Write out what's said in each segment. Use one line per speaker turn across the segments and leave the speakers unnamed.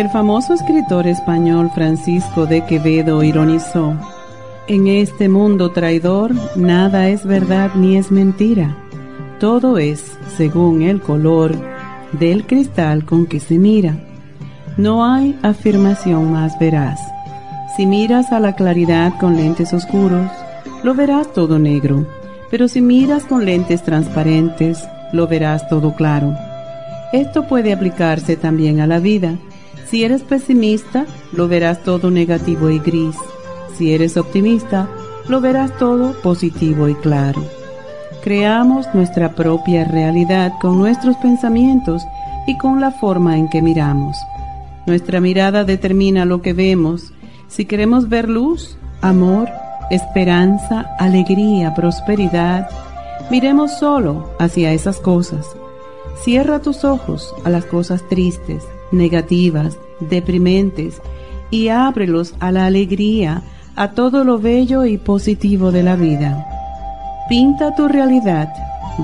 El famoso escritor español Francisco de Quevedo ironizó, En este mundo traidor nada es verdad ni es mentira, todo es según el color del cristal con que se mira. No hay afirmación más veraz. Si miras a la claridad con lentes oscuros, lo verás todo negro, pero si miras con lentes transparentes, lo verás todo claro. Esto puede aplicarse también a la vida si eres pesimista, lo verás todo negativo y gris. Si eres optimista, lo verás todo positivo y claro. Creamos nuestra propia realidad con nuestros pensamientos y con la forma en que miramos. Nuestra mirada determina lo que vemos. Si queremos ver luz, amor, esperanza, alegría, prosperidad, miremos solo hacia esas cosas. Cierra tus ojos a las cosas tristes negativas, deprimentes, y ábrelos a la alegría, a todo lo bello y positivo de la vida. Pinta tu realidad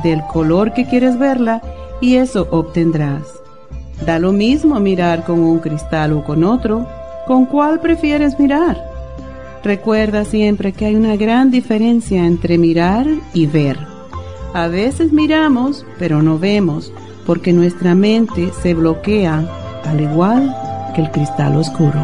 del color que quieres verla y eso obtendrás. Da lo mismo mirar con un cristal o con otro, ¿con cuál prefieres mirar? Recuerda siempre que hay una gran diferencia entre mirar y ver. A veces miramos, pero no vemos, porque nuestra mente se bloquea al igual que el cristal oscuro.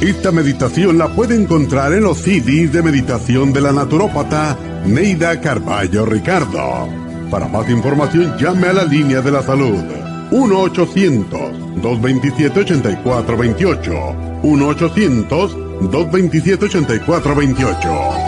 Esta meditación la puede encontrar en los CDs de meditación de la naturópata Neida Carballo Ricardo. Para más información llame a la línea de la salud 1-800-227-8428. 1-800-227-8428.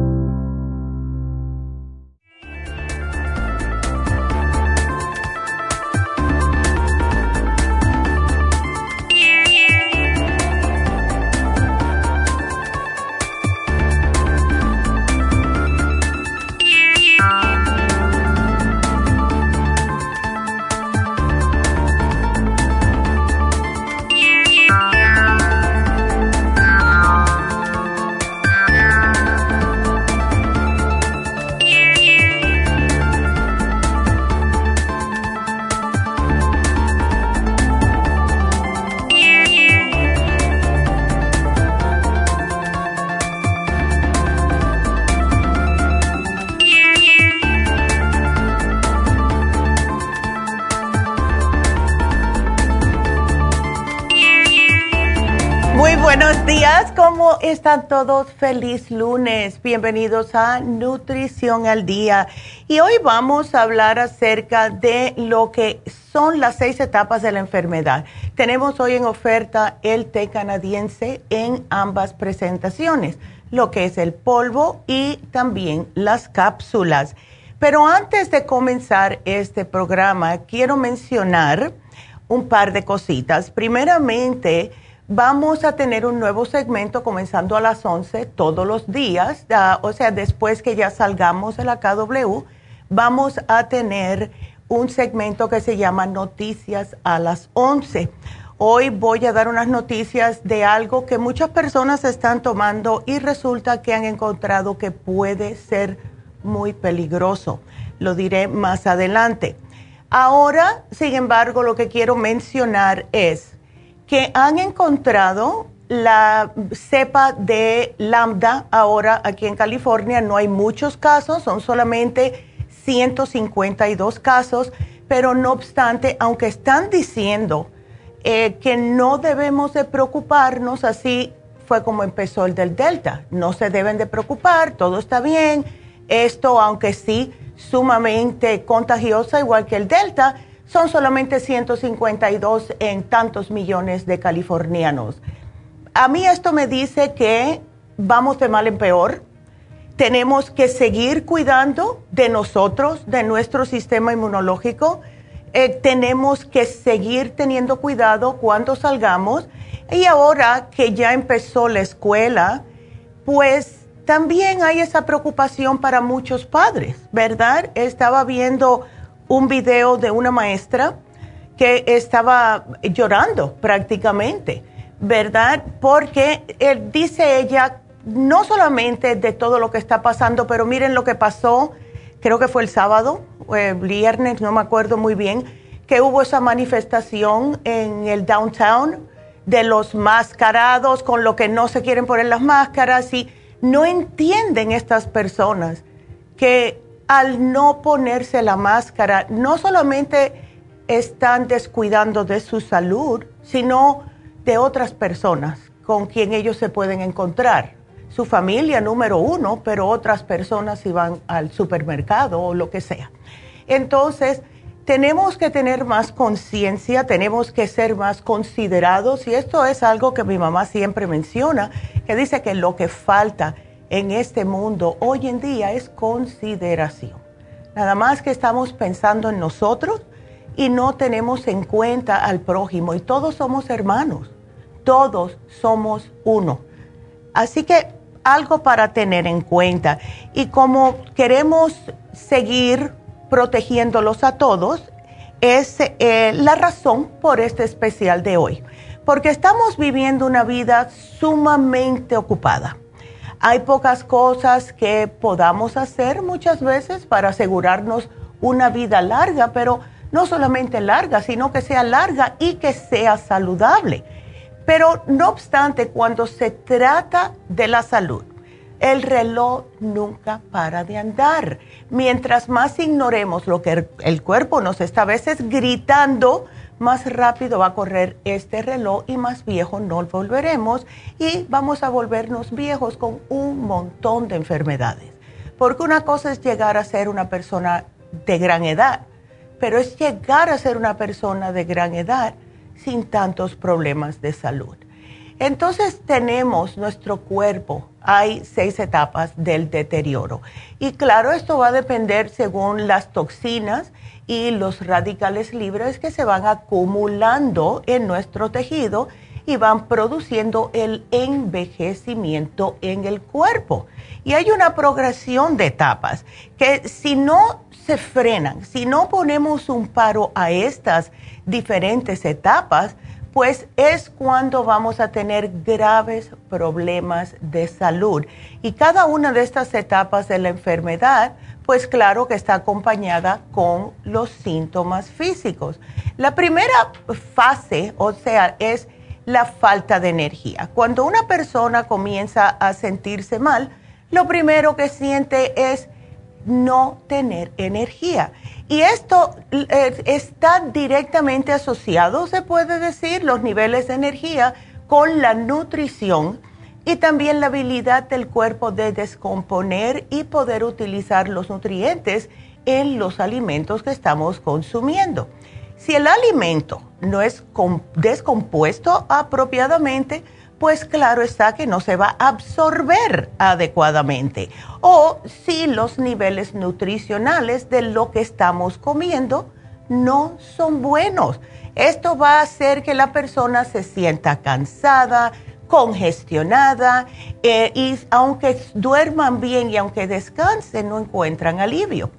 Están todos? Feliz lunes. Bienvenidos a Nutrición al Día. Y hoy vamos a hablar acerca de lo que son las seis etapas de la enfermedad. Tenemos hoy en oferta el té canadiense en ambas presentaciones, lo que es el polvo y también las cápsulas. Pero antes de comenzar este programa, quiero mencionar un par de cositas. Primeramente, Vamos a tener un nuevo segmento comenzando a las 11 todos los días, o sea, después que ya salgamos de la KW, vamos a tener un segmento que se llama Noticias a las 11. Hoy voy a dar unas noticias de algo que muchas personas están tomando y resulta que han encontrado que puede ser muy peligroso. Lo diré más adelante. Ahora, sin embargo, lo que quiero mencionar es que han encontrado la cepa de lambda ahora aquí en California. No hay muchos casos, son solamente 152 casos, pero no obstante, aunque están diciendo eh, que no debemos de preocuparnos, así fue como empezó el del Delta. No se deben de preocupar, todo está bien. Esto, aunque sí sumamente contagiosa, igual que el Delta, son solamente 152 en tantos millones de californianos. A mí esto me dice que vamos de mal en peor. Tenemos que seguir cuidando de nosotros, de nuestro sistema inmunológico. Eh, tenemos que seguir teniendo cuidado cuando salgamos. Y ahora que ya empezó la escuela, pues también hay esa preocupación para muchos padres, ¿verdad? Estaba viendo un video de una maestra que estaba llorando prácticamente, ¿verdad? Porque él, dice ella, no solamente de todo lo que está pasando, pero miren lo que pasó, creo que fue el sábado, el viernes, no me acuerdo muy bien, que hubo esa manifestación en el downtown de los mascarados con lo que no se quieren poner las máscaras y no entienden estas personas que al no ponerse la máscara, no solamente están descuidando de su salud, sino de otras personas con quien ellos se pueden encontrar. Su familia número uno, pero otras personas si van al supermercado o lo que sea. Entonces, tenemos que tener más conciencia, tenemos que ser más considerados y esto es algo que mi mamá siempre menciona, que dice que lo que falta en este mundo hoy en día es consideración. Nada más que estamos pensando en nosotros y no tenemos en cuenta al prójimo. Y todos somos hermanos, todos somos uno. Así que algo para tener en cuenta. Y como queremos seguir protegiéndolos a todos, es eh, la razón por este especial de hoy. Porque estamos viviendo una vida sumamente ocupada hay pocas cosas que podamos hacer muchas veces para asegurarnos una vida larga, pero no solamente larga, sino que sea larga y que sea saludable. Pero no obstante, cuando se trata de la salud, el reloj nunca para de andar. Mientras más ignoremos lo que el cuerpo nos está a veces gritando, más rápido va a correr este reloj y más viejo nos volveremos y vamos a volvernos viejos con un montón de enfermedades. Porque una cosa es llegar a ser una persona de gran edad, pero es llegar a ser una persona de gran edad sin tantos problemas de salud. Entonces tenemos nuestro cuerpo, hay seis etapas del deterioro. Y claro, esto va a depender según las toxinas y los radicales libres que se van acumulando en nuestro tejido y van produciendo el envejecimiento en el cuerpo. Y hay una progresión de etapas que si no se frenan, si no ponemos un paro a estas diferentes etapas, pues es cuando vamos a tener graves problemas de salud. Y cada una de estas etapas de la enfermedad pues claro que está acompañada con los síntomas físicos. La primera fase, o sea, es la falta de energía. Cuando una persona comienza a sentirse mal, lo primero que siente es no tener energía. Y esto eh, está directamente asociado, se puede decir, los niveles de energía con la nutrición y también la habilidad del cuerpo de descomponer y poder utilizar los nutrientes en los alimentos que estamos consumiendo. Si el alimento no es descompuesto apropiadamente, pues claro está que no se va a absorber adecuadamente. O si los niveles nutricionales de lo que estamos comiendo no son buenos. Esto va a hacer que la persona se sienta cansada, congestionada eh, y aunque duerman bien y aunque descansen no encuentran alivio.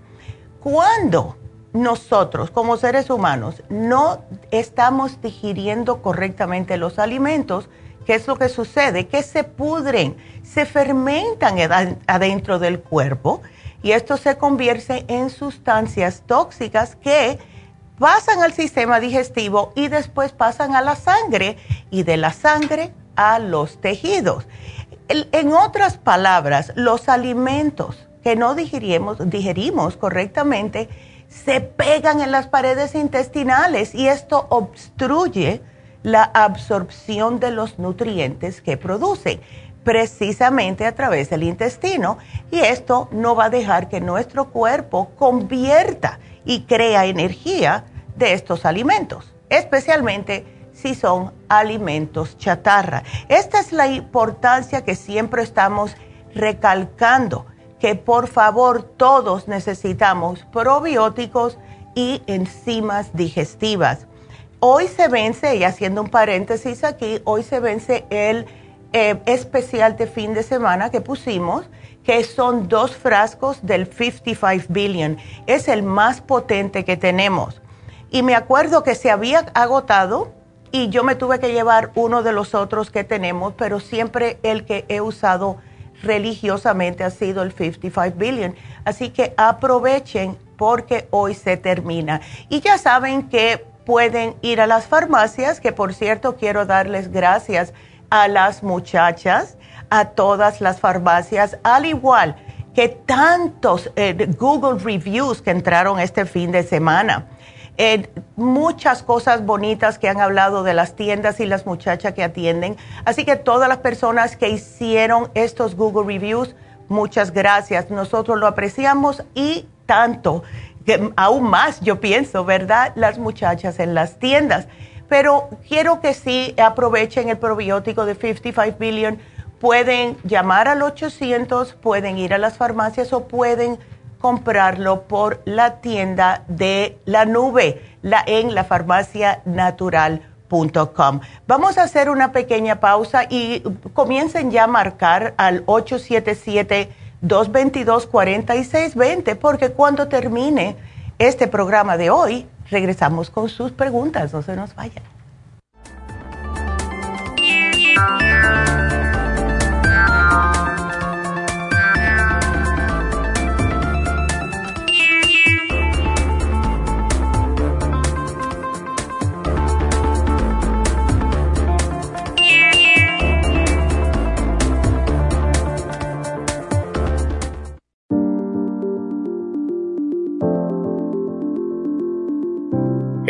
Cuando nosotros como seres humanos no estamos digiriendo correctamente los alimentos, ¿qué es lo que sucede? Que se pudren, se fermentan adentro del cuerpo y esto se convierte en sustancias tóxicas que pasan al sistema digestivo y después pasan a la sangre y de la sangre a los tejidos. En otras palabras, los alimentos que no digerimos, digerimos correctamente se pegan en las paredes intestinales y esto obstruye la absorción de los nutrientes que producen precisamente a través del intestino y esto no va a dejar que nuestro cuerpo convierta y crea energía de estos alimentos, especialmente si son alimentos chatarra. Esta es la importancia que siempre estamos recalcando, que por favor todos necesitamos probióticos y enzimas digestivas. Hoy se vence, y haciendo un paréntesis aquí, hoy se vence el eh, especial de fin de semana que pusimos, que son dos frascos del 55 billion. Es el más potente que tenemos. Y me acuerdo que se había agotado y yo me tuve que llevar uno de los otros que tenemos, pero siempre el que he usado religiosamente ha sido el 55 billion. Así que aprovechen porque hoy se termina. Y ya saben que pueden ir a las farmacias, que por cierto quiero darles gracias a las muchachas, a todas las farmacias, al igual que tantos eh, Google Reviews que entraron este fin de semana muchas cosas bonitas que han hablado de las tiendas y las muchachas que atienden. Así que todas las personas que hicieron estos Google Reviews, muchas gracias. Nosotros lo apreciamos y tanto, que aún más yo pienso, ¿verdad? Las muchachas en las tiendas. Pero quiero que sí aprovechen el probiótico de 55 Billion. Pueden llamar al 800, pueden ir a las farmacias o pueden comprarlo por la tienda de la nube, la, en la farmacianatural.com. Vamos a hacer una pequeña pausa y comiencen ya a marcar al 877-222-4620 porque cuando termine este programa de hoy, regresamos con sus preguntas. No se nos vayan.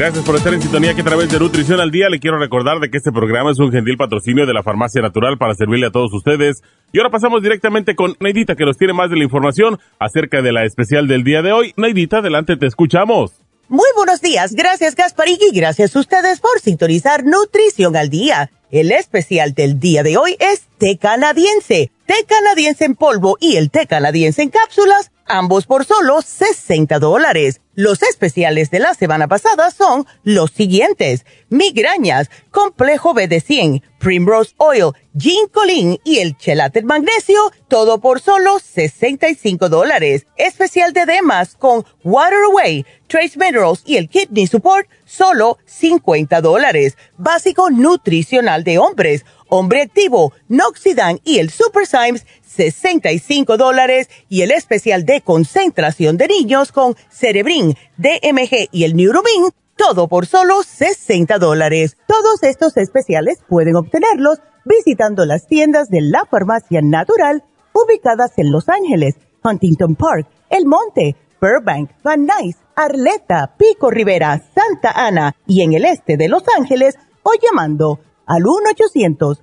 Gracias por estar en sintonía que a través de Nutrición al Día le quiero recordar de que este programa es un gentil patrocinio de la Farmacia Natural para servirle a todos ustedes. Y ahora pasamos directamente con Neidita que nos tiene más de la información acerca de la especial del día de hoy. Neidita, adelante, te escuchamos.
Muy buenos días, gracias Gasparín y gracias a ustedes por sintonizar Nutrición al Día. El especial del día de hoy es té canadiense, té canadiense en polvo y el té canadiense en cápsulas ambos por solo 60 dólares. Los especiales de la semana pasada son los siguientes. Migrañas, complejo BD100, Primrose Oil, Ginkolin y el Chelate Magnesio, todo por solo 65 dólares. Especial de Demas con Water Away, Trace Minerals y el Kidney Support, solo 50 dólares. Básico nutricional de hombres, hombre activo, Noxidan y el Super Symes, 65 dólares y el especial de concentración de niños con Cerebrin, DMG y el Neuromin, todo por solo 60 dólares. Todos estos especiales pueden obtenerlos visitando las tiendas de la farmacia natural ubicadas en Los Ángeles, Huntington Park, El Monte, Burbank, Van Nuys, Arleta, Pico Rivera, Santa Ana y en el este de Los Ángeles o llamando al 1 800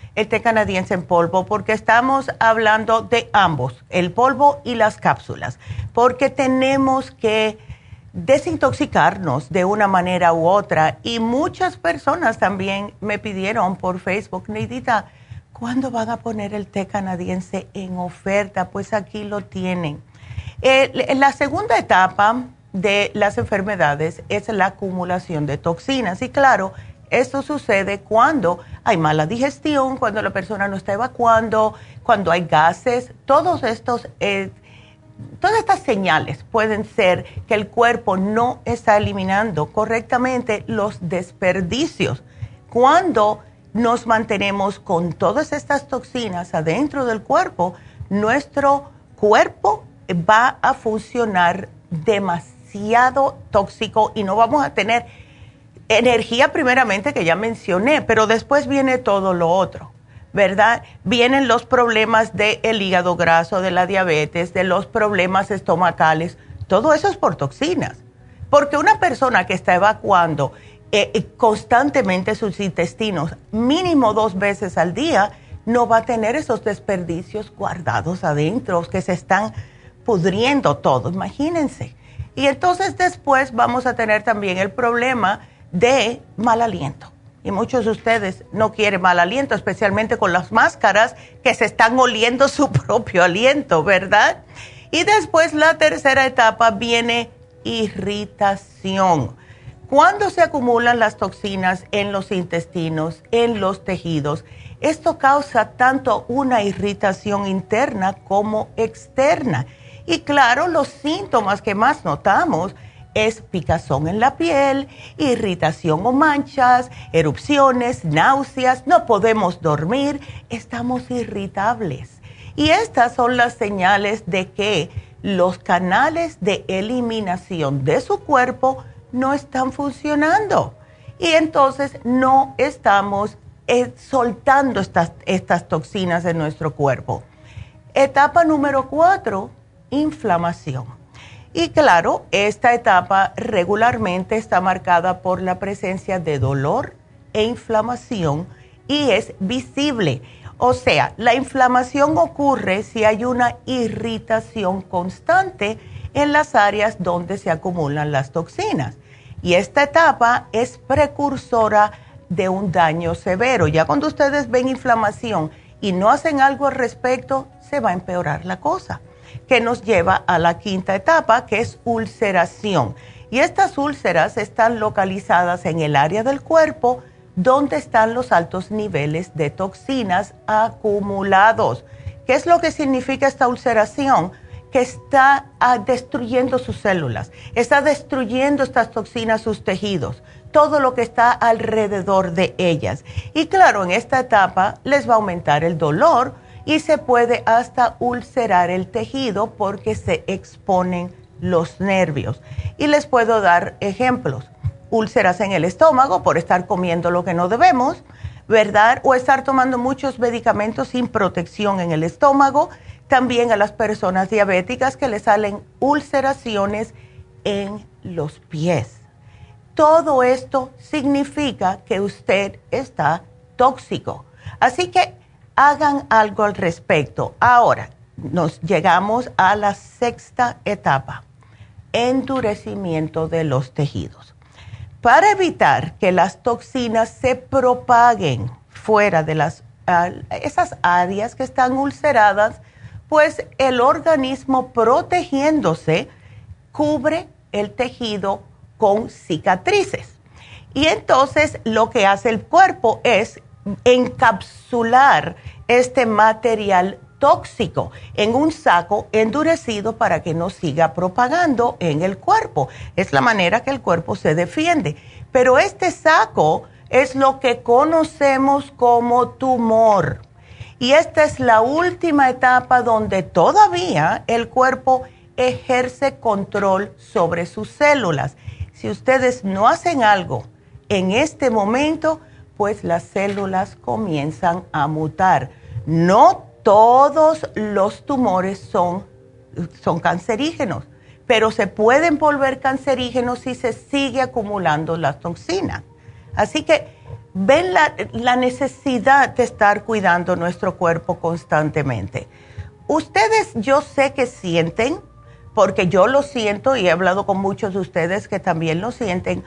el té canadiense en polvo, porque estamos hablando de ambos, el polvo y las cápsulas, porque tenemos que desintoxicarnos de una manera u otra. Y muchas personas también me pidieron por Facebook, Neidita, ¿cuándo van a poner el té canadiense en oferta? Pues aquí lo tienen. La segunda etapa de las enfermedades es la acumulación de toxinas. Y claro, esto sucede cuando hay mala digestión, cuando la persona no está evacuando, cuando hay gases, todos estos, eh, todas estas señales pueden ser que el cuerpo no está eliminando correctamente los desperdicios. Cuando nos mantenemos con todas estas toxinas adentro del cuerpo, nuestro cuerpo va a funcionar demasiado tóxico y no vamos a tener energía primeramente que ya mencioné, pero después viene todo lo otro, ¿verdad? Vienen los problemas del hígado graso, de la diabetes, de los problemas estomacales, todo eso es por toxinas. Porque una persona que está evacuando eh, eh, constantemente sus intestinos, mínimo dos veces al día, no va a tener esos desperdicios guardados adentro que se están pudriendo todo. Imagínense. Y entonces después vamos a tener también el problema de mal aliento. Y muchos de ustedes no quieren mal aliento, especialmente con las máscaras que se están oliendo su propio aliento, ¿verdad? Y después la tercera etapa viene irritación. Cuando se acumulan las toxinas en los intestinos, en los tejidos, esto causa tanto una irritación interna como externa y claro, los síntomas que más notamos es picazón en la piel, irritación o manchas, erupciones, náuseas, no podemos dormir, estamos irritables. Y estas son las señales de que los canales de eliminación de su cuerpo no están funcionando. Y entonces no estamos eh, soltando estas, estas toxinas en nuestro cuerpo. Etapa número cuatro inflamación. Y claro, esta etapa regularmente está marcada por la presencia de dolor e inflamación y es visible. O sea, la inflamación ocurre si hay una irritación constante en las áreas donde se acumulan las toxinas. Y esta etapa es precursora de un daño severo. Ya cuando ustedes ven inflamación y no hacen algo al respecto, se va a empeorar la cosa que nos lleva a la quinta etapa, que es ulceración. Y estas úlceras están localizadas en el área del cuerpo donde están los altos niveles de toxinas acumulados. ¿Qué es lo que significa esta ulceración? Que está ah, destruyendo sus células, está destruyendo estas toxinas sus tejidos, todo lo que está alrededor de ellas. Y claro, en esta etapa les va a aumentar el dolor y se puede hasta ulcerar el tejido porque se exponen los nervios. Y les puedo dar ejemplos. Úlceras en el estómago por estar comiendo lo que no debemos, ¿verdad? O estar tomando muchos medicamentos sin protección en el estómago. También a las personas diabéticas que les salen ulceraciones en los pies. Todo esto significa que usted está tóxico. Así que hagan algo al respecto. Ahora, nos llegamos a la sexta etapa, endurecimiento de los tejidos. Para evitar que las toxinas se propaguen fuera de las, esas áreas que están ulceradas, pues el organismo protegiéndose cubre el tejido con cicatrices. Y entonces lo que hace el cuerpo es encapsular este material tóxico en un saco endurecido para que no siga propagando en el cuerpo. Es la manera que el cuerpo se defiende. Pero este saco es lo que conocemos como tumor. Y esta es la última etapa donde todavía el cuerpo ejerce control sobre sus células. Si ustedes no hacen algo en este momento, pues las células comienzan a mutar. No todos los tumores son, son cancerígenos, pero se pueden volver cancerígenos si se sigue acumulando las toxinas. Así que ven la, la, necesidad de estar cuidando nuestro cuerpo constantemente. Ustedes yo sé que sienten, porque yo lo siento y he hablado con muchos de ustedes que también lo sienten,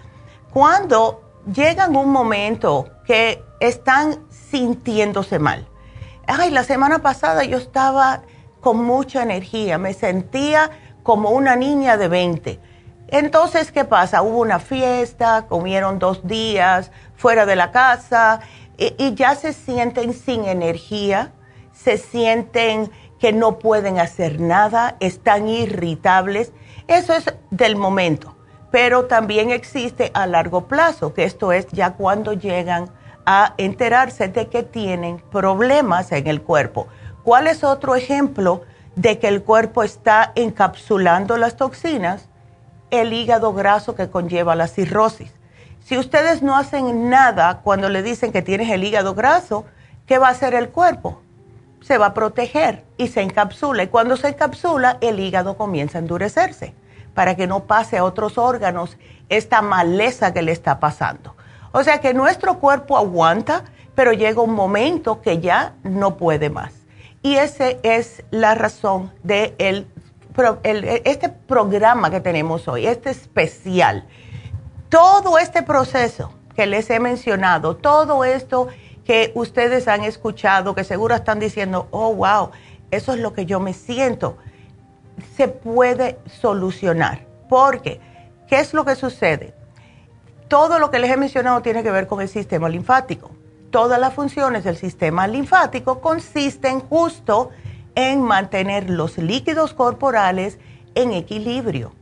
cuando llegan un momento que están sintiéndose mal ay, la semana pasada yo estaba con mucha energía, me sentía como una niña de 20. Entonces, ¿qué pasa? Hubo una fiesta, comieron dos días fuera de la casa y, y ya se sienten sin energía, se sienten que no pueden hacer nada, están irritables. Eso es del momento, pero también existe a largo plazo, que esto es ya cuando llegan a enterarse de que tienen problemas en el cuerpo. ¿Cuál es otro ejemplo de que el cuerpo está encapsulando las toxinas? El hígado graso que conlleva la cirrosis. Si ustedes no hacen nada cuando le dicen que tienes el hígado graso, ¿qué va a hacer el cuerpo? Se va a proteger y se encapsula. Y cuando se encapsula, el hígado comienza a endurecerse para que no pase a otros órganos esta maleza que le está pasando. O sea que nuestro cuerpo aguanta, pero llega un momento que ya no puede más. Y esa es la razón de este programa que tenemos hoy, este especial. Todo este proceso que les he mencionado, todo esto que ustedes han escuchado, que seguro están diciendo, oh, wow, eso es lo que yo me siento, se puede solucionar. Porque, ¿qué es lo que sucede? todo lo que les he mencionado tiene que ver con el sistema linfático. Todas las funciones del sistema linfático consisten justo en mantener los líquidos corporales en equilibrio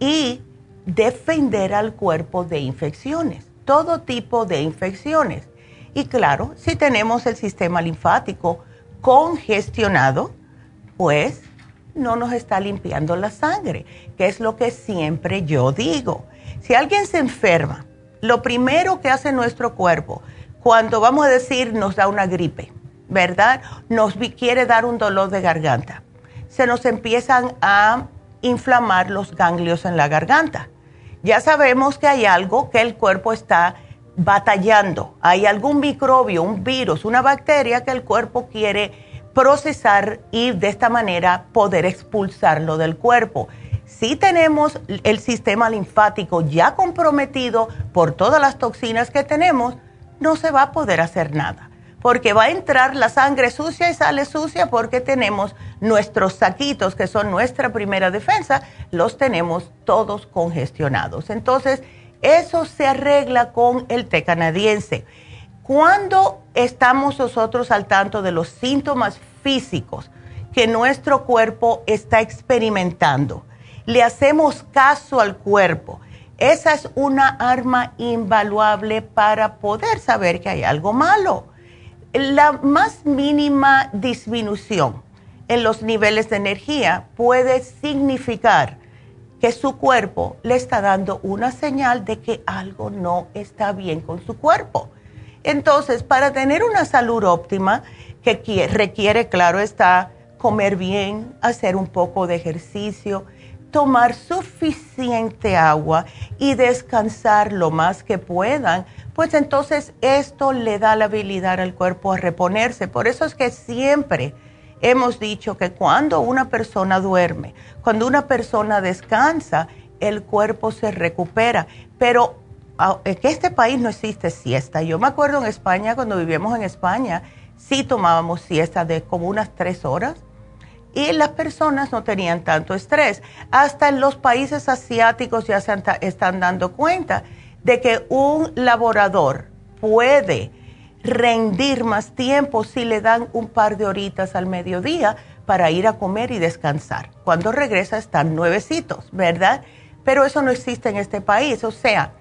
y defender al cuerpo de infecciones, todo tipo de infecciones. Y claro, si tenemos el sistema linfático congestionado, pues no nos está limpiando la sangre, que es lo que siempre yo digo. Si alguien se enferma lo primero que hace nuestro cuerpo, cuando vamos a decir nos da una gripe, ¿verdad? Nos quiere dar un dolor de garganta. Se nos empiezan a inflamar los ganglios en la garganta. Ya sabemos que hay algo que el cuerpo está batallando. Hay algún microbio, un virus, una bacteria que el cuerpo quiere procesar y de esta manera poder expulsarlo del cuerpo si tenemos el sistema linfático ya comprometido por todas las toxinas que tenemos, no se va a poder hacer nada. porque va a entrar la sangre sucia y sale sucia porque tenemos nuestros saquitos, que son nuestra primera defensa, los tenemos todos congestionados. Entonces, eso se arregla con el té canadiense. Cuando estamos nosotros al tanto de los síntomas físicos que nuestro cuerpo está experimentando, le hacemos caso al cuerpo. Esa es una arma invaluable para poder saber que hay algo malo. La más mínima disminución en los niveles de energía puede significar que su cuerpo le está dando una señal de que algo no está bien con su cuerpo. Entonces, para tener una salud óptima, que requiere, claro está, comer bien, hacer un poco de ejercicio, tomar suficiente agua y descansar lo más que puedan, pues entonces esto le da la habilidad al cuerpo a reponerse. Por eso es que siempre hemos dicho que cuando una persona duerme, cuando una persona descansa, el cuerpo se recupera. Pero en este país no existe siesta. Yo me acuerdo en España, cuando vivíamos en España, sí tomábamos siesta de como unas tres horas y las personas no tenían tanto estrés. Hasta en los países asiáticos ya se están dando cuenta de que un laborador puede rendir más tiempo si le dan un par de horitas al mediodía para ir a comer y descansar. Cuando regresa están nuevecitos, ¿verdad? Pero eso no existe en este país. O sea,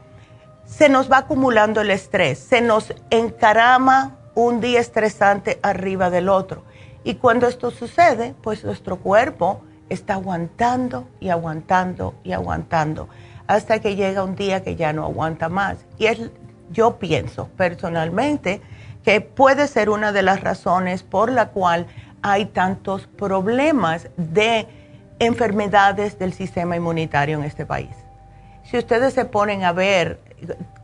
se nos va acumulando el estrés, se nos encarama un día estresante arriba del otro y cuando esto sucede, pues nuestro cuerpo está aguantando y aguantando y aguantando hasta que llega un día que ya no aguanta más. Y es, yo pienso personalmente que puede ser una de las razones por la cual hay tantos problemas de enfermedades del sistema inmunitario en este país. Si ustedes se ponen a ver,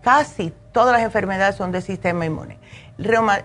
casi todas las enfermedades son del sistema inmune.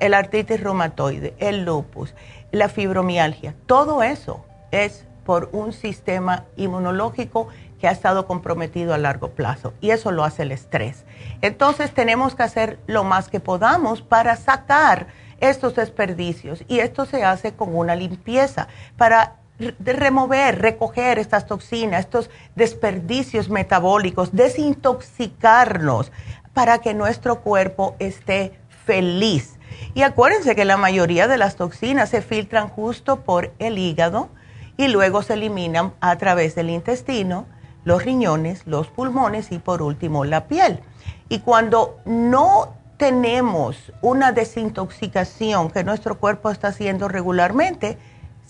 El artritis reumatoide, el lupus, la fibromialgia, todo eso es por un sistema inmunológico que ha estado comprometido a largo plazo y eso lo hace el estrés. Entonces tenemos que hacer lo más que podamos para sacar estos desperdicios y esto se hace con una limpieza para remover, recoger estas toxinas, estos desperdicios metabólicos, desintoxicarnos para que nuestro cuerpo esté feliz y acuérdense que la mayoría de las toxinas se filtran justo por el hígado y luego se eliminan a través del intestino, los riñones, los pulmones y por último la piel. Y cuando no tenemos una desintoxicación que nuestro cuerpo está haciendo regularmente,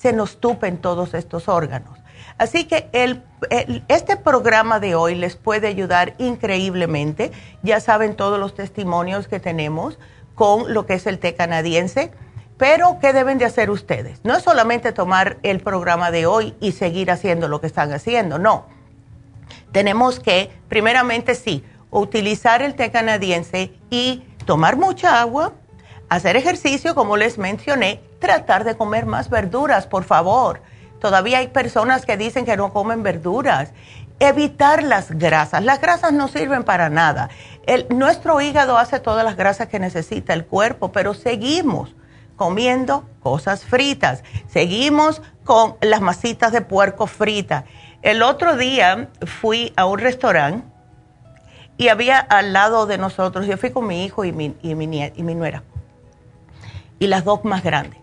se nos tupen todos estos órganos. Así que este programa de hoy les puede ayudar increíblemente. Ya saben todos los testimonios que tenemos con lo que es el té canadiense. Pero, ¿qué deben de hacer ustedes? No es solamente tomar el programa de hoy y seguir haciendo lo que están haciendo, no. Tenemos que, primeramente, sí, utilizar el té canadiense y tomar mucha agua, hacer ejercicio, como les mencioné, tratar de comer más verduras, por favor. Todavía hay personas que dicen que no comen verduras evitar las grasas. Las grasas no sirven para nada. El, nuestro hígado hace todas las grasas que necesita el cuerpo, pero seguimos comiendo cosas fritas. Seguimos con las masitas de puerco fritas. El otro día fui a un restaurante y había al lado de nosotros, yo fui con mi hijo y mi, y mi, nuera, y las dos más grandes.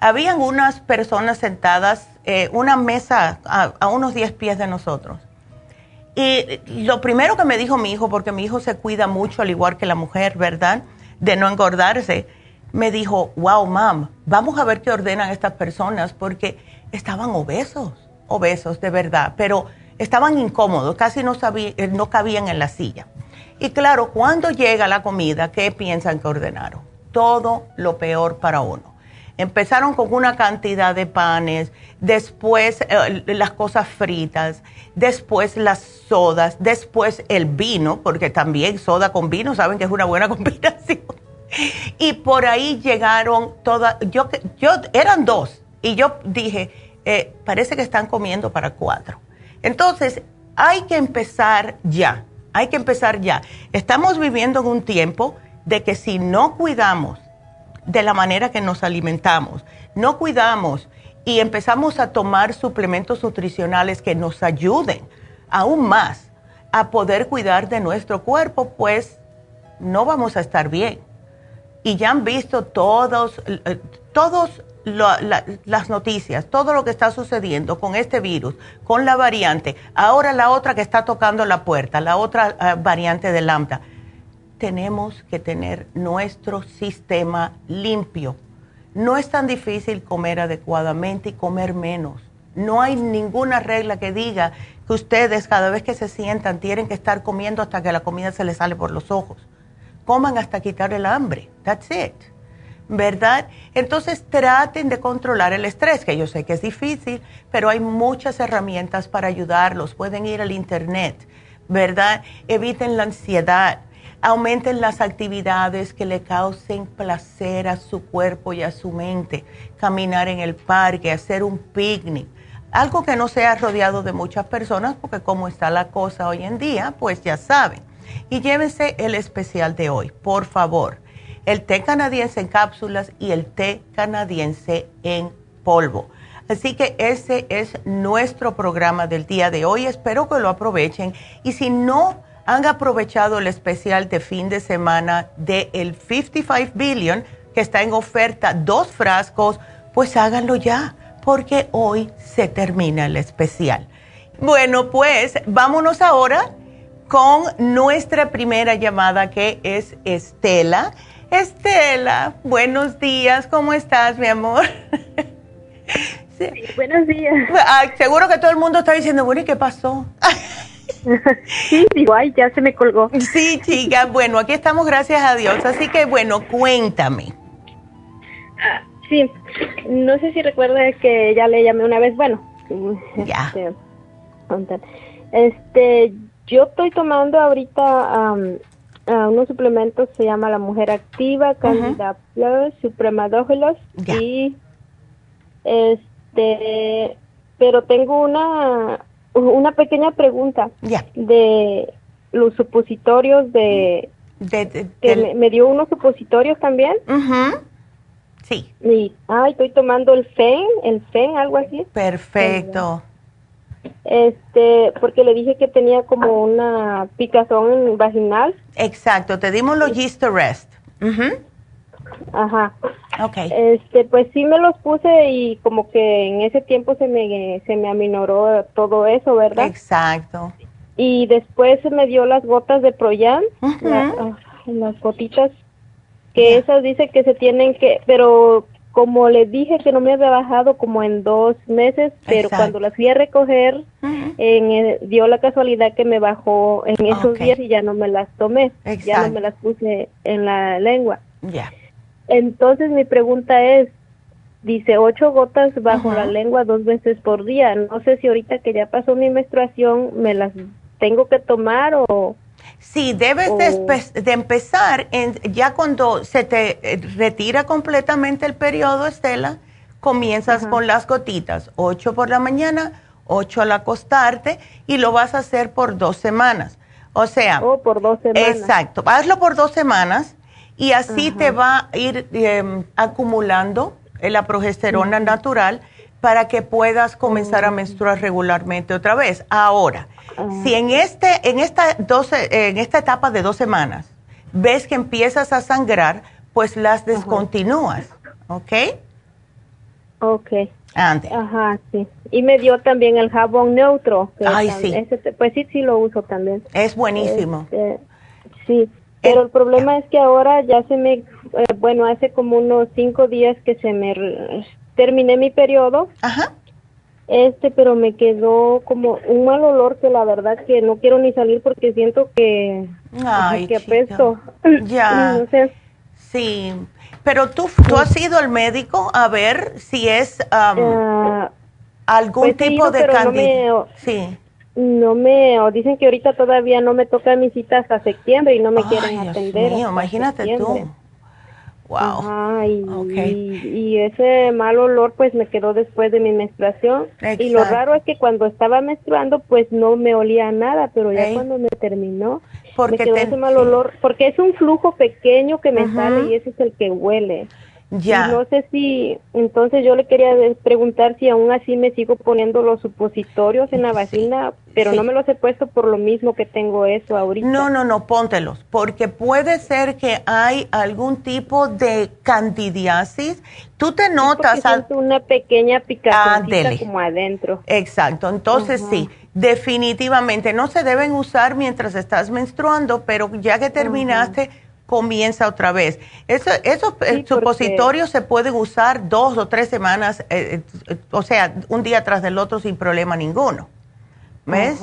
Habían unas personas sentadas, eh, una mesa a, unos 10 pies de nosotros y lo primero que me dijo mi hijo, porque mi hijo se cuida mucho, al igual que la mujer, ¿verdad? De no engordarse, me dijo, wow, mam, vamos a ver qué ordenan estas personas, porque estaban obesos, obesos de verdad, pero estaban incómodos, casi no, eh, no cabían en la silla. Y claro, cuando llega la comida, ¿qué piensan que ordenaron? Todo lo peor para uno. Empezaron con una cantidad de panes, después eh, las cosas fritas, después las sodas, después el vino, porque también soda con vino, saben que es una buena combinación. Y por ahí llegaron todas, yo, yo eran dos, y yo dije, eh, parece que están comiendo para cuatro. Entonces, hay que empezar ya, hay que empezar ya. Estamos viviendo en un tiempo de que si no cuidamos de la manera que nos alimentamos, no cuidamos y empezamos a tomar suplementos nutricionales que nos ayuden aún más a poder cuidar de nuestro cuerpo, pues no vamos a estar bien. Y ya han visto todos, eh, todos las noticias, todo lo que está sucediendo con este virus, con la variante, ahora la otra que está tocando la puerta, la otra eh, variante de lambda. Tenemos que tener nuestro sistema limpio. No es tan difícil comer adecuadamente y comer menos. No hay ninguna regla que diga que ustedes cada vez que se sientan tienen que estar comiendo hasta que la comida se les sale por los ojos. Coman hasta quitar el hambre. That's it. ¿verdad? Entonces traten de controlar el estrés, que yo sé que es difícil, pero hay muchas herramientas para ayudarlos. Pueden ir al internet, ¿verdad? Eviten la ansiedad, aumenten las actividades que le causen placer a su cuerpo y a su mente, caminar en el parque, hacer un picnic. Algo que no sea rodeado de muchas personas, porque como está la cosa hoy en día, pues ya saben. Y llévense el especial de hoy, por favor el té canadiense en cápsulas y el té canadiense en polvo. Así que ese es nuestro programa del día de hoy. Espero que lo aprovechen. Y si no han aprovechado el especial de fin de semana del el 55 Billion, que está en oferta, dos frascos, pues háganlo ya, porque hoy se termina el especial. Bueno, pues vámonos ahora con nuestra primera llamada, que es Estela. Estela, buenos días, ¿cómo estás, mi amor?
sí. buenos días.
seguro que todo el mundo está diciendo, bueno, ¿y qué pasó?
sí, igual, ya se me colgó.
Sí, chica, bueno, aquí estamos, gracias a Dios. Así que, bueno, cuéntame.
Ah, sí, no sé si recuerda que ya le llamé una vez, bueno.
Ya.
Este, este yo estoy tomando ahorita unos suplementos se llama La Mujer Activa, Candida Plus, Supremadógelos y este, pero tengo una una pequeña pregunta de los supositorios de, que me, dio unos supositorios también.
Sí.
Y, ay, estoy tomando el FEN, el FEN, algo así.
Perfecto.
Este, porque le dije que tenía como una picazón vaginal.
Exacto, te dimos los Gist Rest.
Ajá.
Okay.
Este, pues sí me los puse y como que en ese tiempo se me se me aminoró todo eso, ¿verdad?
Exacto.
Y después se me dio las gotas de Proyan, ah, las gotitas que esas dice que se tienen que, pero como le dije que no me había bajado como en dos meses, pero cuando las fui a recoger, en dio la casualidad que me bajó en esos días y ya no me las tomé, ya no me las puse en la lengua.
Ya.
Entonces mi pregunta es, dice ocho gotas bajo la lengua dos veces por día. No sé si ahorita que ya pasó mi menstruación me las tengo que tomar o
Sí, debes de, empezar en, ya cuando se te eh, retira completamente el periodo, Estela, comienzas con las gotitas, ocho por la mañana, ocho al acostarte y lo vas a hacer por dos semanas. O sea,
oh, por dos semanas.
Exacto, hazlo por dos semanas y así te va a ir em, acumulando la progesterona natural para que puedas comenzar a menstruar regularmente otra vez. Ahora, si en, este, en, esta 12, en esta etapa de dos semanas ves que empiezas a sangrar, pues las descontinúas, ¿ok?
Ok.
Antes.
Ajá, sí. Y me dio también el jabón neutro.
Ay, sí.
pues sí, sí lo uso también.
Es buenísimo.
Este, sí, pero el, problema es que ahora ya se me, eh, bueno, hace como unos cinco días que se me terminé mi periodo.
Ajá.
Este, pero me quedó como un mal olor que la verdad que no quiero ni salir porque siento que,
Ay,
que apesto.
Ya. Sí. Pero tú, tú has ido al médico a ver si es um, algún pues tipo de cándido. sí.
No me, o dicen que ahorita todavía no me toca mi cita hasta septiembre y no me quieren atender.
Mío, imagínate tú.
Wow. y, ese mal olor pues me quedó después de mi menstruación. Y lo raro es que cuando estaba menstruando pues no me olía nada, pero ya cuando me terminó
porque
me quedó ese mal olor, porque es un flujo pequeño que me sale y ese es el que huele. Ya. no sé si, entonces yo le quería preguntar si aún así me sigo poniendo los supositorios en la vagina, pero no me los he puesto por lo mismo que tengo eso ahorita.
No, no, no, póntelos, porque puede ser que hay algún tipo de candidiasis. Tú te notas...
una pequeña picazón como adentro.
Exacto, entonces sí, definitivamente no se deben usar mientras estás menstruando, pero ya que terminaste comienza otra vez. Eso, esos eh, supositorios se pueden usar dos o tres semanas, eh, eh, o sea, un día tras del otro sin problema ninguno. ¿Ves?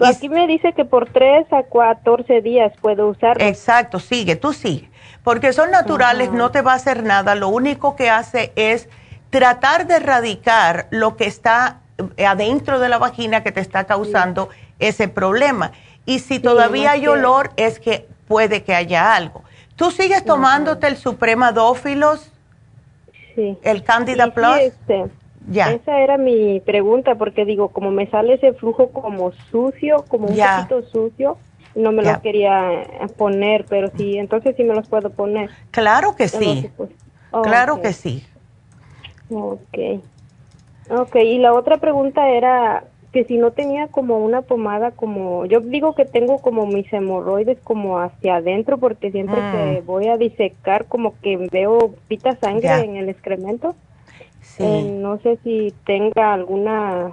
Aquí me dice que por tres a 14 días puedo usarlo.
Exacto, sigue, tú sigue. Porque son naturales, no te va a hacer nada. Lo único que hace es tratar de erradicar lo que está adentro de la vagina que te está causando ese problema. Y si todavía hay olor, es que puede que haya algo. ¿Tú sigues tomándote el Suprema Dófilos?
Sí.
¿El Candida Plus?
este, ya. Esa era mi pregunta, porque digo, como me sale ese flujo como sucio, como un poquito sucio, no me lo quería poner, pero sí, entonces sí me los puedo poner.
Claro que sí. claro que sí.
Ok. Ok, y la otra pregunta era, que si no tenía como una pomada como yo digo que tengo como mis hemorroides como hacia adentro porque siempre que mm. voy a disecar como que veo pita sangre en el excremento sí. Eh, no sé si tenga alguna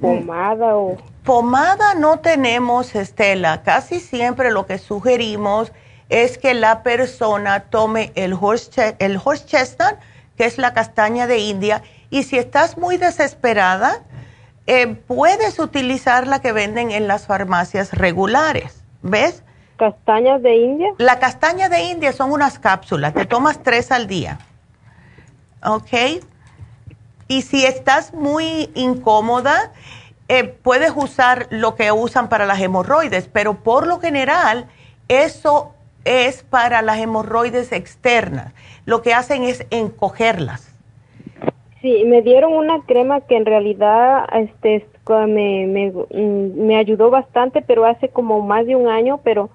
pomada o
pomada no tenemos Estela casi siempre lo que sugerimos es que la persona tome el horse, el horse chestnut que es la castaña de India y si estás muy desesperada eh, puedes utilizar la que venden en las farmacias regulares, ¿ves?
¿Castañas de India?
La castaña de India son unas cápsulas, te tomas tres al día, ¿ok? Y si estás muy incómoda, eh, puedes usar lo que usan para las hemorroides, pero por lo general eso es para las hemorroides externas. Lo que hacen es encogerlas.
Sí, me dieron una crema que en realidad este me, me, mm, me ayudó bastante, pero hace como más de un año, pero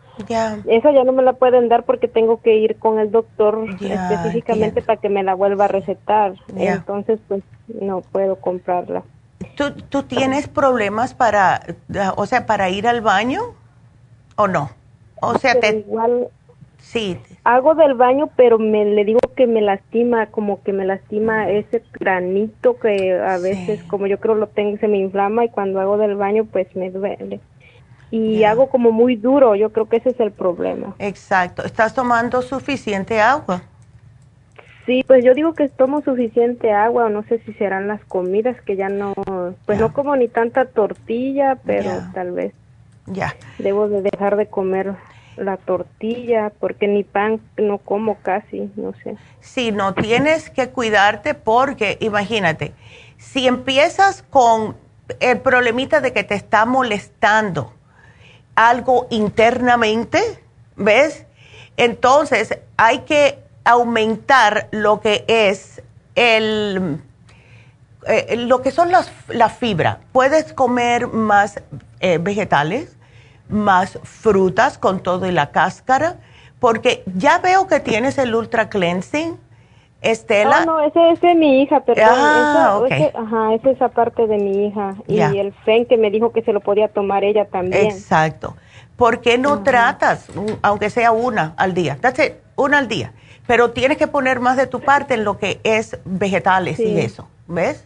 esa ya no me la pueden dar porque tengo que ir con el doctor específicamente para que me la vuelva a recetar. Entonces, pues no puedo comprarla.
¿Tú, ¿Tú tienes problemas para, o sea, para ir al baño o no? O sea, te...
Igual, Sí. Hago del baño, pero me le digo que me lastima, como que me lastima ese granito que a veces, como yo creo lo tengo, se me inflama y cuando hago del baño, pues me duele. Y hago como muy duro, yo creo que ese es el problema.
Exacto. ¿Estás tomando suficiente agua?
Sí, pues yo digo que tomo suficiente agua, o no sé si serán las comidas que ya no, pues no como ni tanta tortilla, pero tal vez.
Ya.
Debo de dejar de comer la tortilla, porque ni pan no como casi, no sé.
Sí, no tienes que cuidarte porque, imagínate, si empiezas con el problemita de que te está molestando algo internamente, ¿ves? Entonces hay que aumentar lo que es el, eh, lo que son las, la fibra. Puedes comer más eh, vegetales, más frutas con todo y la cáscara, porque ya veo que tienes el Ultra Cleansing. Estela.
Ah, no, ese, es de mi hija, perdón. Ah, esa, ajá, esa es esa parte de mi hija. Y el FEN que me dijo que se lo podía tomar ella también.
Exacto. ¿Por qué no tratas, aunque sea una al día? Date una al día. Pero tienes que poner más de tu parte en lo que es vegetales y eso. ¿Ves?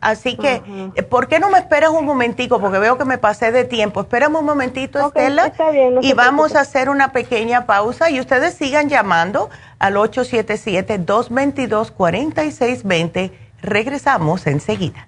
Así que, ¿por qué no me esperas un momentico? Porque veo que me pasé de tiempo. Espérame un momentito, Estela. y vamos a hacer una pequeña pausa y ustedes sigan llamando al 877-222-4620. Regresamos enseguida.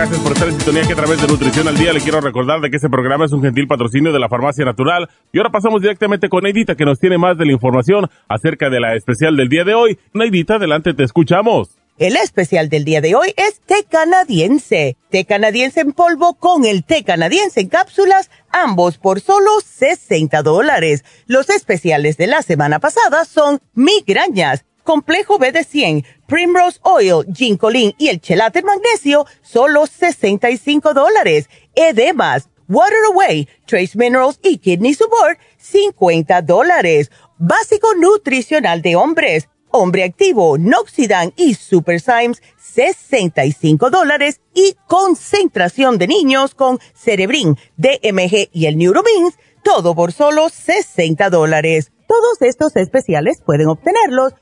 Gracias por estar en sintonía que a través de Nutrición al Día le quiero recordar de que este programa es un gentil patrocinio de la Farmacia Natural. Y ahora pasamos directamente con Neidita que nos tiene más de la información acerca de la especial del día de hoy. Neidita, adelante, te escuchamos.
El especial del día de hoy es té canadiense. Té canadiense en polvo con el té canadiense en cápsulas, ambos por solo 60 dólares. Los especiales de la semana pasada son migrañas complejo B de 100, Primrose Oil, Ginkolin y el Chelate Magnesio, solo 65 dólares. Edemas, Water Away, Trace Minerals y Kidney Support, 50 dólares. Básico nutricional de hombres, hombre activo, Noxidan y Super Symes, 65 dólares. Y concentración de niños con Cerebrin, DMG y el Neuromins, todo por solo 60 dólares. Todos estos especiales pueden obtenerlos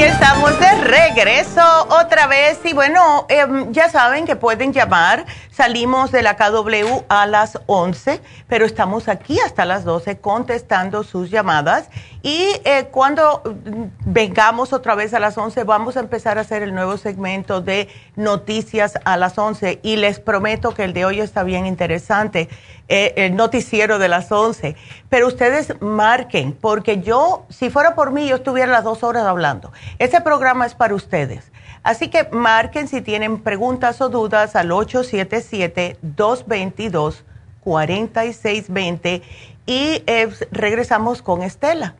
Y estamos de regreso otra vez. Y bueno, em, ya saben que pueden llamar. Salimos de la KW a las 11, pero estamos aquí hasta las 12 contestando sus llamadas. Y eh, cuando mm, vengamos otra vez a las 11, vamos a empezar a hacer el nuevo segmento de noticias a las 11. Y les prometo que el de hoy está bien interesante. Eh, el noticiero de las 11. Pero ustedes marquen, porque yo, si fuera por mí, yo estuviera las dos horas hablando. Este programa es para ustedes. Así que marquen si tienen preguntas o dudas al 877-222-4620 y eh, regresamos con Estela.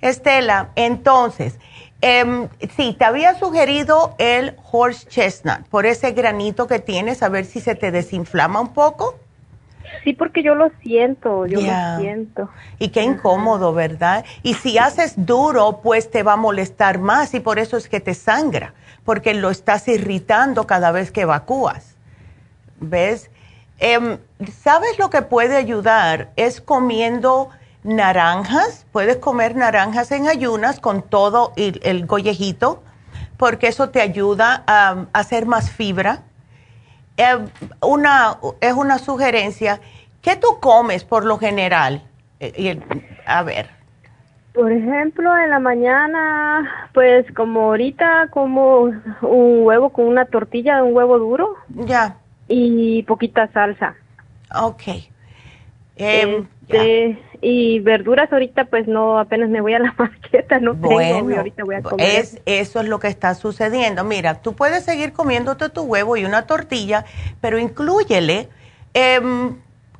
Estela, entonces, eh, sí, te había sugerido el horse chestnut por ese granito que tienes, a ver si se te desinflama un poco.
Sí, porque yo lo siento, yo lo siento.
Y qué incómodo, ¿verdad? Y si haces duro, pues te va a molestar más y por eso es que te sangra, porque lo estás irritando cada vez que evacúas. ¿Ves? Em, ¿Sabes lo que puede ayudar? Es comiendo naranjas, puedes comer naranjas en ayunas con todo el, el gollejito, porque eso te ayuda a hacer más fibra eh, una, es una sugerencia. ¿Qué tú comes por lo general? Eh, a ver.
Por ejemplo, en la mañana, pues como ahorita como un huevo con una tortilla, un huevo duro.
Ya.
Y poquita salsa.
Ok.
Eh, este, y verduras ahorita pues no, apenas me voy a la marqueta, no
bueno, ahorita voy a comer. Es, eso es lo que está sucediendo. Mira, tú puedes seguir comiéndote tu huevo y una tortilla, pero inclúyele em,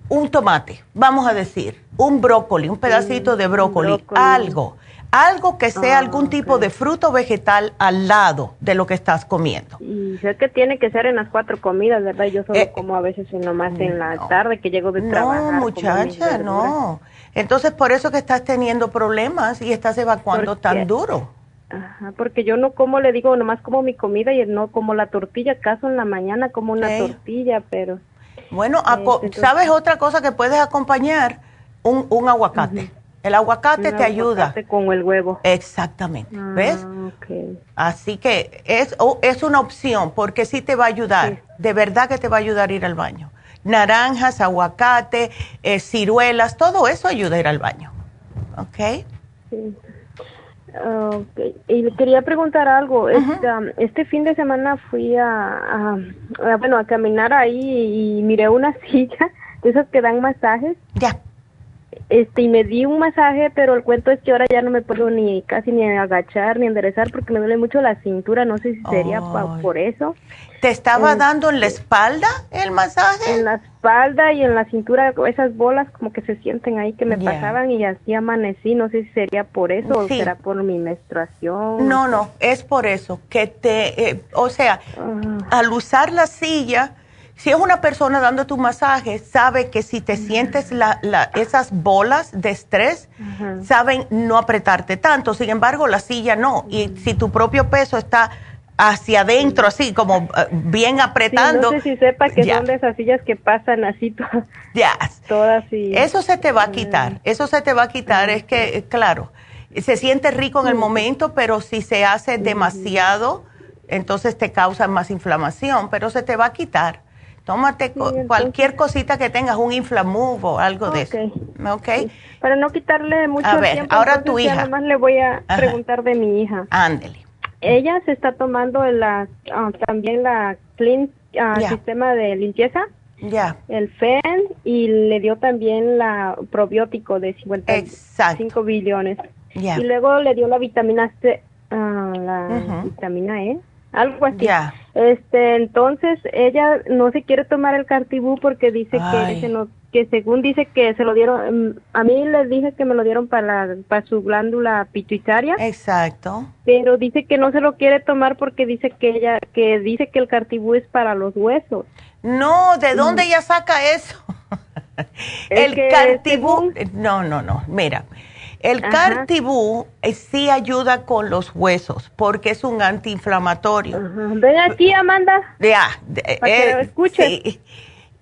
un tomate, vamos a decir, un brócoli, un pedacito de brócoli, algo algo que sea ah, algún tipo de fruto vegetal al lado de lo que estás comiendo.
Y sé que tiene que ser en las cuatro comidas, ¿verdad? Yo solo eh, como a veces nomás en la tarde que llego de trabajar.
No, muchacha, no. Entonces, por eso que estás teniendo problemas y estás evacuando tan duro.
Ajá, porque yo no como, le digo, nomás como mi comida y no como la tortilla, acaso en la mañana como una tortilla, pero...
Bueno, este, ¿sabes otra cosa que puedes acompañar? Un, un aguacate. El aguacate te ayuda.
Con el huevo.
Exactamente. Ah, ¿Ves? Así que es, es una opción porque sí te va a ayudar. De verdad que te va a ayudar a ir al baño. Naranjas, aguacate, eh, ciruelas, todo eso ayuda a ir al baño. ¿Ok? Sí.
Okay. Y quería preguntar algo. este, um, este, fin de semana fui a, bueno, a caminar ahí y miré una silla de esas que dan masajes.
Ya
este y me di un masaje, pero el cuento es que ahora ya no me puedo ni casi ni agachar ni enderezar porque me duele mucho la cintura, no sé si sería por eso.
¿Te estaba dando en la espalda el masaje?
En la espalda y en la cintura, esas bolas como que se sienten ahí que me pasaban y así amanecí, no sé si sería por eso o será por mi menstruación.
No, no, es por eso, que te, eh, o sea, ah. al usar la silla si es una persona dando tu masaje, sabe que si te sientes la, esas bolas de estrés, saben no apretarte tanto. Sin embargo, la silla no. Y si tu propio peso está hacia adentro, así como eh, bien apretando.
no sé si sepa que son de esas sillas que pasan así todas.
Ya. Todas Eso se te va a quitar. Eso se te va a quitar. Es que, claro, se siente rico en el momento, pero si se hace demasiado, entonces te causa más inflamación, pero se te va a quitar. Tómate cualquier cosita que tengas, un inflamove o algo de eso. ¿Ok?
Para no quitarle mucho
a ver, ahora tu hija.
Además le voy a preguntar de mi hija.
Ándele.
Ella se está tomando la, ah, también la Clean ah, Sistema de Limpieza.
Ya.
El FEN y le dio también la probiótico de 55 billones. Y luego le dio la vitamina C, ah, la vitamina E algo así. Este, entonces ella no se quiere tomar el cartibú porque dice que no, que según dice que se lo dieron, mm, a mí les dije que me lo dieron para, para su glándula pituitaria.
Exacto.
Pero dice que no se lo quiere tomar porque dice que ella, que dice que el cartibú es para los huesos.
No, ¿de dónde ella saca eso? el cartibú, no, no, no, mira. El Cartibú eh, sí ayuda con los huesos porque es un antiinflamatorio.
Ven aquí, Amanda.
Ya,
eh,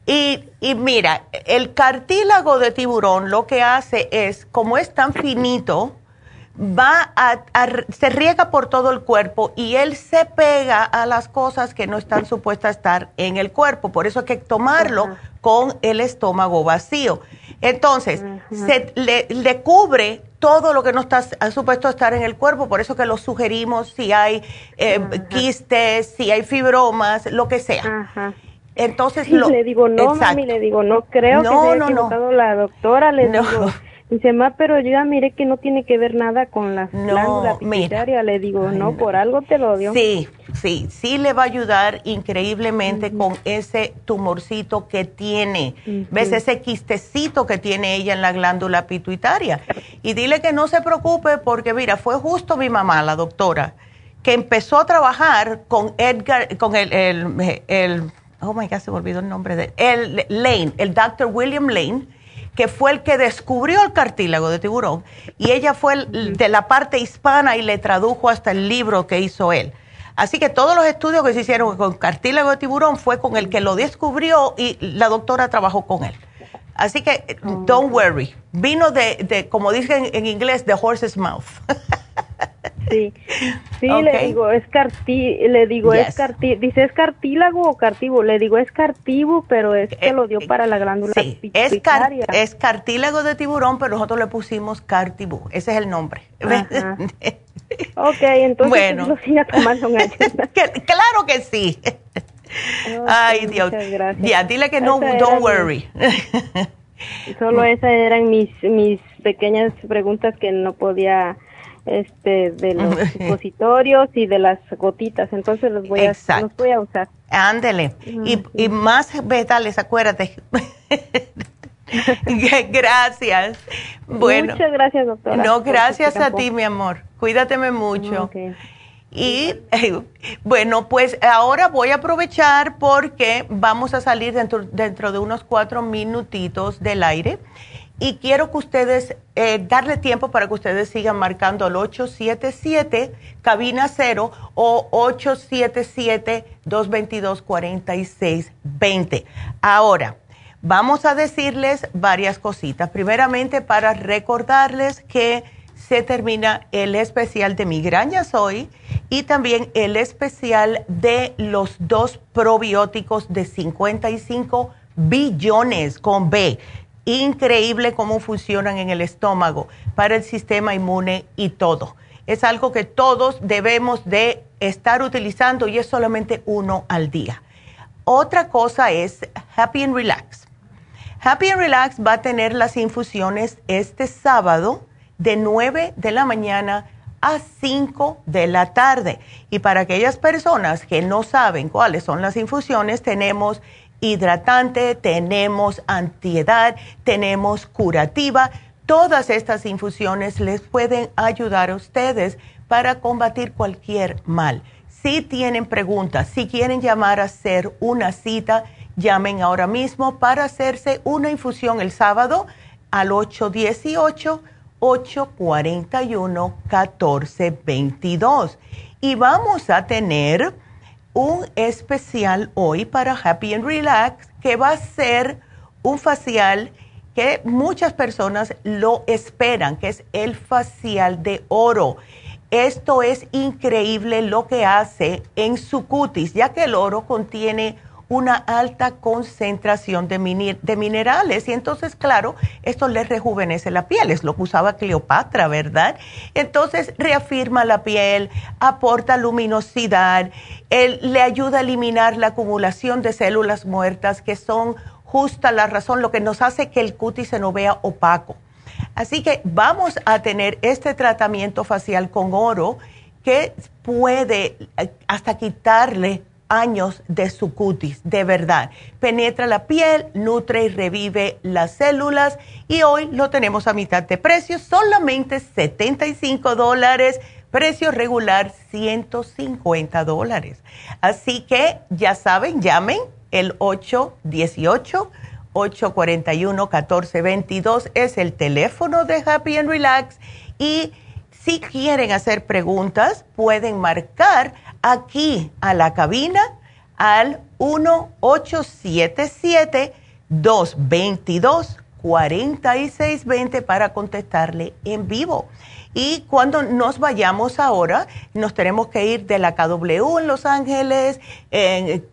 Y, y, mira, el cartílago de tiburón lo que hace es, como es tan finito, va a, se riega por todo el cuerpo y él se pega a las cosas que no están supuestas a estar en el cuerpo. Por eso hay que tomarlo con el estómago vacío. Entonces, se le, cubre todo lo que no está supuesto estar en el cuerpo, por eso que lo sugerimos si hay eh, quistes, si hay fibromas, lo que sea. Entonces,
le digo, no, mami, le digo, no creo que se haya equivocado la doctora, le digo Dice, ma, pero ya miré que no tiene que ver nada con la no, pituitaria. Le digo, no, por algo te lo dio.
Sí, sí, sí le va a ayudar increíblemente con ese tumorcito que tiene. ¿Ves? Ese quistecito que tiene ella en la glándula pituitaria. Y dile que no se preocupe porque, mira, fue justo mi mamá, la doctora, que empezó a trabajar con Edgar, con el, el, el oh my God, se me olvidó el nombre de el Lane, el doctor William Lane que fue el que descubrió el cartílago de tiburón, y ella fue de la parte hispana y le tradujo hasta el libro que hizo él. Así que todos los estudios que se hicieron con cartílago de tiburón fue con el que lo descubrió y la doctora trabajó con él. Así que, don't worry. Vino de, de como dicen en inglés, the horse's mouth.
Sí, sí, le digo, es cartí, le digo, es cartí, dice, ¿es cartílago o cartivo? Le digo, es cartivo, pero es que lo dio eh, para la glándula
sí, es, es cartílago de tiburón, pero nosotros le pusimos cartibú, ese es el nombre.
ok, entonces bueno. lo siga tomando
Claro que sí. Ay, Dios. Ya, dile que no, don't worry.
Solo esas eran mis, mis pequeñas preguntas que no podía este de los supositorios y de las gotitas, entonces los voy a los voy a usar.
Ándele. y, y más vetales, acuérdate. gracias. Bueno.
Muchas gracias, doctora.
No, gracias a ti, mi amor. Cuídateme mucho. Y bueno, pues ahora voy a aprovechar porque vamos a salir dentro, dentro de unos cuatro minutitos del aire y quiero que ustedes, eh, darle tiempo para que ustedes sigan marcando al 877 cabina 0 o 877-222-4620. Ahora, vamos a decirles varias cositas. Primeramente, para recordarles que se termina el especial de migrañas hoy y también el especial de los dos probióticos de 55 billones con B increíble cómo funcionan en el estómago para el sistema inmune y todo. Es algo que todos debemos de estar utilizando y es solamente uno al día. Otra cosa es Happy and Relax. Happy and Relax va a tener las infusiones este sábado de 9 de la mañana a 5 de la tarde. Y para aquellas personas que no saben cuáles son las infusiones, tenemos hidratante, tenemos antiedad, tenemos curativa. Todas estas infusiones les pueden ayudar a ustedes para combatir cualquier mal. Si tienen preguntas, si quieren llamar a hacer una cita, llamen ahora mismo para hacerse una infusión el sábado al 818-841-1422. Y vamos a tener un especial hoy para Happy and Relax que va a ser un facial que muchas personas lo esperan, que es el facial de oro. Esto es increíble lo que hace en su cutis, ya que el oro contiene una alta concentración de, minerales. Y entonces, claro, esto le rejuvenece la piel, es lo que usaba Cleopatra, ¿verdad? Entonces, reafirma la piel, aporta luminosidad, le ayuda a eliminar la acumulación de células muertas, que son justa la razón, lo que nos hace que el cutis se no vea opaco. Así que vamos a tener este tratamiento facial con oro que puede eh, hasta quitarle años de su cutis, de verdad. Penetra la piel, nutre y revive las células y hoy lo tenemos a mitad de precio, solamente 75 dólares, precio regular 150 dólares. Así que ya saben, llamen el 818. 841-1422 es el teléfono de Happy and Relax y si quieren hacer preguntas pueden marcar aquí a la cabina al 1877-222-4620 para contestarle en vivo. Y cuando nos vayamos ahora, nos tenemos que ir de la KW en Los Ángeles, en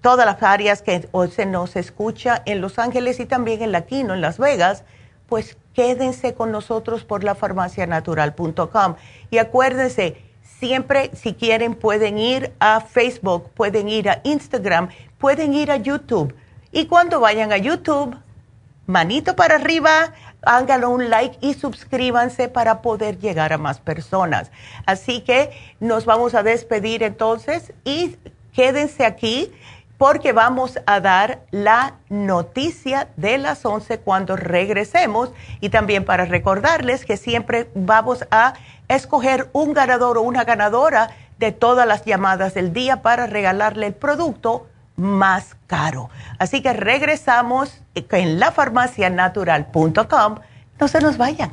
todas las áreas que se nos escucha en Los Ángeles y también en la Quino, en Las Vegas, pues quédense con nosotros por la farmacianatural.com. Y acuérdense, Siempre, si quieren, pueden ir a Facebook, pueden ir a Instagram, pueden ir a YouTube. Y cuando vayan a YouTube, manito para arriba, háganlo un like y suscríbanse para poder llegar a más personas. Así que nos vamos a despedir entonces y quédense aquí porque vamos a dar la noticia de las 11 cuando regresemos y también para recordarles que siempre vamos a escoger un ganador o una ganadora de todas las llamadas del día para regalarle el producto más caro. Así que regresamos en lafarmacianatural.com. No se nos vayan.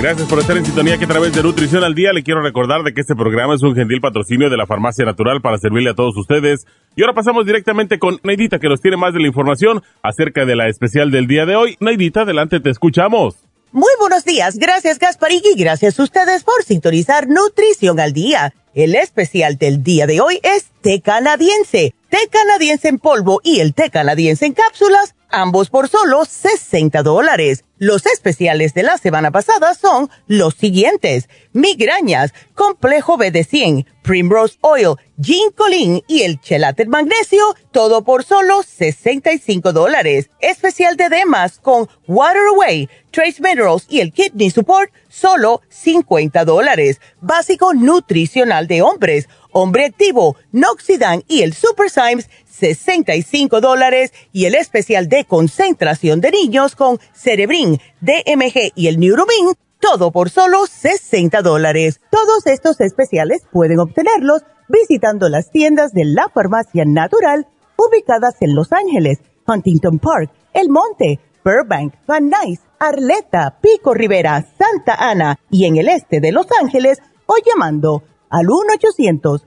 Gracias por estar en sintonía que a través de Nutrición al Día le quiero recordar de que este programa es un gentil patrocinio de la Farmacia Natural para servirle a todos ustedes. Y ahora pasamos directamente con Neidita que nos tiene más de la información acerca de la especial del día de hoy. Neidita, adelante, te escuchamos.
Muy buenos días, gracias Gasparín y gracias a ustedes por sintonizar Nutrición al Día. El especial del día de hoy es té canadiense, té canadiense en polvo y el té canadiense en cápsulas ambos por solo 60 dólares. Los especiales de la semana pasada son los siguientes. Migrañas, complejo BD100, Primrose Oil, Ginkolin y el Chelate Magnesio, todo por solo 65 dólares. Especial de Demas con Water Away, Trace Minerals y el Kidney Support, solo 50 dólares. Básico nutricional de hombres, hombre activo, Noxidan y el Super Symes, 65 dólares y el especial de concentración de niños con Cerebrin, DMG y el Neuromin, todo por solo 60 dólares. Todos estos especiales pueden obtenerlos visitando las tiendas de la farmacia natural ubicadas en Los Ángeles, Huntington Park, El Monte, Burbank, Van Nuys, Arleta, Pico Rivera, Santa Ana y en el este de Los Ángeles o llamando al 1 800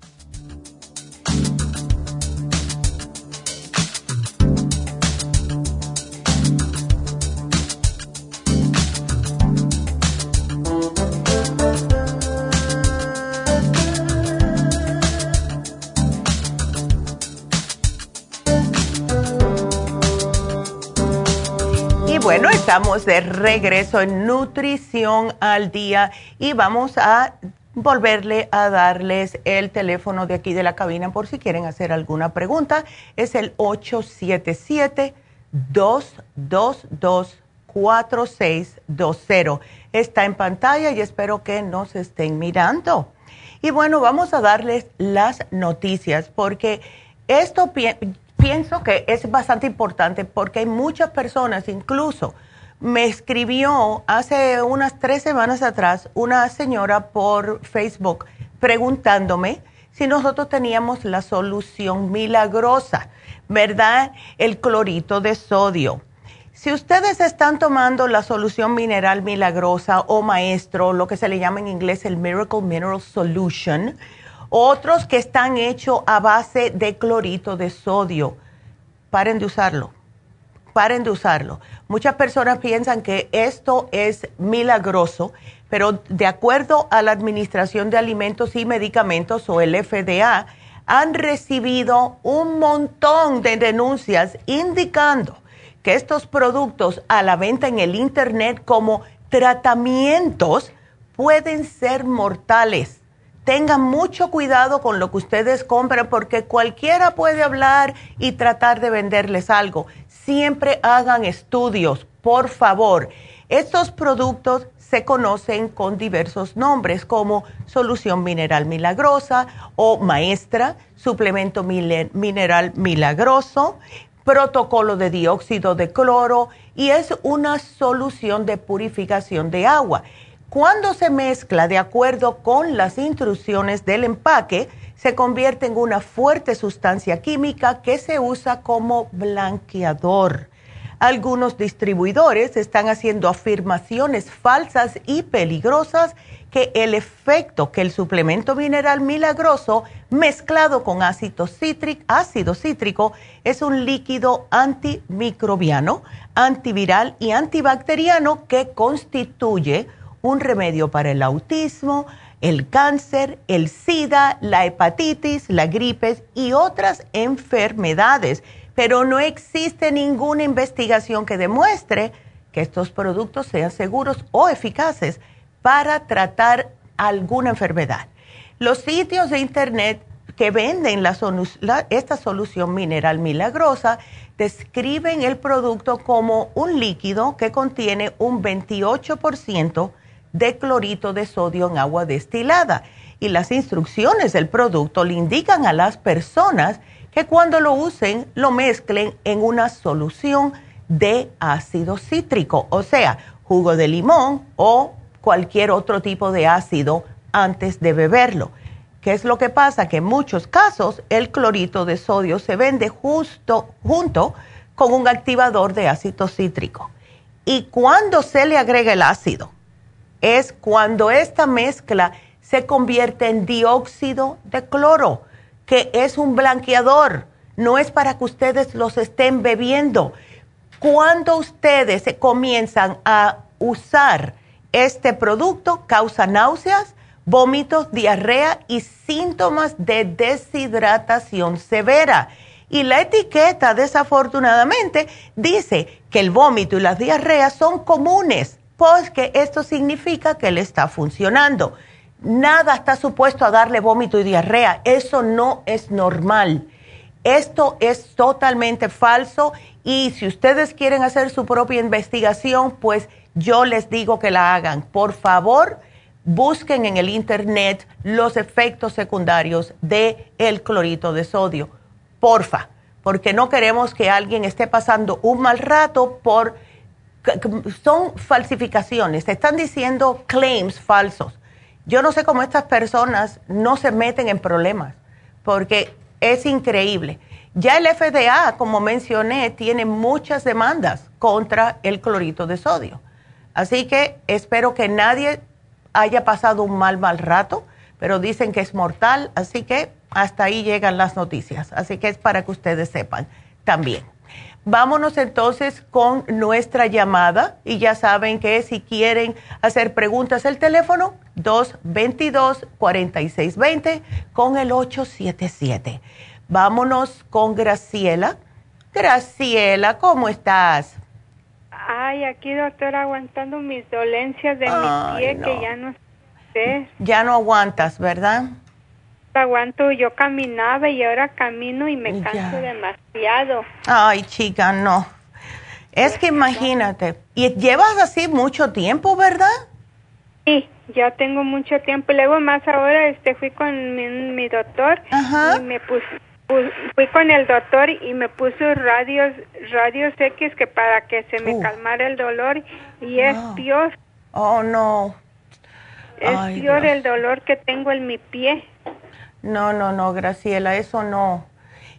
Bueno, estamos de regreso en Nutrición al Día y vamos a volverle a darles el teléfono de aquí de la cabina por si quieren hacer alguna pregunta. Es el 877-222-4620. Está en pantalla y espero que nos estén mirando. Y bueno, vamos a darles las noticias porque esto pienso que es bastante importante porque hay muchas personas, incluso me escribió hace unas tres semanas atrás una señora por Facebook preguntándome si nosotros teníamos la solución milagrosa, ¿verdad? El clorito de sodio. Si ustedes están tomando la solución mineral milagrosa o maestro, lo que se le llama en inglés el Miracle Mineral Solution, otros que están hechos a base de clorito de sodio. Paren de usarlo. Paren de usarlo. Muchas personas piensan que esto es milagroso, pero de acuerdo a la Administración de Alimentos y Medicamentos o el FDA, han recibido un montón de denuncias indicando que estos productos a la venta en el Internet como tratamientos pueden ser mortales tengan mucho cuidado con lo que ustedes compran porque cualquiera puede hablar y tratar de venderles algo. Siempre hagan estudios, por favor. Estos productos se conocen con diversos nombres como solución mineral milagrosa o maestra, suplemento mineral milagroso, protocolo de dióxido de cloro y es una solución de purificación de agua. Cuando se mezcla de acuerdo con las instrucciones del empaque, se convierte en una fuerte sustancia química que se usa como blanqueador. Algunos distribuidores están haciendo afirmaciones falsas y peligrosas que el efecto que el suplemento mineral milagroso mezclado con ácido cítrico, ácido cítrico es un líquido antimicrobiano, antiviral y antibacteriano que constituye un remedio para el autismo, el cáncer, el SIDA, la hepatitis, la gripe y otras enfermedades, pero no existe ninguna investigación que demuestre que estos productos sean seguros o eficaces para tratar alguna enfermedad. Los sitios de Internet que venden esta solución mineral milagrosa describen el producto como un líquido que contiene un 28% de clorito de sodio en agua destilada. Y las instrucciones del producto le indican a las personas que cuando lo usen lo mezclen en una solución de ácido cítrico, o sea, jugo de limón o cualquier otro tipo de ácido antes de beberlo. ¿Qué es lo que pasa? Que en muchos casos el clorito de sodio se vende justo junto con un activador de ácido cítrico. Y cuando se le agrega el ácido, es cuando esta mezcla se convierte en dióxido de cloro, que es un blanqueador, no es para que ustedes los estén bebiendo. Cuando ustedes comienzan a usar este producto, causa náuseas, vómitos, diarrea y síntomas de deshidratación severa. Y la etiqueta, desafortunadamente, dice que el vómito y las diarreas son comunes, porque esto significa que le está funcionando. Nada está supuesto a darle vómito y diarrea. Eso no es normal. Esto es totalmente falso y si ustedes quieren hacer su propia investigación, pues yo les digo que la hagan. Por favor, busquen en el internet los efectos secundarios del el clorito de sodio. Porfa, porque no queremos que alguien esté pasando un mal rato por... Son falsificaciones, están diciendo claims falsos. Yo no sé cómo estas personas no se meten en problemas, porque es increíble. Ya el FDA, como mencioné, tiene muchas demandas contra el clorito de sodio. Así que espero que nadie haya pasado un mal, mal rato, pero dicen que es mortal, así que hasta ahí llegan las noticias. Así que es para que ustedes sepan también. Vámonos entonces con nuestra llamada y ya saben que si quieren hacer preguntas, el teléfono 222-4620 con el 877. Vámonos con Graciela. Graciela, ¿cómo estás?
Ay, aquí doctora aguantando mis dolencias de mi pie que ya no sé.
Ya no aguantas, ¿verdad?
Aguanto, yo caminaba y ahora camino y me canso demasiado.
Ay, chica, no. Es que imagínate, y llevas así mucho tiempo, ¿verdad?
Sí, ya tengo mucho tiempo. Luego más ahora este fui con mi, doctor y me puse fui con el doctor y me puso radios radios X que para que se me uh. calmara el dolor y es Dios.
Oh, no.
Es Dios, el dolor que tengo en mi pie.
No, no, no, Graciela, eso no.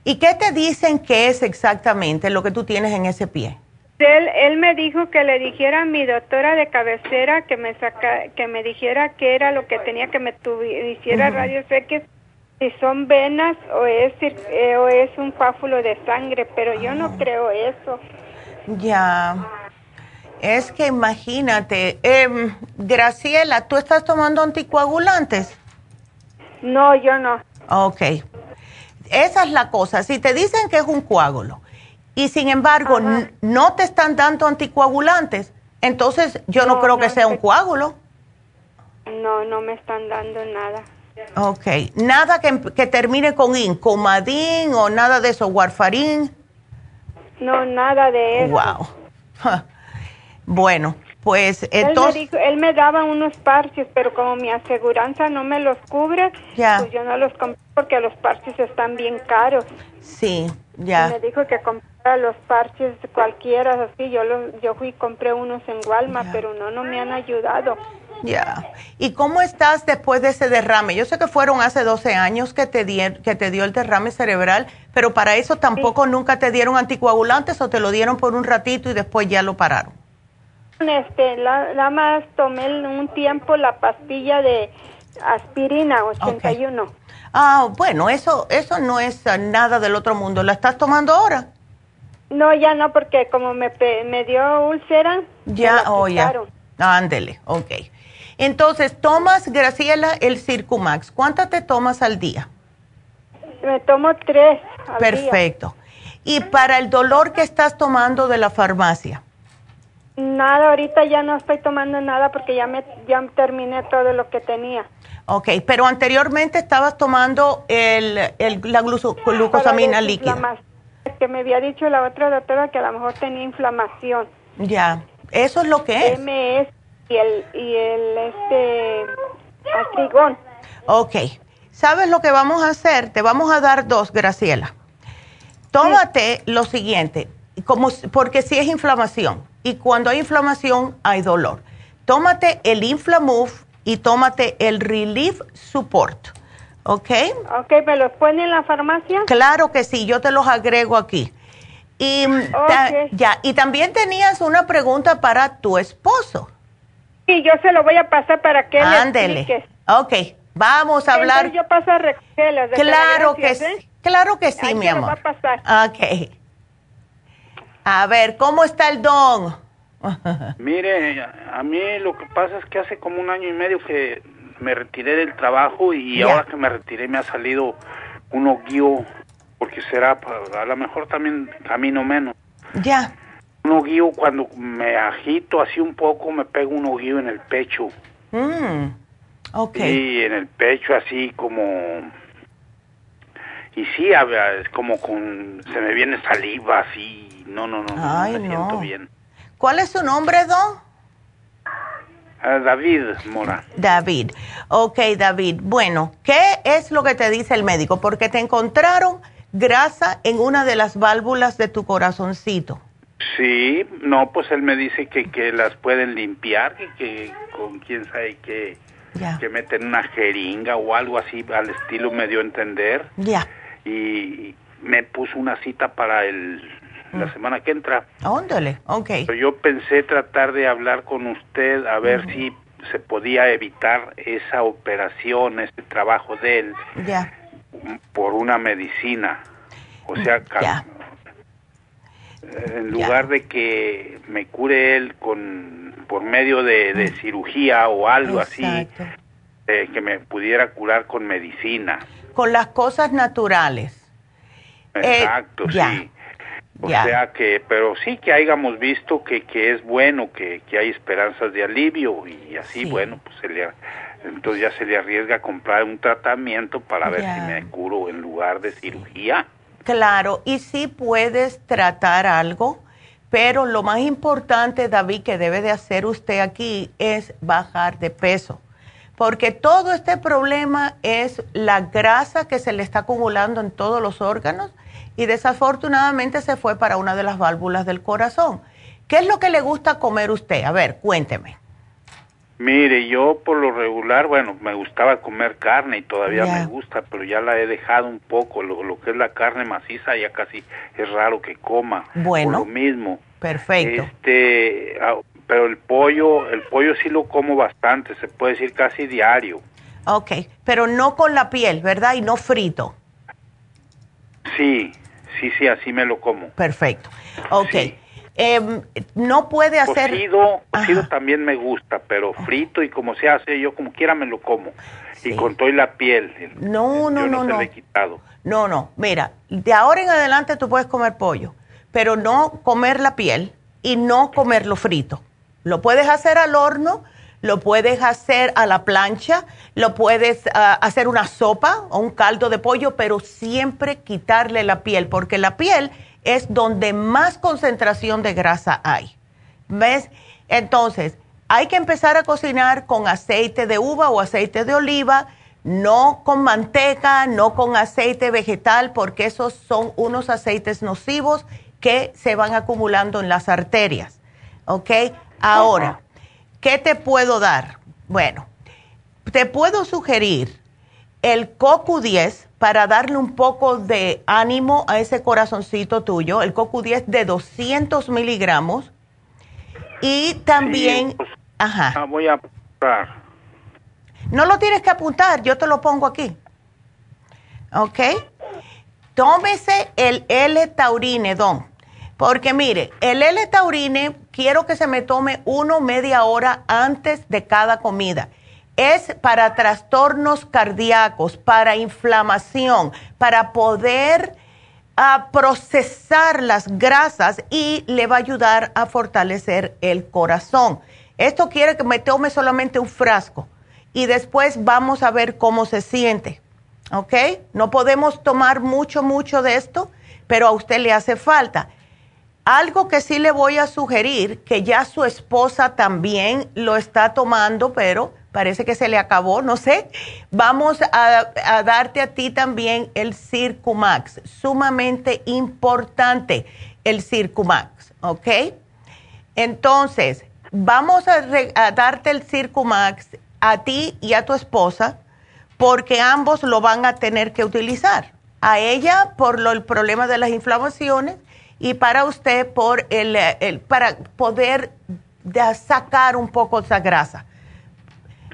¿Y qué te dicen que es exactamente lo que tú tienes en ese pie?
Él, él me dijo que le dijera a mi doctora de cabecera que me saca, que me dijera qué era lo que tenía que me hiciera radios X si son venas o es, eh, o es un coágulo de sangre, pero yo no ah. creo eso.
Ya. Es que imagínate, eh, Graciela, ¿tú estás tomando anticoagulantes?
No, yo no.
Ok. Esa es la cosa. Si te dicen que es un coágulo y sin embargo no te están dando anticoagulantes, entonces yo no, creo que sea un coágulo.
No, no me están dando nada.
Ok, nada que, termine con incomadín o nada de eso, warfarín.
No, nada de eso.
Wow. Bueno, pues entonces...
Él me, él me daba unos parches, pero como mi aseguranza no me los cubre, pues yo no los compré porque los parches están bien caros.
Sí, ya.
me dijo que comprara los parches cualquiera, así. Yo, yo fui y compré unos en Walmart, pero no, no me han ayudado.
Ya. ¿Y cómo estás después de ese derrame? Yo sé que fueron hace 12 años que te, que te dio el derrame cerebral, pero para eso tampoco nunca te dieron anticoagulantes o te lo dieron por un ratito y después ya lo pararon.
Este, nada más tomé un tiempo la pastilla de aspirina 81.
Ah, bueno, eso eso no es nada del otro mundo. ¿La estás tomando ahora?
No, ya no, porque como me, me dio úlcera,
ya, oh, ya. Ándele, ok. Entonces, tomas, Graciela, el Circumax. ¿Cuántas te tomas al día?
Me tomo tres.
Perfecto. ¿Y para el dolor que estás tomando de la farmacia?
Nada, ahorita ya no estoy tomando nada porque ya me ya terminé todo lo que tenía.
Ok, pero anteriormente estabas tomando el, el la glucosamina líquida.
Que me había dicho la otra doctora que a lo mejor tenía inflamación.
Ya, eso es lo que es.
MS y el, y el este, astrigón.
Ok, ¿sabes lo que vamos a hacer? Te vamos a dar dos, Graciela. Tómate lo siguiente como, porque sí es inflamación. Y cuando hay inflamación, hay dolor. Tómate el Inflamove y tómate el Relief Support. ¿Ok?
Ok, ¿me los pone en la farmacia?
Claro que sí, yo te los agrego aquí. Y, ya, y también tenías una pregunta para tu esposo.
Sí, yo se lo voy a pasar para que
Ándele. le Ok, vamos a hablar.
Yo paso a recogerlas.
Claro que sí, ¿eh? claro que sí, mi amor. Va a pasar. Ok. A ver, ¿cómo está el don?
Mire, a mí lo que pasa es que hace como un año y medio que me retiré del trabajo y ahora que me retiré me ha salido un oguío, porque será, a lo mejor también camino menos.
Ya.
Un oguío cuando me agito así un poco me pego un oguío en el pecho.
Mm. Ok.
Sí, en el pecho así como... Y sí, es como con... Se me viene saliva así. No, no, no, no me siento bien.
¿Cuál es su nombre, Don?
Ah, David Mora.
David. Ok, David. Bueno, ¿qué es lo que te dice el médico? Porque te encontraron grasa en una de las válvulas de tu corazoncito.
Sí, no, pues él me dice que, que las pueden limpiar, que, que con quién sabe que, que meten una jeringa o algo así al estilo me dio a entender.
Ya.
Y me puso una cita para el la mm. semana que entra.
Óndale, ok.
Pero yo pensé tratar de hablar con usted a ver si se podía evitar esa operación, ese trabajo de él,
ya.
por una medicina. O sea, ya. en lugar de que me cure él con por medio de, de cirugía o algo así, eh, que me pudiera curar con medicina.
Con las cosas naturales.
Exacto, eh, sí. O sea que, pero sí que hayamos visto que, que es bueno, que, que hay esperanzas de alivio y así, bueno, pues se le, entonces ya se le arriesga a comprar un tratamiento para ver si me curo en lugar de cirugía.
Claro, y sí puedes tratar algo, pero lo más importante, David, que debe de hacer usted aquí es bajar de peso, porque todo este problema es la grasa que se le está acumulando en todos los órganos y desafortunadamente se fue para una de las válvulas del corazón. ¿Qué es lo que le gusta comer usted? A ver, cuénteme.
Mire, yo por lo regular, bueno, me gustaba comer carne y todavía me gusta, pero ya la he dejado un poco. Lo, que es la carne maciza ya casi es raro que coma.
Bueno.
lo mismo.
Perfecto.
Este, ah, pero el pollo, el pollo sí lo como bastante, se puede decir casi diario.
Ok, pero no con la piel, ¿verdad? Y no frito.
Sí, Sí, sí, así me lo como.
Perfecto. Ok. Em, no puede hacer...
Cocido, cocido también me gusta, pero frito y como se hace, yo como quiera me lo como. Y con todo y la piel.
No, no, no, no.
he quitado.
No, no. Mira, de ahora en adelante tú puedes comer pollo, pero no comer la piel y no comerlo frito. Lo puedes hacer al horno, lo puedes hacer a la plancha, lo puedes ah, hacer una sopa o un caldo de pollo, pero siempre quitarle la piel, porque la piel es donde más concentración de grasa hay. ¿Ves? Entonces, hay que empezar a cocinar con aceite de uva o aceite de oliva, no con manteca, no con aceite vegetal, porque esos son unos aceites nocivos que se van acumulando en las arterias. ¿Ok? Ahora, ¿Qué te puedo dar? Bueno, te puedo sugerir el CoQ10 para darle un poco de ánimo a ese corazoncito tuyo, el CoQ10 de 200 miligramos. Y también...
Pues, ajá. Ah, voy a apuntar.
No lo tienes que apuntar, yo te lo pongo aquí. ¿Ok? Tómese el L-taurine, don. Porque mire, el L-taurine quiero que se me tome uno media hora antes de cada comida. Es para trastornos cardíacos, para inflamación, para poder ah, procesar las grasas y le va a ayudar a fortalecer el corazón. Esto quiere que me tome solamente un frasco y después vamos a ver cómo se siente. ¿Ok? No podemos tomar mucho, mucho de esto, pero a usted le hace falta. Algo que sí le voy a sugerir, que ya su esposa también lo está tomando, pero parece que se le acabó, no sé. Vamos a, darte a ti también el Circumax, sumamente importante. el Circumax, ¿ok? Entonces, vamos a, darte el Circumax a ti y a tu esposa porque ambos lo van a tener que utilizar. A ella por el problema de las inflamaciones y para usted por el, para poder sacar un poco esa grasa.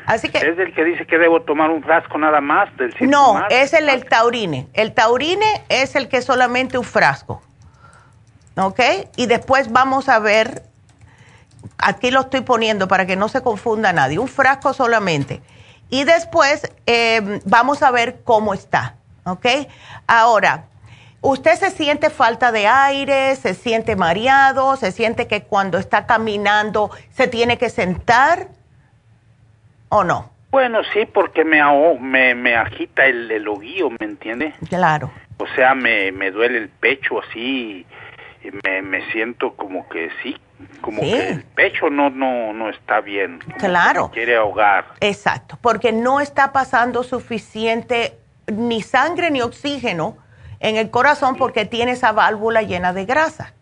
Así que, ¿Es el que dice que debo tomar un frasco nada más del
No, es el, el taurine. El taurine es el que solamente un frasco. ¿Ok? Y después vamos a ver, aquí lo estoy poniendo para que no se confunda nadie, un frasco solamente. Y después eh, vamos a ver cómo está. ¿Ok? Ahora, ¿usted se siente falta de aire? ¿Se siente mareado? ¿Se siente que cuando está caminando se tiene que sentar? ¿O no?
Bueno, sí, porque me, me, me agita el, el oguío, ¿me entiende?
Claro.
O sea, me, me duele el pecho así, y me, me siento como que sí, como que el pecho no, no, no está bien.
Claro.
quiere ahogar.
Exacto, porque no está pasando suficiente ni sangre ni oxígeno en el corazón porque tiene esa válvula llena de grasa.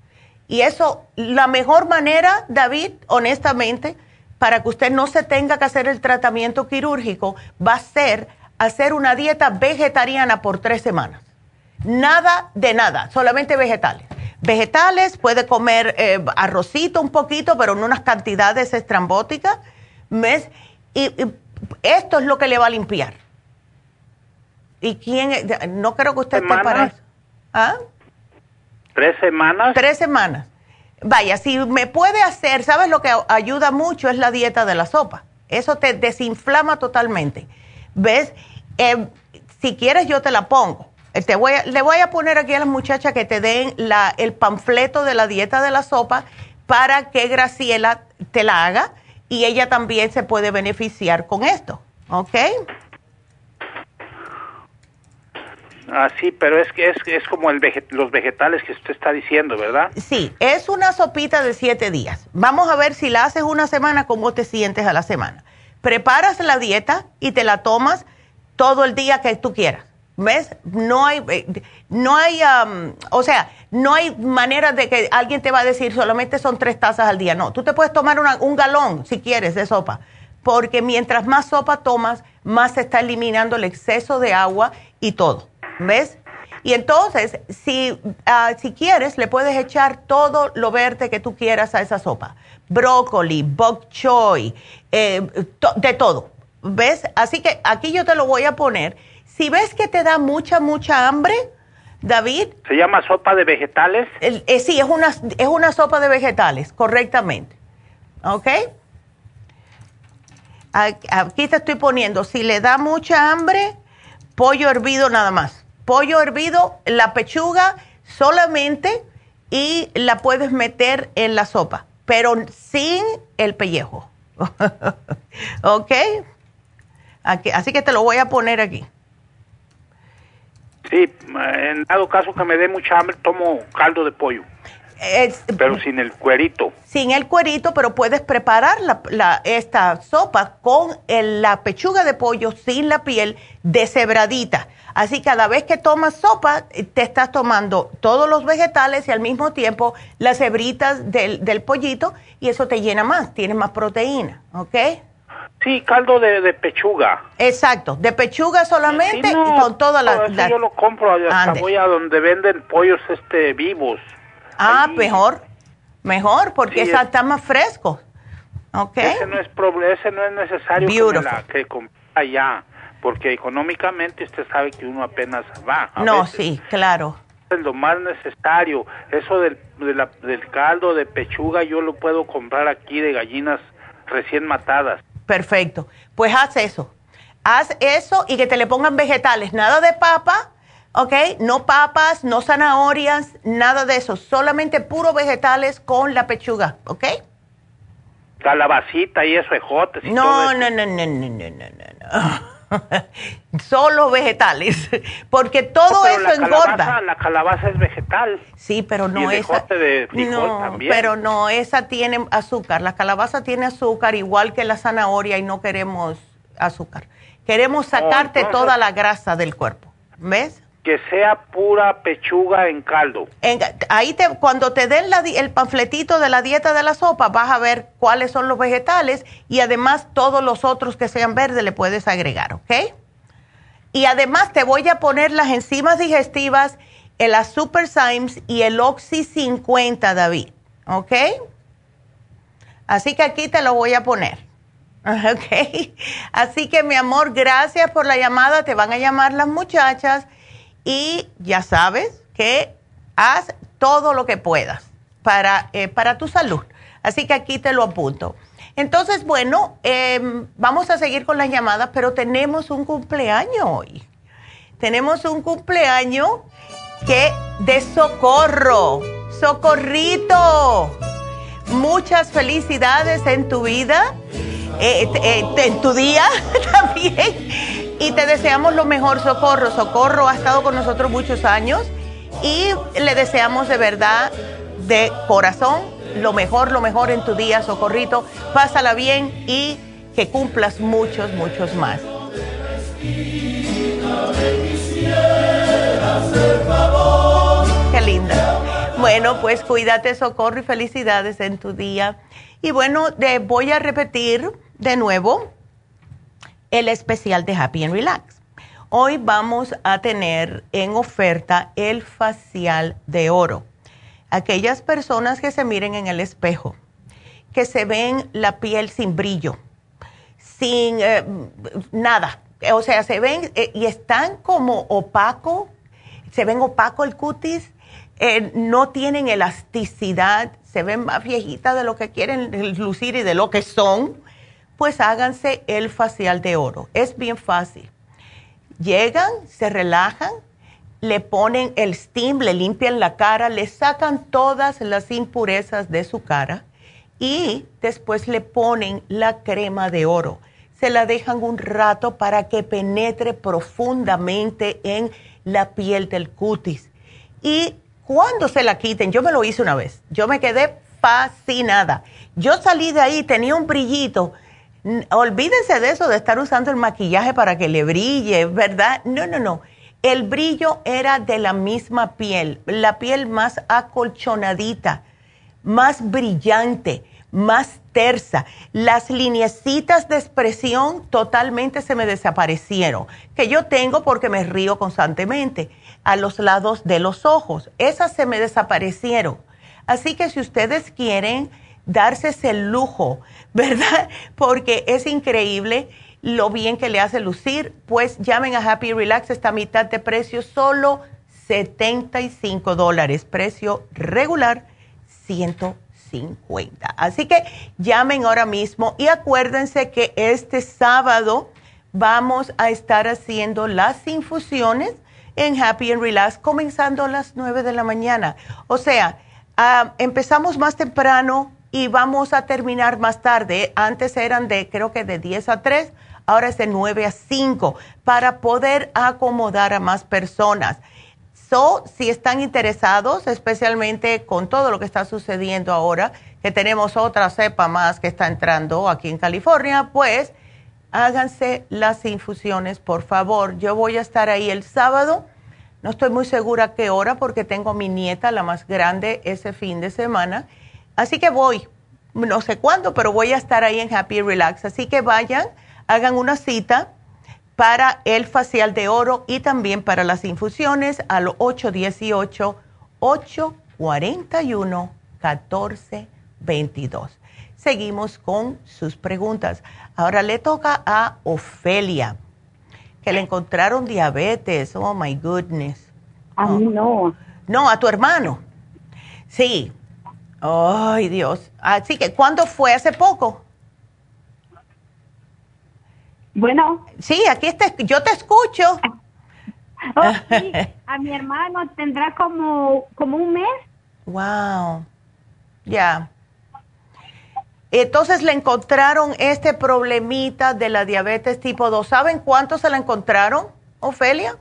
Y eso, la mejor manera, David, honestamente, para que usted no se tenga que hacer el tratamiento quirúrgico, va a ser hacer una dieta vegetariana por tres semanas. Nada de nada, solamente vegetales. Vegetales, puede comer eh, arrocito un poquito, pero en unas cantidades estrambóticas. ¿ves? Y, esto es lo que le va a limpiar. ¿Y quién? No creo que usted esté para eso. ¿Ah?
¿Tres semanas?
Tres semanas. Vaya, si me puede hacer, ¿sabes lo que ayuda mucho? Es la dieta de la sopa. Eso te desinflama totalmente. ¿Ves? Eh, si quieres, yo te la pongo. Eh, te voy le voy a poner aquí a las muchachas que te den la, el panfleto de la dieta de la sopa para que Graciela te la haga y ella también se puede beneficiar con esto. ¿Ok?
Ah, sí, pero es que es, es como el los vegetales que usted está diciendo, ¿verdad?
Sí, es una sopita de siete días. Vamos a ver si la haces una semana, cómo te sientes a la semana. Preparas la dieta y te la tomas todo el día que tú quieras. ¿Ves? No hay, eh, no hay, o sea, no hay manera de que alguien te va a decir solamente son tres tazas al día. No, tú te puedes tomar un galón si quieres de sopa, porque mientras más sopa tomas, más se está eliminando el exceso de agua y todo. ¿Ves? Y entonces, si, ah, si quieres, le puedes echar todo lo verde que tú quieras a esa sopa. Brócoli, bok choy, eh, de todo. ¿Ves? Así que aquí yo te lo voy a poner. Si ves que te da mucha, mucha hambre, David.
¿Se llama sopa de vegetales?
Eh, sí, es una, es una sopa de vegetales, correctamente. ¿Ok? Aquí te estoy poniendo, si le da mucha hambre, pollo hervido nada más pollo hervido, la pechuga solamente y la puedes meter en la sopa, pero sin el pellejo. ¿Ok? así que te lo voy a poner aquí.
Sí, en dado caso que me dé mucha hambre, tomo caldo de pollo. Pero sin el cuerito.
Sin el cuerito, pero puedes preparar la, esta sopa con la pechuga de pollo sin la piel deshebradita. Así cada vez que tomas sopa, eh, te estás tomando todos los vegetales y al mismo tiempo las hebritas del, pollito y eso te llena más, tienes más proteína, ¿ok?
Sí, caldo de, pechuga.
Exacto, de pechuga solamente y con todas las...
Yo lo compro, hasta voy a donde venden pollos este vivos.
Ah, mejor, mejor, porque esa está más fresco. ¿ok?
Ese no es, ese no es necesario que, la, que allá porque económicamente usted sabe que uno apenas va.
no, sí, claro.
Es lo más necesario. Eso del, del caldo de pechuga yo lo puedo comprar aquí de gallinas recién matadas.
Perfecto. Pues haz eso. Haz eso y que te le pongan vegetales. Nada de papa, ¿ok? No papas, no zanahorias, nada de eso. Solamente puro vegetales con la pechuga, ¿ok?
Calabacita y eso, ejotes y
no, todo eso. No, no, no, no, no, no, no. Solo vegetales, porque todo eso engorda.
la calabaza es vegetal.
Sí, pero no esa. no, pero no, esa tiene azúcar. La calabaza tiene azúcar igual que la zanahoria y no queremos azúcar. Queremos oh, sacarte toda la grasa del cuerpo. ¿Ves?
Que sea pura pechuga en caldo.
ahí te, cuando te den el panfletito de la dieta de la sopa, vas a ver cuáles son los vegetales y además todos los otros que sean verdes le puedes agregar, ¿ok? Y además te voy a poner las enzimas digestivas, el Super Symes y el Oxy 50, David, ¿ok? Así que aquí te lo voy a poner. Ok. Así que mi amor, gracias por la llamada. Te van a llamar las muchachas y ya sabes que haz todo lo que puedas para, eh, para tu salud. Así que aquí te lo apunto. Entonces, bueno, em, vamos a seguir con las llamadas, pero tenemos un cumpleaños hoy. Tenemos un cumpleaños que de socorro, socorrito. Muchas felicidades en tu vida, eh, eh, en tu día también y te deseamos lo mejor, Socorro. Socorro ha estado con nosotros muchos años y le deseamos de verdad, de corazón, lo mejor, lo mejor en tu día, Socorrito. Pásala bien y que cumplas muchos, muchos más. Qué linda. Bueno, pues cuídate, Socorro, y felicidades en tu día. Y bueno, te voy a repetir de nuevo el especial de Happy and Relax. Hoy vamos a tener en oferta el facial de oro. Aquellas personas que se miren en el espejo, que se ven la piel sin brillo, sin eh, nada, o sea, se ven eh, y están como opaco, se ven opaco el cutis, eh, no tienen elasticidad, se ven más viejitas de lo que quieren lucir y de lo que son pues háganse el facial de oro. Es bien fácil. Llegan, se relajan, le ponen el steam, le limpian la cara, le sacan todas las impurezas de su cara y después le ponen la crema de oro. Se la dejan un rato para que penetre profundamente en la piel del cutis. Y cuando se la quiten, yo me lo hice una vez, yo me quedé fascinada. Yo salí de ahí, tenía un brillito olvídense de eso, de estar usando el maquillaje para que le brille, ¿verdad? No, no, no. El brillo era de la misma piel, la piel más acolchonadita, más brillante, más tersa. Las lineecitas de expresión totalmente se me desaparecieron, que yo tengo porque me río constantemente, a los lados de los ojos. Esas se me desaparecieron. Así que si ustedes quieren darse ese lujo, ¿verdad? Porque es increíble lo bien que le hace lucir. Pues llamen a Happy Relax, esta mitad de precio, solo 75 dólares, precio regular 150. Así que llamen ahora mismo y acuérdense que este sábado vamos a estar haciendo las infusiones en Happy and Relax comenzando a las 9 de la mañana. O sea, ah, empezamos más temprano y vamos a terminar más tarde. Antes eran de, creo que de 10 a 3, ahora es de 9 a 5, para poder acomodar a más personas. So, si están interesados, especialmente con todo lo que está sucediendo ahora, que tenemos otra cepa más que está entrando aquí en California, pues háganse las infusiones, por favor. Yo voy a estar ahí el sábado. No estoy muy segura qué hora porque tengo mi nieta, la más grande, ese fin de semana Así que voy, no sé cuándo, pero voy a estar ahí en Happy Relax. Así que vayan, hagan una cita para el facial de oro y también para las infusiones al 818-841-1422. Seguimos con sus preguntas. Ahora le toca a Ofelia, que le encontraron diabetes. Oh, my goodness.
A mí no.
No, a tu hermano. Sí, Ay, Dios. Así que, ¿cuándo fue? ¿Hace poco?
Bueno.
Sí, aquí está, yo te escucho.
Oh, sí, a mi hermano tendrá como, como un mes.
Wow. Ya. Entonces le encontraron este problemita de la diabetes tipo 2. ¿Saben cuánto se la encontraron, Ofelia?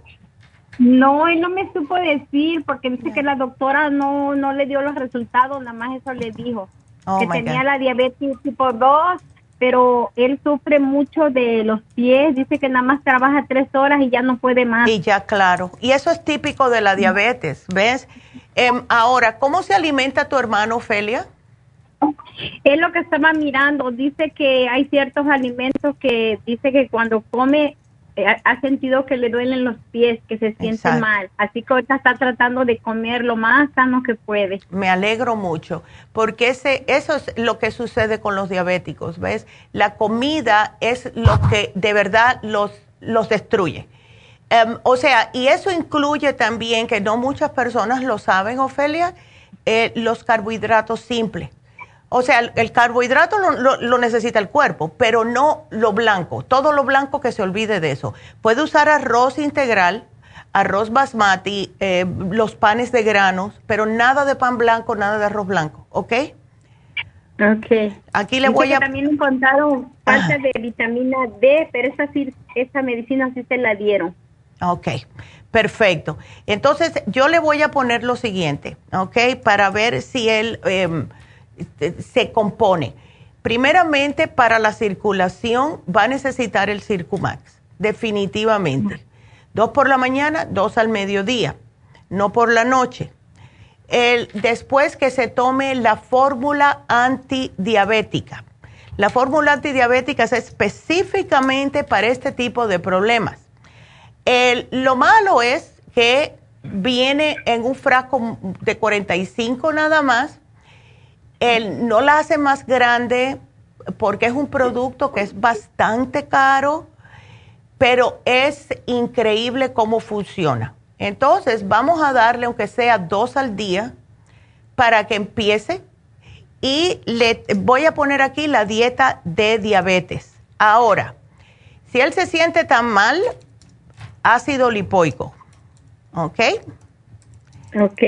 No, él no me supo decir porque dice que la doctora no, no le dio los resultados, nada más eso le dijo. Oh, que tenía la diabetes tipo 2 pero él sufre mucho de los pies, dice que nada más trabaja tres horas y ya no puede más.
Y ya, claro. Y eso es típico de la diabetes, ¿ves? Em, ahora, ¿cómo se alimenta tu hermano, Ofelia?
Es lo que estaba mirando. Dice que hay ciertos alimentos que dice que cuando come eh, ha sentido que le duelen los pies, que se siente mal. Así que ahorita está tratando de comer lo más sano que puede.
Me alegro mucho, porque ese, eso es lo que sucede con los diabéticos, ¿ves? La comida es lo que de verdad los, los destruye. Em, o sea, y eso incluye también, que no muchas personas lo saben, Ofelia, eh, los carbohidratos simples. O sea, el, carbohidrato lo, necesita el cuerpo, pero no lo blanco. Todo lo blanco que se olvide de eso. Puede usar arroz integral, arroz basmati, eh, los panes de granos, pero nada de pan blanco, nada de arroz blanco, ¿ok?
Ok.
Aquí le voy a...
También encontraron falta de vitamina D, pero esa, esa medicina sí se la dieron.
Ok, perfecto. Entonces, yo le voy a poner lo siguiente, ¿ok? Para ver si él... Este, se compone. Primeramente, para la circulación va a necesitar el Circumax, definitivamente. Dos por la mañana, dos al mediodía, no por la noche. El, después que se tome la fórmula antidiabética. La fórmula antidiabética es específicamente para este tipo de problemas. lo malo es que viene en un frasco de 45 nada más él no la hace más grande porque es un producto que es bastante caro, pero es increíble cómo funciona. Entonces, vamos a darle, aunque sea dos al día, para que empiece. Y le voy a poner aquí la dieta de diabetes. Ahora, si él se siente tan mal, ácido lipoico. ¿Ok?
Ok.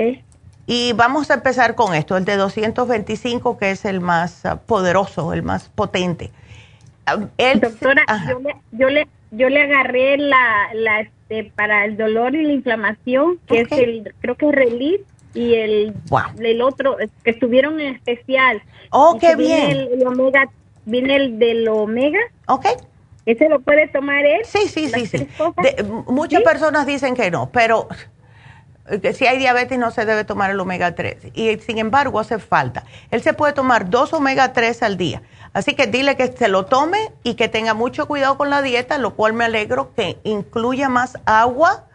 Y vamos a empezar con esto, el de 225, que es el más ah, poderoso, el más potente.
Ah, Doctora, yo le, yo le, agarré la, la este, para el dolor y la inflamación, que es el, creo que es Relief, y el, el otro, que estuvieron en especial.
Oh, qué bien.
El, omega, viene el del omega.
Ok.
¿Ese lo puede tomar él?
Sí, sí, sí, sí. muchas personas dicen que no, pero si hay diabetes no se debe tomar el omega 3 y sin embargo hace falta. Él se puede tomar dos omega 3 al día. Así que dile que se lo tome y que tenga mucho cuidado con la dieta, lo cual me alegro que incluya más agua,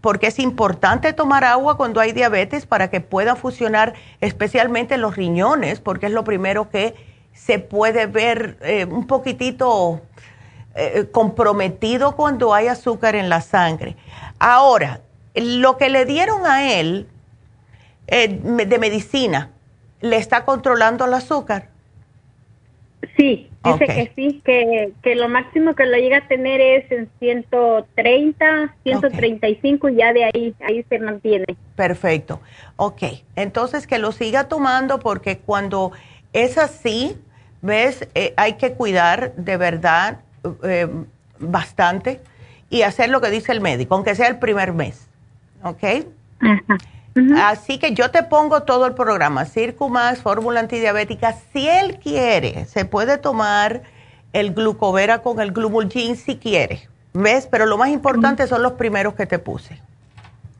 porque es importante tomar agua cuando hay diabetes para que pueda funcionar especialmente los riñones, porque es lo primero que se puede ver eh, un poquitito eh, comprometido cuando hay azúcar en la sangre. Ahora, lo que le dieron a él eh, de medicina, ¿le está controlando el azúcar?
Sí, dice que sí, que, lo máximo que lo llega a tener es en 130, 135 y ya de ahí, ahí se mantiene.
Perfecto. Ok, entonces que lo siga tomando porque cuando es así, ves, eh, hay que cuidar de verdad eh, bastante y hacer lo que dice el médico, aunque sea el primer mes. ¿Ok? Así que yo te pongo todo el programa, Circumax, fórmula antidiabética. Si él quiere, se puede tomar el glucovera con el glumulgin si quiere. ¿Ves? Pero lo más importante son los primeros que te puse.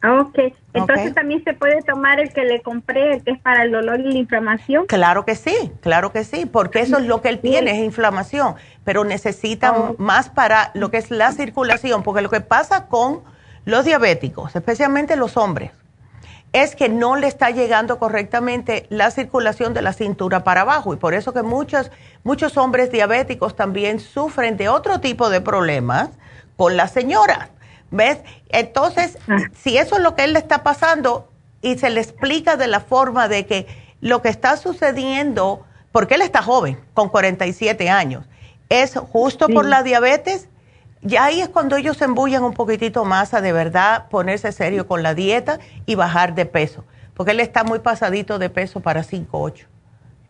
Ok. Entonces también se puede tomar el que le compré, el que es para el dolor y la inflamación.
Claro que sí, claro que sí, porque eso es lo que él tiene, es inflamación, pero necesita oh. más para lo que es la circulación, porque lo que pasa con los diabéticos, especialmente los hombres, es que no le está llegando correctamente la circulación de la cintura para abajo y por eso que muchos, muchos hombres diabéticos también sufren de otro tipo de problemas con la señora. ¿Ves? Entonces, ah. si eso es lo que él le está pasando y se le explica de la forma de que lo que está sucediendo, porque él está joven, con 47 años, es justo por la diabetes, ya ahí es cuando ellos se embullan un poquitito más a de verdad ponerse serio con la dieta y bajar de peso, porque él está muy pasadito de peso para 5'8".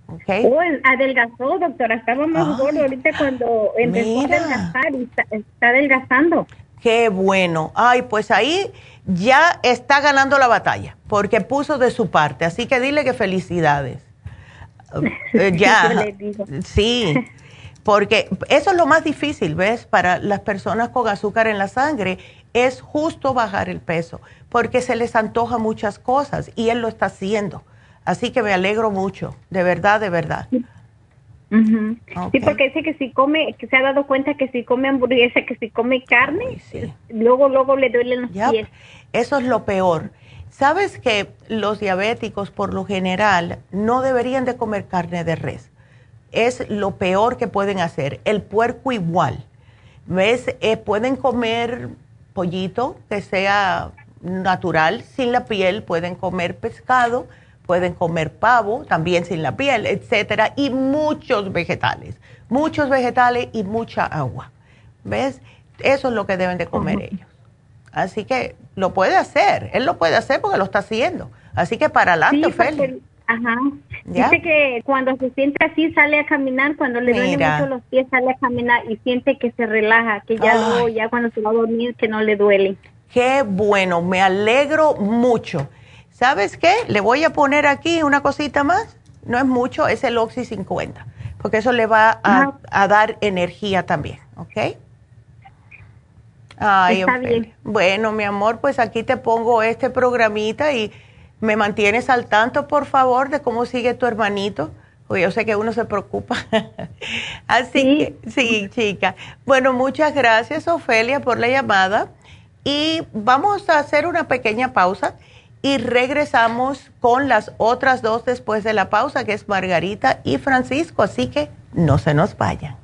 Okay. Oh, adelgazó, doctora, estaba más gordo ahorita cuando empezó a adelgazar y está, está adelgazando.
Qué bueno. Ay, pues ahí ya está ganando la batalla, porque puso de su parte, así que dile que felicidades. Eh, ya. sí. Porque eso es lo más difícil, ¿ves? Para las personas con azúcar en la sangre es justo bajar el peso, porque se les antoja muchas cosas y él lo está haciendo. Así que me alegro mucho, de verdad, de verdad.
Sí, porque dice que si come, que se ha dado cuenta que si come hamburguesa, que si come carne, luego, luego le duelen los pies.
Eso es lo peor. ¿Sabes que los diabéticos por lo general no deberían de comer carne de res? Es lo peor que pueden hacer. El puerco igual. ¿Ves? Eh, pueden comer pollito que sea natural, sin la piel, pueden comer pescado, pueden comer pavo, también sin la piel, etcétera, y muchos vegetales, muchos vegetales y mucha agua. ¿Ves? Eso es lo que deben de comer ellos. Así que lo puede hacer, él lo puede hacer porque lo está haciendo. Así que para adelante,
sí, Ajá. Dice que cuando se siente así sale a caminar, cuando le duelen mucho los pies sale a caminar y siente que se relaja, que ya luego, ya cuando se va a dormir que no le duele.
Qué bueno, me alegro mucho. ¿Sabes qué? Le voy a poner aquí una cosita más. No es mucho, es el Oxy 50, porque eso le va a, a dar energía también, ¿ok? Ay, Está bien. Bueno, mi amor, pues aquí te pongo este programita y me mantienes al tanto, por favor, de cómo sigue tu hermanito. Porque yo sé que uno se preocupa. Así que, sí, chica. Bueno, muchas gracias, Ofelia, por la llamada. Y vamos a hacer una pequeña pausa y regresamos con las otras dos después de la pausa, que es Margarita y Francisco. Así que no se nos vayan.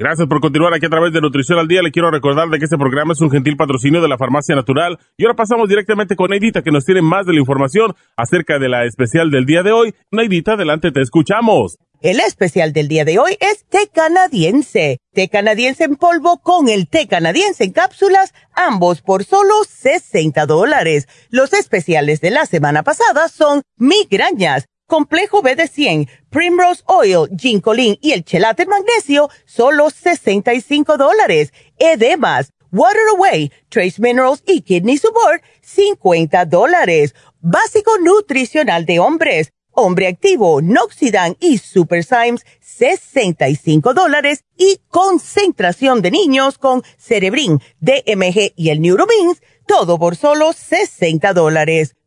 Gracias por continuar aquí a través de Nutrición al Día. Le quiero recordar de que este programa es un gentil patrocinio de la Farmacia Natural. Y ahora pasamos directamente con Neidita, que nos tiene más de la información acerca de la especial del día de hoy. Neidita, adelante, te escuchamos.
El especial del día de hoy es té canadiense. Té canadiense en polvo con el té canadiense en cápsulas, ambos por solo 60 dólares. Los especiales de la semana pasada son migrañas, complejo B de 100, Primrose Oil, Ginkolin y el chelate magnesio, solo 65 dólares. Edemas, Water Away, Trace Minerals y Kidney Support, 50 dólares. Básico nutricional de hombres Hombre Activo, Noxidan y Super Symes, 65 dólares. Y concentración de niños con Cerebrin, DMG y el Neuromins, todo por solo 60 dólares.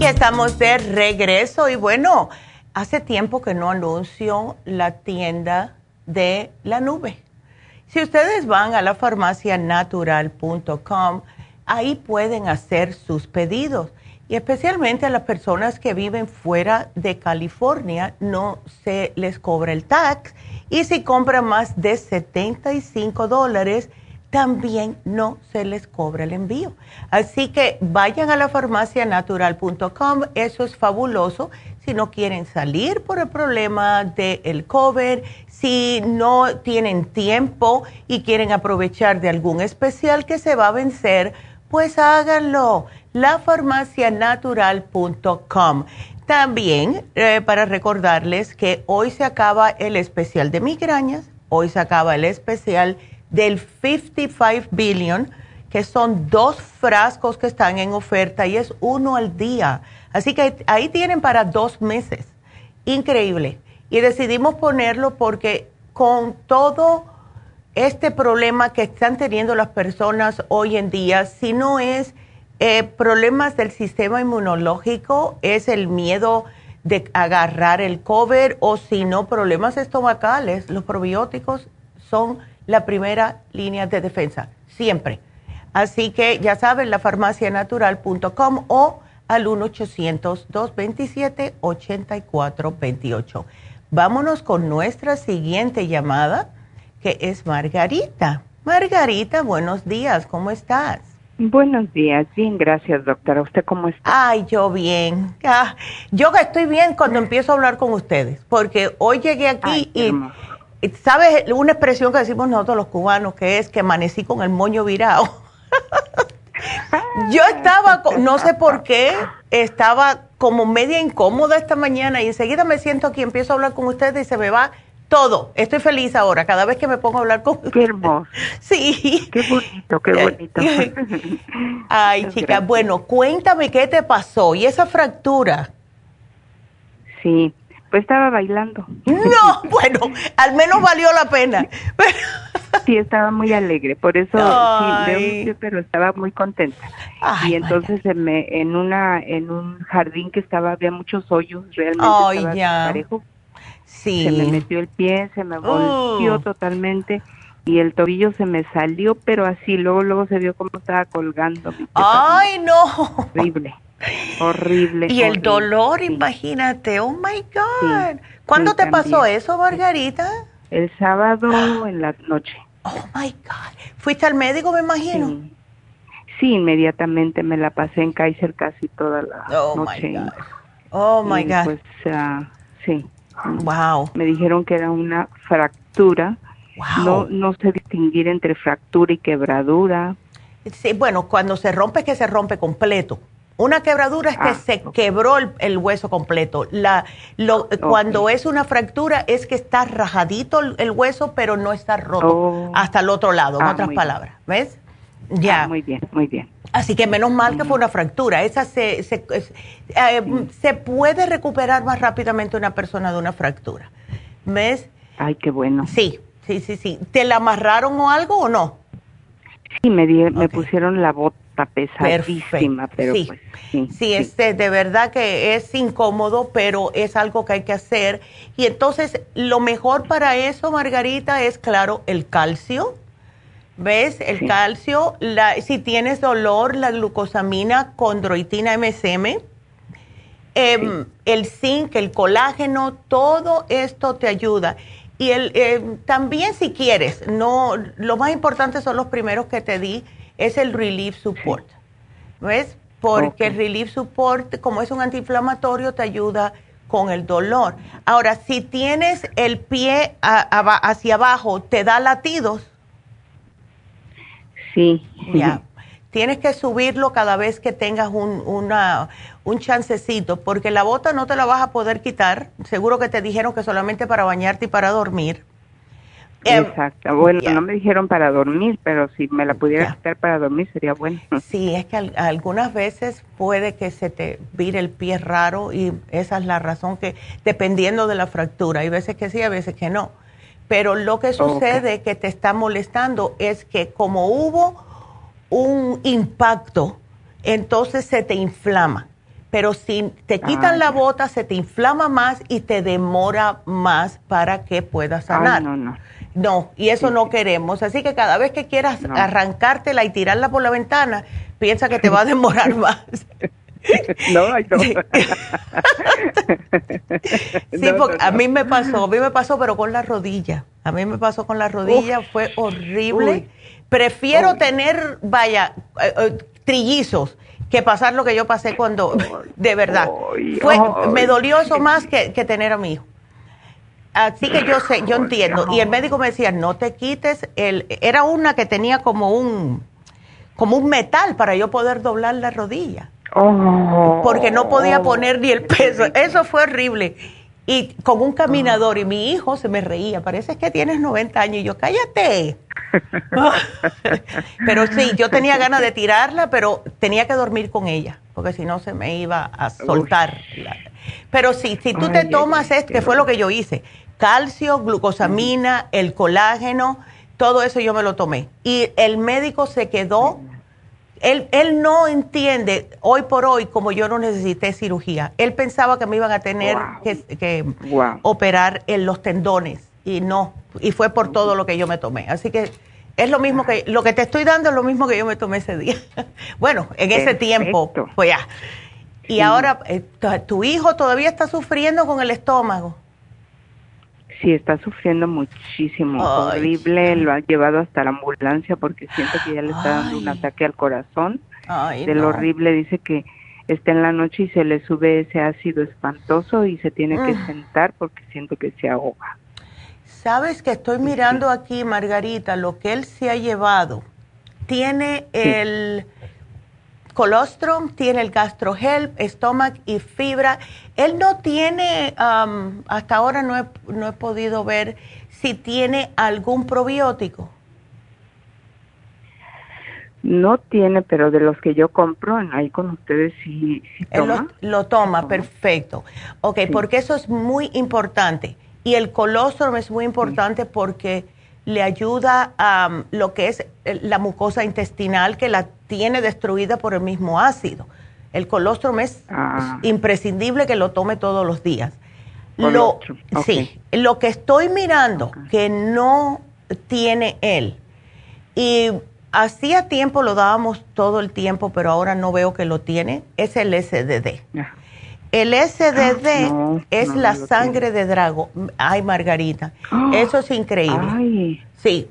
Y estamos de regreso y bueno, hace tiempo que no anuncio la tienda de la nube. Si ustedes van a la farmacianatural.com, ahí pueden hacer sus pedidos. Y especialmente a las personas que viven fuera de California, no se les cobra el tax. Y si compran más de 75 dólares, también no se les cobra el envío. Así que vayan a la farmacianatural.com, eso es fabuloso. Si no quieren salir por el problema del COVID, si no tienen tiempo y quieren aprovechar de algún especial que se va a vencer, pues háganlo. Lafarmacianatural.com. También eh, para recordarles que hoy se acaba el especial de migrañas, hoy se acaba el especial del 55 billion, que son dos frascos que están en oferta y es uno al día. Así que ahí tienen para dos meses. Increíble. Y decidimos ponerlo porque con todo este problema que están teniendo las personas hoy en día, si no es eh, problemas del sistema inmunológico, es el miedo de agarrar el cover o si no problemas estomacales, los probióticos son la primera línea de defensa, siempre. Así que ya saben, lafarmacianatural.com o al 1-800-227-8428. Vámonos con nuestra siguiente llamada, que es Margarita. Margarita, buenos días, ¿cómo estás?
Buenos días, bien, gracias doctora. ¿Usted cómo está?
Ay, yo bien. Ah, yo estoy bien cuando empiezo a hablar con ustedes, porque hoy llegué aquí y ¿Sabes una expresión que decimos nosotros los cubanos que es que amanecí con el moño virado? Yo estaba, no sé por qué, estaba como media incómoda esta mañana y enseguida me siento aquí, empiezo a hablar con ustedes y se me va todo. Estoy feliz ahora, cada vez que me pongo a hablar con
Qué hermoso.
Sí.
Qué bonito, qué bonito.
Ay, chica, bueno, cuéntame qué te pasó y esa fractura.
Sí, pues estaba bailando.
No, bueno, al menos valió la pena.
sí, estaba muy alegre, por eso sí, pero estaba muy contenta. y entonces en, me, en una en un jardín que estaba había muchos hoyos, realmente estaba parejo.
Sí.
Se me metió el pie, se me volvió oh. totalmente y el tobillo se me salió, pero así luego luego se vio como estaba colgando.
Ay, no.
Horrible. Horrible.
Y el dolor, imagínate, oh my God. ¿Cuándo te pasó eso, Margarita?
El sábado en la noche.
Oh my God. ¿Fuiste al médico, me imagino?
Sí. inmediatamente me la pasé en Kaiser casi toda la
oh
noche.
My God. Oh my God.
Pues uh, sí.
Wow.
Me dijeron que era una fractura.
Wow.
No, no sé distinguir entre fractura y quebradura.
Sí, bueno, cuando se rompe, que se rompe completo. Una quebradura es que ah, se quebró el, hueso completo. La, lo, Cuando es una fractura es que está rajadito el, hueso, pero no está roto
oh.
hasta el otro lado, en
ah,
otras palabras. ¿Ves? Ya.
Ah, muy bien, muy bien.
Así que menos mal que fue una fractura. Esa se, se, eh, se puede recuperar más rápidamente una persona de una fractura. ¿Ves?
Ay, qué bueno.
Sí, sí, sí, sí. ¿Te la amarraron o algo o no?
Sí, me, me pusieron la bota pesadísima, pero
sí.
Pues,
sí, Este, de verdad que es incómodo, pero es algo que hay que hacer. Y entonces, lo mejor para eso, Margarita, es claro, el calcio. ¿Ves? El calcio, la, si tienes dolor, la glucosamina, condroitina MSM, em, el zinc, el colágeno, todo esto te ayuda. Y el, em, también si quieres, no, lo más importante son los primeros que te di, es el Relief Support. ¿Ves? Porque el Relief Support, como es un antiinflamatorio, te ayuda con el dolor. Ahora, si tienes el pie hacia abajo, ¿te da latidos?
Sí.
Ya. Tienes que subirlo cada vez que tengas un, una, un chancecito, porque la bota no te la vas a poder quitar. Seguro que te dijeron que solamente para bañarte y para dormir.
Em, Exacto. Bueno, no me dijeron para dormir, pero si me la pudiera quitar para dormir sería bueno.
Sí, es que algunas veces puede que se te vire el pie raro y esa es la razón que, dependiendo de la fractura, hay veces que sí, hay veces que no. Pero lo que sucede que te está molestando es que como hubo un impacto, entonces se te inflama. pero si te quitan la bota, se te inflama más y te demora más para que puedas sanar. no, no. No, y eso no queremos. Así que cada vez que quieras arrancártela y tirarla por la ventana, piensa que te va a demorar más.
No, no. sí,
porque a mí me pasó, a mí me pasó, pero con la rodilla. A mí me pasó con la rodilla, fue horrible. Prefiero tener, vaya, eh, eh, trillizos que pasar lo que yo pasé cuando, de verdad, fue, me dolió eso más que, que, tener a mi hijo. Así que yo sé, yo entiendo. Y el médico me decía, no te quites el, era una que tenía como un, como un metal para yo poder doblar la rodilla. Oh. Porque no podía poner ni el peso. Eso fue horrible. Y con un caminador y mi hijo se me reía, parece que tienes 90 años y yo, cállate. pero sí, yo tenía ganas de tirarla, pero tenía que dormir con ella, porque si no se me iba a soltar. Pero sí, si tú te tomas esto, que fue lo que yo hice, calcio, glucosamina, el colágeno, todo eso yo me lo tomé. Y el médico se quedó él, él no entiende hoy por hoy como yo no necesité cirugía. Él pensaba que me iban a tener que, operar en los tendones y no. Y fue por todo lo que yo me tomé. Así que es lo mismo que lo que te estoy dando es lo mismo que yo me tomé ese día. bueno, en ese tiempo, pues ya. Y ahora, eh, ¿tu hijo todavía está sufriendo con el estómago?
Sí, está sufriendo muchísimo, horrible, lo ha llevado hasta la ambulancia porque siente que ya le está dando un ataque al corazón. Ay, de lo horrible, dice que está en la noche y se le sube ese ácido espantoso y se tiene que mm. sentar porque siente que se ahoga.
Sabes que estoy mirando aquí, Margarita, lo que él se ha llevado. Tiene el colostrum, tiene el gastrohelp, estómago y fibra. Él no tiene, hasta ahora no he, no he podido ver si tiene algún probiótico.
No tiene, pero de los que yo compro, ahí con ustedes sí,
toma. lo, toma, perfecto. Ok, porque eso es muy importante. Y el colostrum es muy importante porque le ayuda a lo que es la mucosa intestinal que la tiene destruida por el mismo ácido. El colostrum es ah. imprescindible que lo tome todos los días. Lo, Sí, lo que estoy mirando que no tiene él, y hacía tiempo lo dábamos todo el tiempo, pero ahora no veo que lo tiene, es el SDD. El SDD ah, es la sangre de drago. Ay, Margarita, eso es increíble. Sí.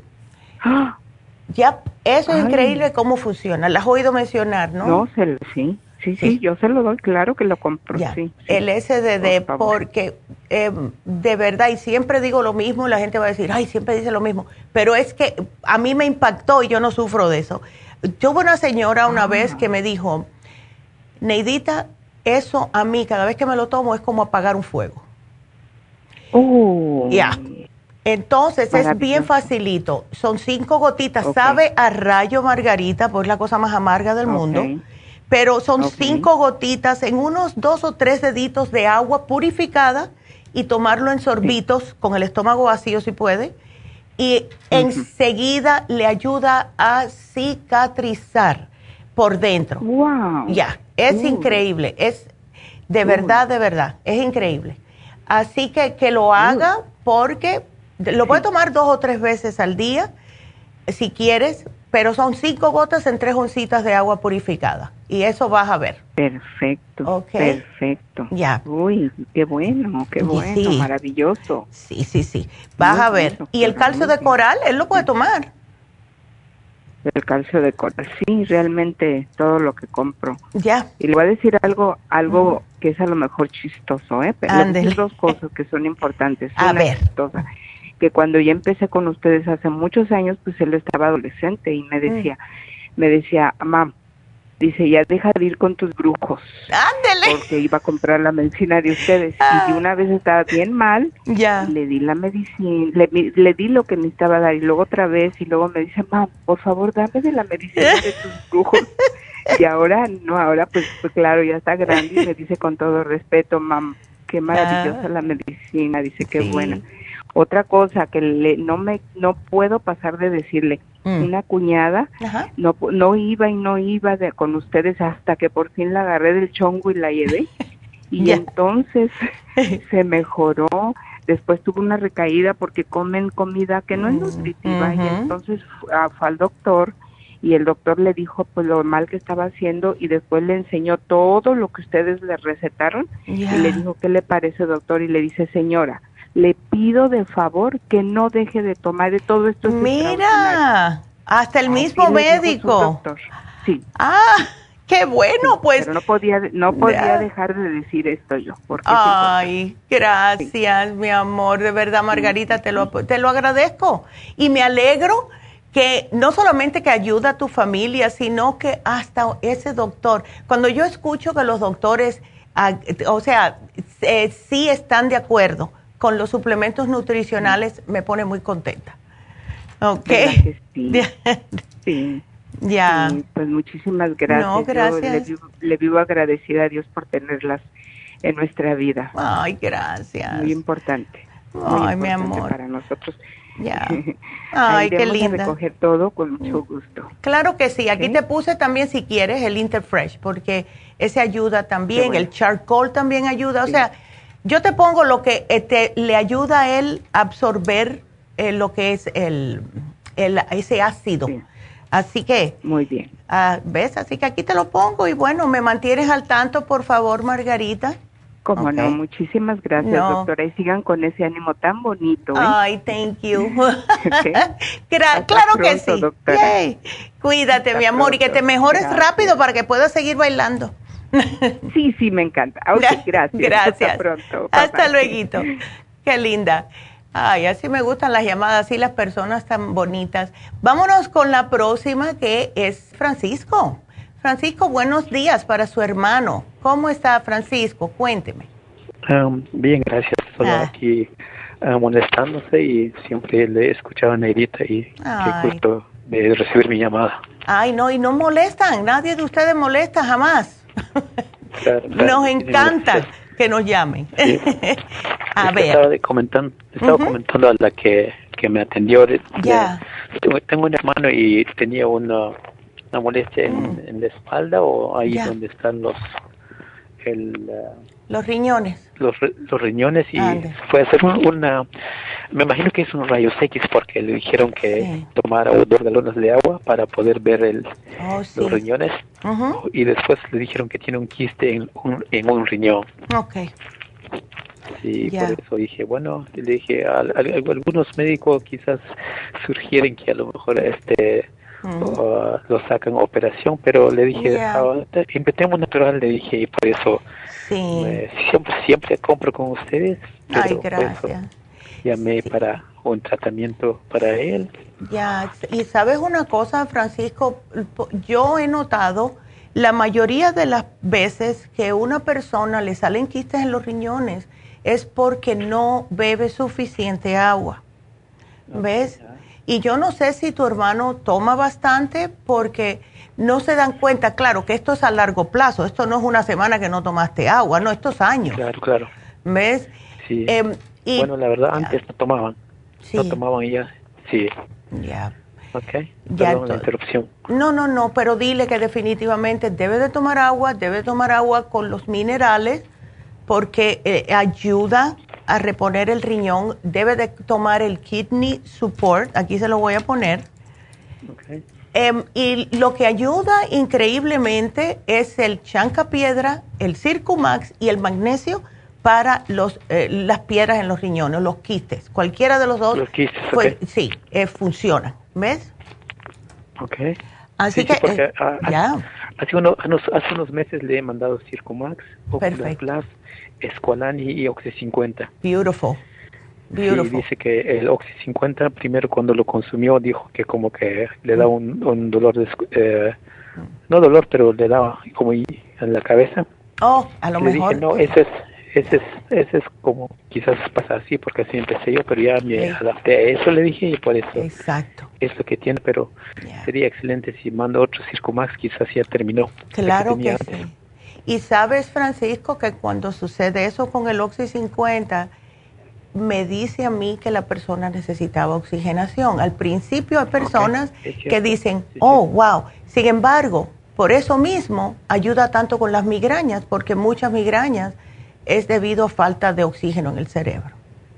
Ya, eso es increíble cómo funciona. ¿La has oído mencionar, no?
No, sí, sí, sí, yo se lo doy, claro que lo compro, sí,
El SDD, porque eh, de verdad, y siempre digo lo mismo, la gente va a decir, ay, siempre dice lo mismo, pero es que a mí me impactó y yo no sufro de eso. Tuve una señora una ah. vez que me dijo, Neidita, eso a mí, cada vez que me lo tomo, es como apagar un fuego.
Oh.
Ya. Entonces es bien facilito. Son cinco gotitas. Sabe a rayo margarita, pues la cosa más amarga del mundo. Pero son cinco gotitas en unos dos o tres deditos de agua purificada y tomarlo en sorbitos con el estómago vacío si puede. Y enseguida le ayuda a cicatrizar por dentro.
Wow.
Ya, es increíble. Es de verdad, de verdad, es increíble. Así que que lo haga porque lo puedes tomar dos o tres veces al día, si quieres, pero son cinco gotas en tres oncitas de agua purificada. Y eso vas a ver.
Perfecto. Perfecto. Ya. Uy, qué bueno, qué bueno, maravilloso.
Sí, sí, sí. Vas a ver. y el calcio de coral, él lo puede tomar.
El calcio de coral, sí, realmente todo lo que compro.
Ya.
Y le voy a decir algo, algo que es a lo mejor chistoso, ¿eh? Pero dos cosas que son importantes.
A ver
que cuando ya empecé con ustedes hace muchos años, pues él estaba adolescente y me mm. decía, me decía, mamá, dice, ya deja de ir con tus brujos.
Ándele.
Porque iba a comprar la medicina de ustedes. Y de una vez estaba bien mal.
Ya.
Le di la medicina, le, le, di lo que necesitaba dar y luego otra vez y luego me dice, mamá, por favor, dame de la medicina de tus brujos. y ahora, no, ahora pues, pues claro, ya está grande y me dice con todo respeto, mamá, qué maravillosa ah. la medicina, dice, qué buena Otra cosa que le, no me no puedo pasar de decirle, mm. una cuñada no no iba y no iba de, con ustedes hasta que por fin la agarré del chongo y la llevé. y entonces se mejoró. Después tuvo una recaída porque comen comida que no es mm, nutritiva y entonces fue al doctor y el doctor le dijo pues lo mal que estaba haciendo y después le enseñó todo lo que ustedes le recetaron y le dijo qué le parece doctor y le dice señora le pido de favor que no deje de tomar de todo esto.
Mira, hasta el mismo médico.
Sí.
Ah, qué bueno, pues.
no podía, no podía dejar de decir esto yo. Porque
Ay, gracias, mi amor. De verdad, Margarita, te lo, te lo agradezco. Y me alegro que no solamente que ayuda a tu familia, sino que hasta ese doctor. Cuando yo escucho que los doctores, o sea, eh, sí están de acuerdo con los suplementos nutricionales me pone muy contenta.
Ok. Sí.
Ya.
pues muchísimas gracias. No,
gracias.
le, vivo, agradecida a Dios por tenerlas en nuestra vida.
Ay, gracias.
Muy importante.
Ay, mi amor.
Para nosotros.
Ya. Ay, qué linda.
recoger todo con mucho gusto.
Claro que sí. Aquí te puse también, si quieres, el Interfresh, porque ese ayuda también. El charcoal también ayuda. O sea, yo te pongo lo que eh, le ayuda a él a absorber eh, lo que es el, ese ácido. Así que.
Muy bien.
Ah, ¿Ves? Así que aquí te lo pongo y bueno, me mantienes al tanto, por favor, Margarita.
Como no, muchísimas gracias, doctora. Y sigan con ese ánimo tan bonito. ¿eh?
Ay, thank you. claro que sí. Cuídate, mi amor, y que te mejores rápido para que puedas seguir bailando.
Sí, sí, me encanta. gracias.
Gracias. Hasta pronto. Hasta luego. Qué linda. Ay, así me gustan las llamadas, así las personas tan bonitas. Vámonos con la próxima que es Francisco. Francisco, buenos días para su hermano. ¿Cómo está Francisco? Cuénteme.
Um, bien, gracias. Solo ah. aquí uh, molestándose y siempre le he escuchado a Neidita y qué gusto de recibir mi llamada.
Ay, no, y no molestan. Nadie de ustedes molesta jamás. Nos encanta que nos llamen.
a ver. Estaba, comentando, estaba comentando a la que, que me atendió.
ya.
tengo, un hermano y tenía una, una molestia en, mm. la espalda o ahí donde están los... El,
los riñones.
Los, los riñones y fue a hacer una, me imagino que es un rayos X porque le dijeron que tomara dos galones de agua para poder ver el, oh, los riñones y después le dijeron que tiene un quiste en un, en un riñón.
Ok.
Sí, por eso dije, bueno, le dije, a, algunos médicos quizás sugieren que a lo mejor este lo sacan operación, pero le dije, yeah. ah, natural, le dije, y por eso siempre, siempre compro con ustedes.
Ay, gracias.
llamé para un tratamiento para él.
Ya, y sabes una cosa, Francisco, yo he notado la mayoría de las veces que una persona le salen quistes en los riñones es porque no bebe suficiente agua. ¿Ves? Y yo no sé si tu hermano toma bastante porque no se dan cuenta, claro, que esto es a largo plazo, esto no es una semana que no tomaste agua, no, estos años.
Claro, claro.
¿Ves?
Sí. Em, bueno, la verdad, antes no tomaban. Sí. No tomaban y ya, sí.
Ya.
Ok, ya la interrupción.
No, no, no, pero dile que definitivamente debe de tomar agua, debe tomar agua con los minerales porque eh, ayuda a reponer el riñón, debe de tomar el kidney support, aquí se lo voy a poner. Em, y lo que ayuda increíblemente es el chanca piedra, el circumax y el magnesio para los, eh, las piedras en los riñones, los quistes. Cualquiera de los dos,
los quistes,
pues, sí, eh, funciona. ¿Ves?
Ok.
Así que, eh, ya.
Hace, unos, hace unos meses le he mandado Circumax, Ocular Plus, Esqualani y Oxy 50.
Beautiful. Beautiful.
Sí, dice que el Oxy 50 primero cuando lo consumió dijo que como que le da un, un dolor, de, eh, no dolor, pero le daba como en la cabeza.
Oh, a lo mejor.
Dije, no, ese es, ese es, ese es como quizás pasa así porque así empecé yo, pero ya me adapté a eso, le dije, y por eso
Exacto.
es lo que tiene, pero sería excelente si mando otro Circumax, quizás ya terminó.
Claro que, sí. Y sabes, Francisco, que cuando sucede eso con el Oxy 50, me dice a mí que la persona necesitaba oxigenación. Al principio hay personas que dicen, oh, wow. Sin embargo, por eso mismo ayuda tanto con las migrañas, porque muchas migrañas es debido a falta de oxígeno en el cerebro.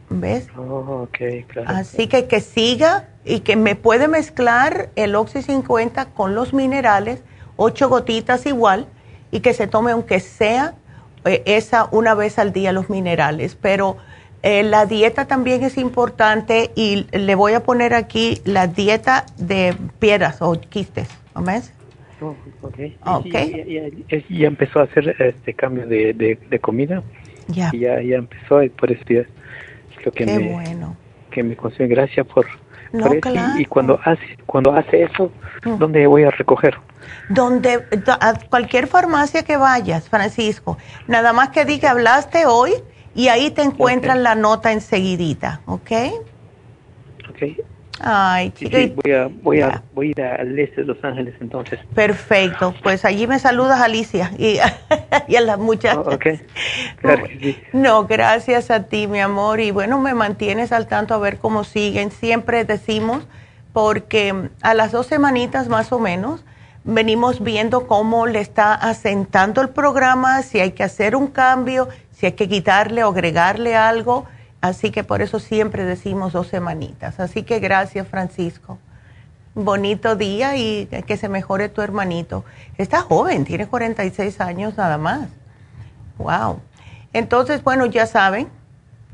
¿Ves?
Oh, claro.
Así que que siga y que me puede mezclar el Oxy 50 con los minerales, ocho gotitas igual, y que se tome aunque sea eh, esa una vez al día los minerales. Pero eh, la dieta también es importante y le voy a poner aquí la dieta de piedras o quistes. ¿no ves?
Oh, ok. ya, empezó a hacer este cambio de, de, comida. Ya. ya. Ya empezó y por eso es lo que me, bueno. que me Gracias por, Y, cuando hace cuando hace eso, mm. ¿dónde voy a recoger?
Donde a cualquier farmacia que vayas, Francisco, nada más que diga hablaste hoy y ahí te encuentran la nota enseguidita, ¿ok?
Ok.
Ay, chica.
voy, a, voy, a, voy a ir al este de Los Ángeles entonces.
Perfecto, pues allí me saludas Alicia y, y a las muchachas.
Oh, okay. Claro
No, gracias a ti, mi amor. Y bueno, me mantienes al tanto a ver cómo siguen. Siempre decimos, porque a las dos semanitas más o menos, venimos viendo cómo le está asentando el programa, si hay que hacer un cambio, si hay que quitarle o agregarle algo. Así que por eso siempre decimos dos semanitas. Así que gracias, Francisco. Bonito día y que se mejore tu hermanito. Está joven, tiene 46 años nada más. Wow. Entonces, bueno, ya saben,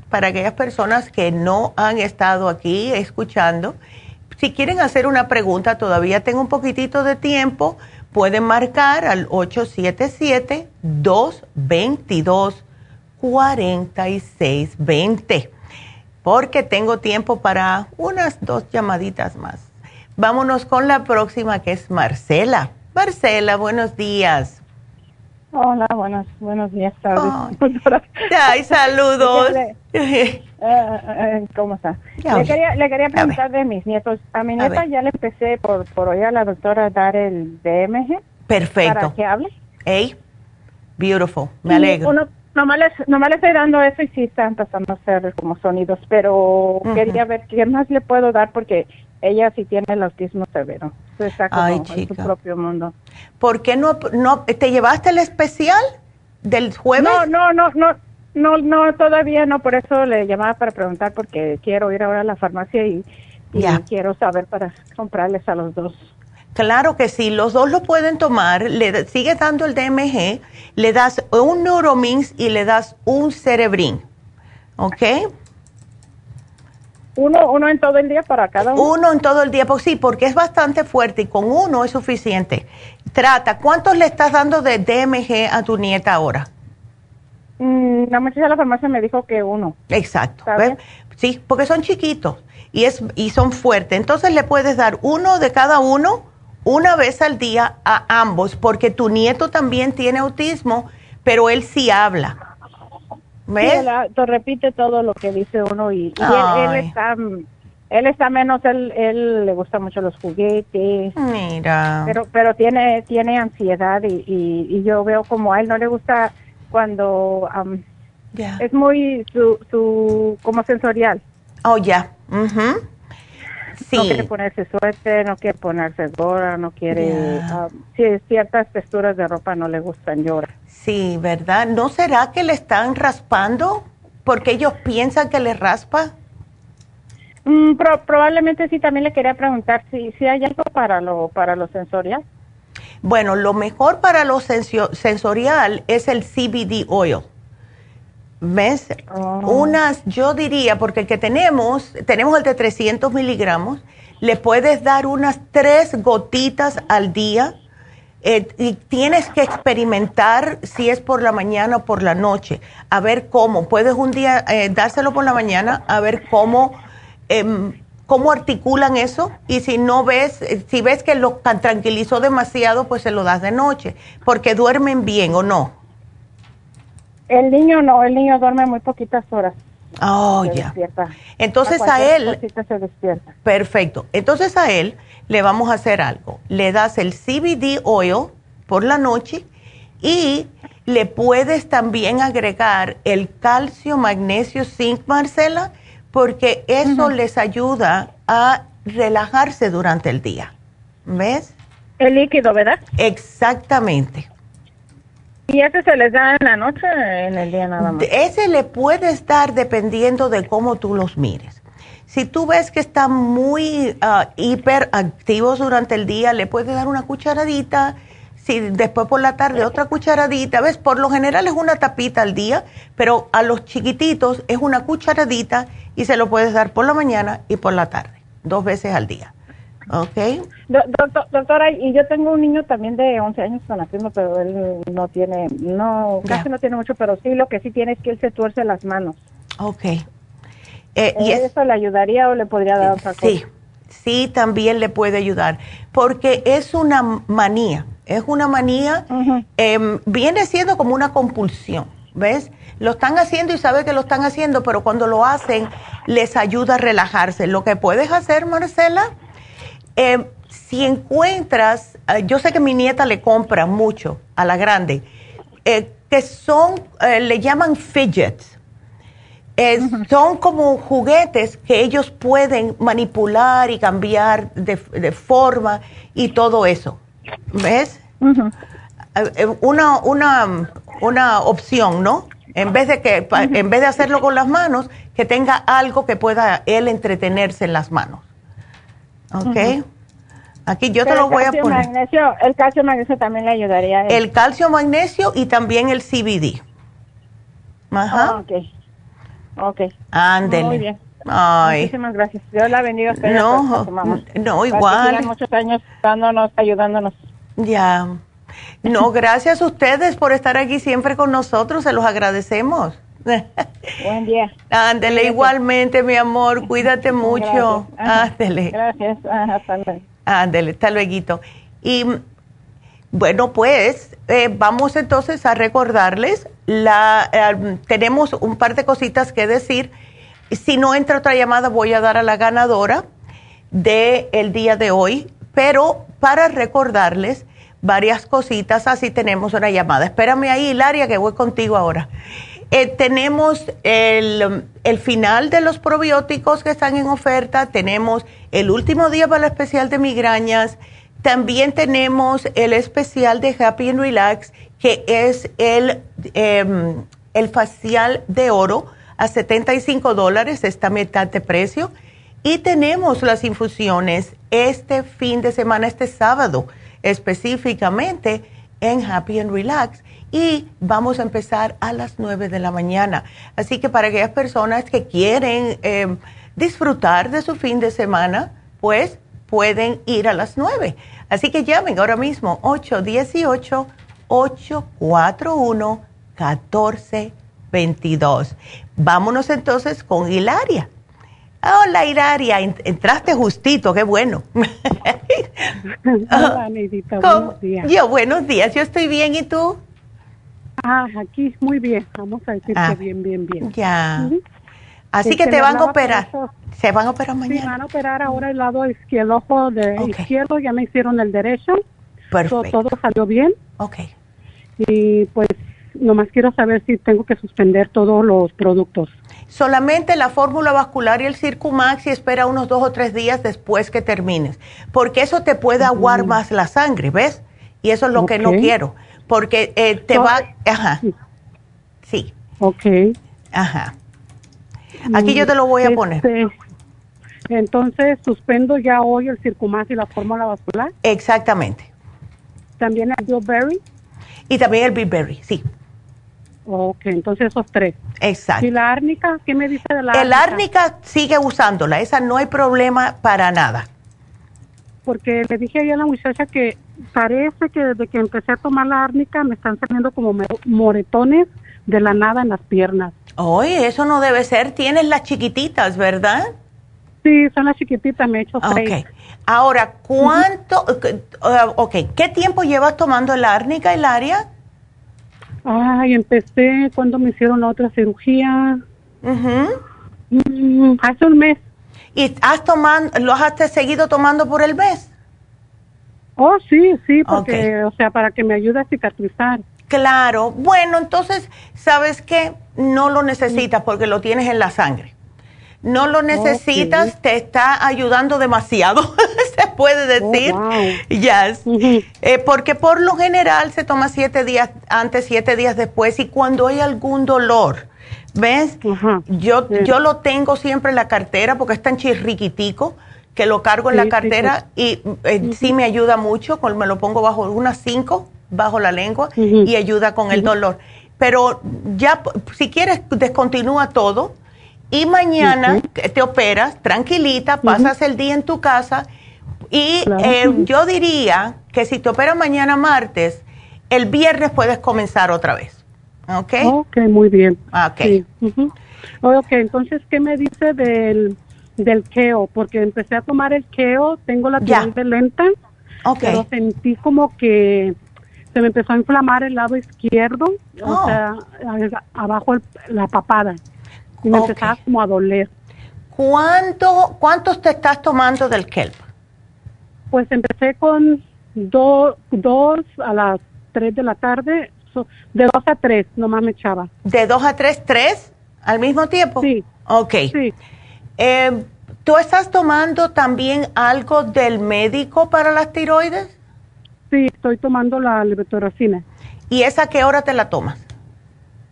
para aquellas personas que no han estado aquí escuchando, si quieren hacer una pregunta, todavía tengo un poquitito de tiempo, pueden marcar al 877 222 4620, porque tengo tiempo para unas dos llamaditas más. Vámonos con la próxima que es Marcela. Marcela, buenos días.
Hola, buenos, buenos días, tardes.
ay, saludos.
Eh, eh, ¿Cómo está? Le quería, le quería preguntar de mis nietos. A mi nieta ya le empecé por, por oír a la doctora dar el DMG.
Perfecto.
Para que hable.
Hey, beautiful, me alegro.
Nomás le, estoy dando eso y sí está empezando a hacer como sonidos, pero quería ver qué más le puedo dar porque ella sí tiene el autismo severo. Está como en su propio mundo.
¿Por qué no, no te llevaste el especial del jueves?
No, no, no, no, no, no, todavía no. Por eso le llamaba para preguntar porque quiero ir ahora a la farmacia y, y quiero saber para comprarles a los dos.
Claro que sí, los dos lo pueden tomar, le sigues dando el DMG, le das un Neuromins y le das un Cerebrin, ¿ok?
Uno, uno en todo el día para cada uno.
Uno en todo el día, pues sí, porque es bastante fuerte y con uno es suficiente. Trata, ¿cuántos le estás dando de DMG a tu nieta ahora?
Mm, la muchacha de la farmacia me dijo que uno.
Exacto. Sí, porque son chiquitos y, es, y son fuertes. Entonces le puedes dar uno de cada uno una vez al día a ambos, porque tu nieto también tiene autismo, pero él sí habla.
¿Ves? te repite todo lo que dice uno y, él, está él está menos él, él le gusta mucho los juguetes.
Mira.
Pero pero tiene tiene ansiedad y, y, yo veo como a él no le gusta cuando es muy su, su como sensorial.
Oh ya
no quiere ponerse suerte, no quiere ponerse gorra, no quiere... Ah, ciertas texturas de ropa no le gustan, llora.
Sí, ¿verdad? ¿No será que le están raspando? Porque ellos piensan que le raspa.
Mm, probablemente sí, también le quería preguntar si, si hay algo para lo, para lo sensorial.
Bueno, lo mejor para lo sensorial es el CBD oil. ¿Ves? Oh. Unas, yo diría, porque el que tenemos, tenemos el de 300 miligramos, le puedes dar unas tres gotitas al día eh, y tienes que experimentar si es por la mañana o por la noche, a ver cómo. Puedes un día eh, dárselo por la mañana, a ver cómo, em, cómo articulan eso y si no ves, eh, si ves que lo tranquilizó demasiado, pues se lo das de noche, porque duermen bien o no.
El niño no, el niño duerme muy poquitas horas.
Oh, ya. Entonces a, él.
Se despierta.
Perfecto. Entonces a él le vamos a hacer algo. Le das el CBD oil por la noche y le puedes también agregar el calcio, magnesio, zinc, Marcela, porque eso les ayuda a relajarse durante el día. ¿Ves?
El líquido, ¿verdad?
Exactamente.
¿Y ese se les da en la noche en el día nada más?
Ese le puedes dar dependiendo de cómo tú los mires. Si tú ves que están muy uh, hiperactivos durante el día, le puedes dar una cucharadita. Si después por la tarde otra cucharadita, ¿ves? Por lo general es una tapita al día, pero a los chiquititos es una cucharadita y se lo puedes dar por la mañana y por la tarde, dos veces al día. Ok.
doctora, y yo tengo un niño también de 11 años con autismo, pero él no tiene, no, casi no tiene mucho, pero sí lo que sí tiene es que él se tuerce las manos.
Ok.
Eh, ¿Y eso le ayudaría o le podría dar otra
cosa? Sí, sí, también le puede ayudar, porque es una manía, es una manía, em, viene siendo como una compulsión, ¿ves? Lo están haciendo y sabe que lo están haciendo, pero cuando lo hacen les ayuda a relajarse. Lo que puedes hacer, Marcela, eh, si encuentras, eh, yo sé que mi nieta le compra mucho a la grande, eh, que son, le llaman fidgets. Son como juguetes que ellos pueden manipular y cambiar de, forma y todo eso. ¿Ves? una, una, una opción, ¿no? En vez de que, en vez de hacerlo con las manos, que tenga algo que pueda él entretenerse en las manos. ¿Ok? Aquí yo te lo voy a poner.
Magnesio, el calcio magnesio también le ayudaría.
El calcio magnesio y también el CBD.
Ajá. Ah, ok. Ok.
Ándele.
Muy bien. Ay. Muchísimas gracias. Dios la bendiga.
No, no, igual.
muchos años dándonos, ayudándonos.
Ya. No, gracias a ustedes por estar aquí siempre con nosotros. Se los agradecemos.
Buen día.
Ándele, igualmente, mi amor. Cuídate mucho. Ándele.
Gracias. Hasta luego.
Ándele, hasta luego. Y bueno, pues eh, vamos entonces a recordarles, la, eh, tenemos un par de cositas que decir. Si no entra otra llamada, voy a dar a la ganadora del el día de hoy, pero para recordarles varias cositas, así tenemos una llamada. Espérame ahí, Hilaria, que voy contigo ahora. Eh, tenemos el, el, final de los probióticos que están en oferta, tenemos el último día para el especial de migrañas, también tenemos el especial de Happy and Relax, que es el, em, el facial de oro a 75 dólares, esta mitad de precio. Y tenemos las infusiones este fin de semana, este sábado específicamente en Happy and Relax y vamos a empezar a las 9 de la mañana. Así que para aquellas personas que quieren em, disfrutar de su fin de semana, pues pueden ir a las 9. Así que llamen ahora mismo 818-841-1422. Vámonos entonces con Hilaria. Hola, Hilaria, entraste justito, qué bueno.
Hola, buenos días.
Yo, buenos días, yo estoy bien, ¿y tú?
Ah, aquí muy bien, vamos a decir que ah, bien, bien, bien.
Ya. Así que te van a operar. Se van a operar mañana.
Se van a operar ahora el lado izquierdo, ojo de izquierdo, ya me hicieron el derecho. Perfecto. Todo, salió bien.
Ok.
Y pues nomás quiero saber si tengo que suspender todos los productos.
Solamente la fórmula vascular y el Circumax y espera unos dos o tres días después que termines. Porque eso te puede aguar más la sangre, ¿ves? Y eso es lo que no quiero porque eh, te va, ajá, sí.
Ok.
Ajá. Aquí yo te lo voy a poner. Este,
entonces, suspendo ya hoy el circumás y la fórmula vascular.
Exactamente.
También el Bilberry.
Y también el Bilberry, sí.
Ok, entonces esos tres.
Exacto.
¿Y la árnica? ¿Qué me dice de la
El árnica sigue usándola, esa no hay problema para nada
porque le dije ayer a la muchacha que parece que desde que empecé a tomar la árnica me están saliendo como moretones de la nada en las piernas.
Oye, eso no debe ser. Tienes las chiquititas, ¿verdad?
Sí, son las chiquititas, me he hecho seis.
Ok. Ahora, ¿cuánto? Uh, ok, ¿qué tiempo llevas tomando la árnica, Hilaria?
Ay, empecé cuando me hicieron la otra cirugía. Mm, hace un mes.
¿Y has tomado, los has seguido tomando por el mes?
Oh, sí, sí, porque, o sea, para que me ayude a cicatrizar.
Claro, bueno, entonces, ¿sabes qué? No lo necesitas porque lo tienes en la sangre. No lo necesitas, te está ayudando demasiado, se puede oh, decir. yes. Eh, porque por lo general se toma siete días antes, siete días después, y cuando hay algún dolor, ¿ves? Yo, yo lo tengo siempre en la cartera porque es tan chirriquitico que lo cargo en la cartera y eh, sí me ayuda mucho, me lo pongo bajo unas cinco bajo la lengua y ayuda con el dolor. Pero ya, si quieres, descontinúa todo y mañana te operas tranquilita, pasas el día en tu casa y eh, yo diría que si te operas mañana martes, el viernes puedes comenzar otra vez. ¿Ok?
Ok, muy bien. Ok. Ok, entonces, ¿qué me dice del, del keo? Porque empecé a tomar el keo, tengo la tiroides lenta, pero sentí como que se me empezó a inflamar el lado izquierdo, o oh. sea, abajo la papada. Y me empezaba como a doler.
¿Cuánto, ¿Cuántos te estás tomando del kelp?
Pues empecé con dos a las tres de la tarde, de dos a tres nomás me echaba.
¿De dos a tres, tres al mismo tiempo?
Sí.
Ok. Sí. Eh, ¿Tú estás tomando también algo del médico para las tiroides?
Sí, estoy tomando la levotoracina.
¿Y esa a qué hora te la tomas?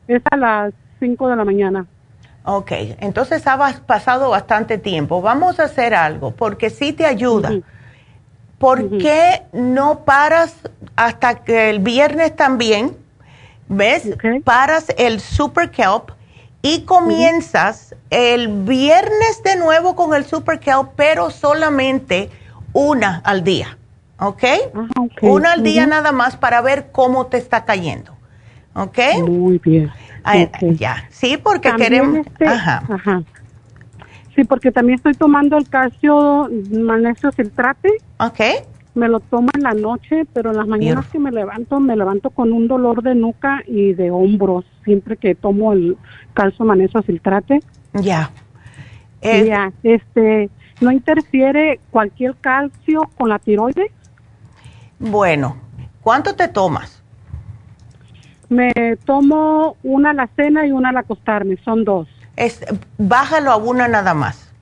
Es a las 5 de la mañana.
Ok, entonces ha pasado bastante tiempo. Vamos a hacer algo, porque sí te ayuda. ¿Por qué no paras hasta que el viernes también? ¿Ves? Paras el Super Kelp y comienzas el viernes de nuevo con el Super Kelp, pero solamente una al día. ¿ok? Una al día nada más para ver cómo te está cayendo, ¿ok?
Muy bien.
Ya, sí, porque queremos...
Este, ajá. Sí, porque también estoy tomando el calcio magnesio citrate.
Ok.
Me lo tomo en la noche, pero en las mañanas que me levanto, me levanto con un dolor de nuca y de hombros, siempre que tomo el calcio magnesio citrate.
Ya.
Ya, este, ¿no interfiere cualquier calcio con la tiroides?
Bueno, ¿cuánto te tomas?
Me tomo una a la cena y una al acostarme, son dos.
Es, bájalo a una nada más.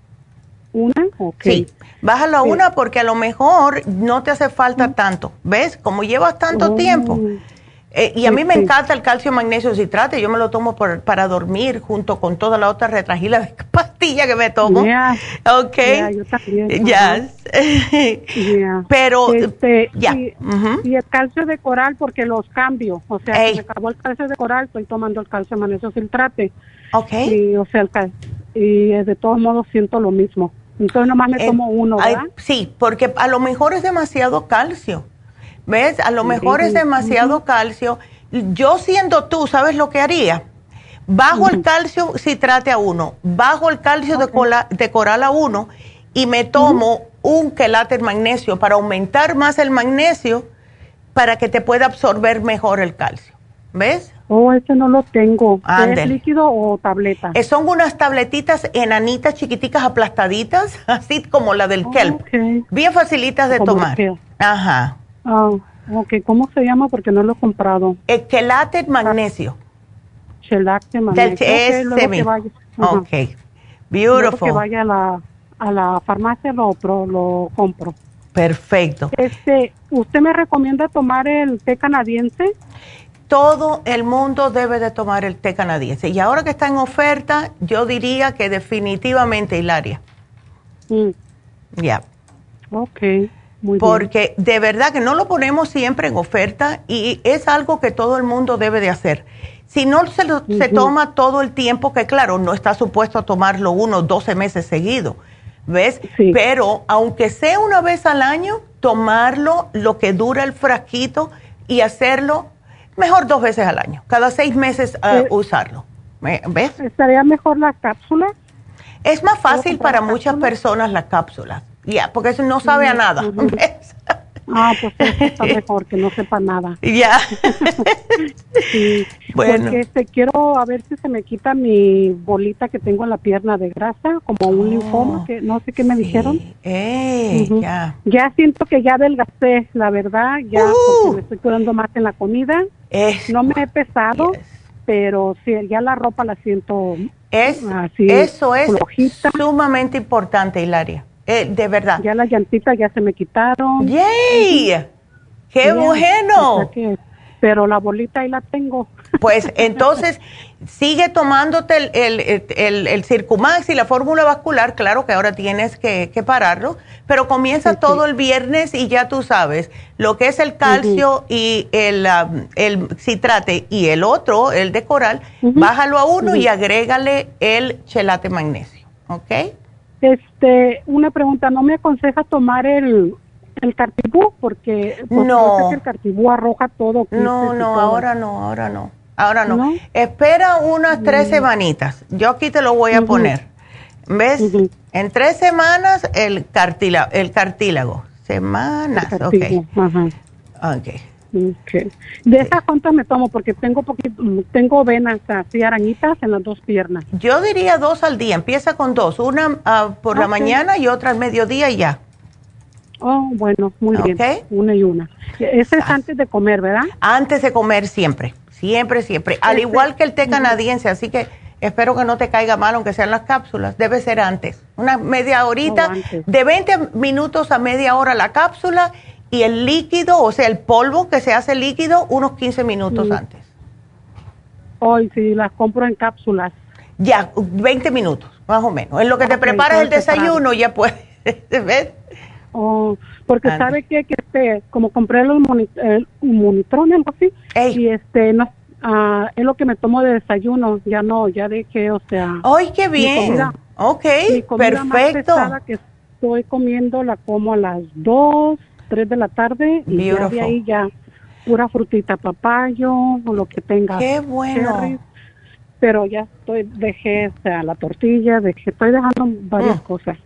¿Una? Ok.
Sí, bájalo a una porque a lo mejor no te hace falta tanto. ¿Ves? Como llevas tanto oh. tiempo eh, y a mí me encanta el calcio magnesio citrate, yo me lo tomo para dormir junto con toda la otra retragila pastilla que me tomo. Ok.
yo también.
Ya. Pero,
este, ya. Y, el calcio de coral, porque los cambio. O sea, si me acabó el calcio de coral, estoy tomando el calcio magnesio citrate.
Ok.
Y, o sea, el y de todos modos siento lo mismo. Entonces, nomás me tomo uno, ¿verdad?
sí, porque a lo mejor es demasiado calcio. ¿Ves? A lo mejor es demasiado calcio. Yo siendo tú, ¿sabes lo que haría? Bajo el calcio citrate a uno, bajo el calcio de, de, coral a uno y me tomo un quelate magnesio para aumentar más el magnesio para que te pueda absorber mejor el calcio. ¿Ves?
Oh, ese no lo tengo. ¿Es líquido o tableta?
Eh, son unas tabletitas enanitas, chiquiticas, aplastaditas, así como la del kelp. Bien facilitas de tomar. Ajá.
Ah, ok. ¿Cómo se llama? Porque no lo he comprado.
El quelate magnesio.
Chelate magnesio.
Del okay, vaya, ok. Beautiful.
que vaya a la, a la farmacia lo, lo compro.
Perfecto.
Este, ¿Usted me recomienda tomar el té canadiense?
Todo el mundo debe de tomar el té canadiense. Y ahora que está en oferta, yo diría que definitivamente Hilaria.
Mm.
Ya.
Ok
porque de verdad que no lo ponemos siempre en oferta y es algo que todo el mundo debe de hacer. Si no se, se toma todo el tiempo, que claro, no está supuesto a tomarlo uno 12 meses seguido, ¿ves? Pero aunque sea una vez al año, tomarlo lo que dura el frasquito y hacerlo mejor dos veces al año, cada seis meses eh, usarlo. ¿Ves?
¿Estaría mejor las cápsulas?
Es más fácil para muchas personas las cápsulas ya, porque eso no sabe a nada.
Ah, pues está mejor que no sepa nada.
Ya.
sí. Bueno. Porque este, quiero a ver si se me quita mi bolita que tengo en la pierna de grasa, como un oh, linfoma, que no sé qué me dijeron.
Eh, ya.
Ya siento que ya adelgacé, la verdad, ya porque uh. me estoy cuidando más en la comida. No me he pesado, pero sí, ya la ropa la siento
es, eso es sumamente importante, Hilaria. Eh, de verdad.
Ya las llantitas ya se me quitaron.
¡Yay! ¡Qué bueno!
pero la bolita ahí la tengo.
Pues entonces sigue tomándote el, el, el, el, Circumax y la fórmula vascular, claro que ahora tienes que, pararlo, pero comienza todo el viernes y ya tú sabes lo que es el calcio y el, um, el citrate y el otro, el de coral, bájalo a uno y agrégale el chelate magnesio, ¿ok?
Este, una pregunta, ¿no me aconseja tomar el, el cartibú porque,
no
el cartibú arroja todo
no no ahora no ahora no ahora no, espera unas tres semanitas yo aquí te lo voy a poner ves en tres semanas el cartílago el cartílago semanas okay.
okay. ¿De esas cuántas me tomo? Porque tengo poquito, tengo venas así arañitas en las dos piernas.
Yo diría dos al día. Empieza con dos. Una ah, por la mañana y otra al mediodía y ya.
Oh, bueno, muy bien. Una y una. Ese es antes de comer, ¿verdad?
Antes de comer siempre, siempre, siempre. Al igual que el té canadiense, así que espero que no te caiga mal, aunque sean las cápsulas. Debe ser antes. Una media horita, de 20 minutos a media hora la cápsula y el líquido, o sea, el polvo que se hace líquido, unos 15 minutos antes.
Hoy sí, las compro en cápsulas.
Ya, 20 minutos, más o menos. En lo que te preparas el desayuno, ya puedes. ¿Ves?
Oh, porque sabe que, que este, como compré el, el monitrón, algo así, y este, no, uh, es lo que me tomo de desayuno, ya no, ya dejé, o sea.
¡Ay, qué bien! ok, perfecto.
que estoy comiendo la como a las 2, 3 de la tarde, y ya de ahí ya pura frutita, papayo, o lo que tenga.
¡Qué bueno!
pero ya estoy, dejé, o sea, la tortilla, dejé, estoy dejando varias mm. cosas.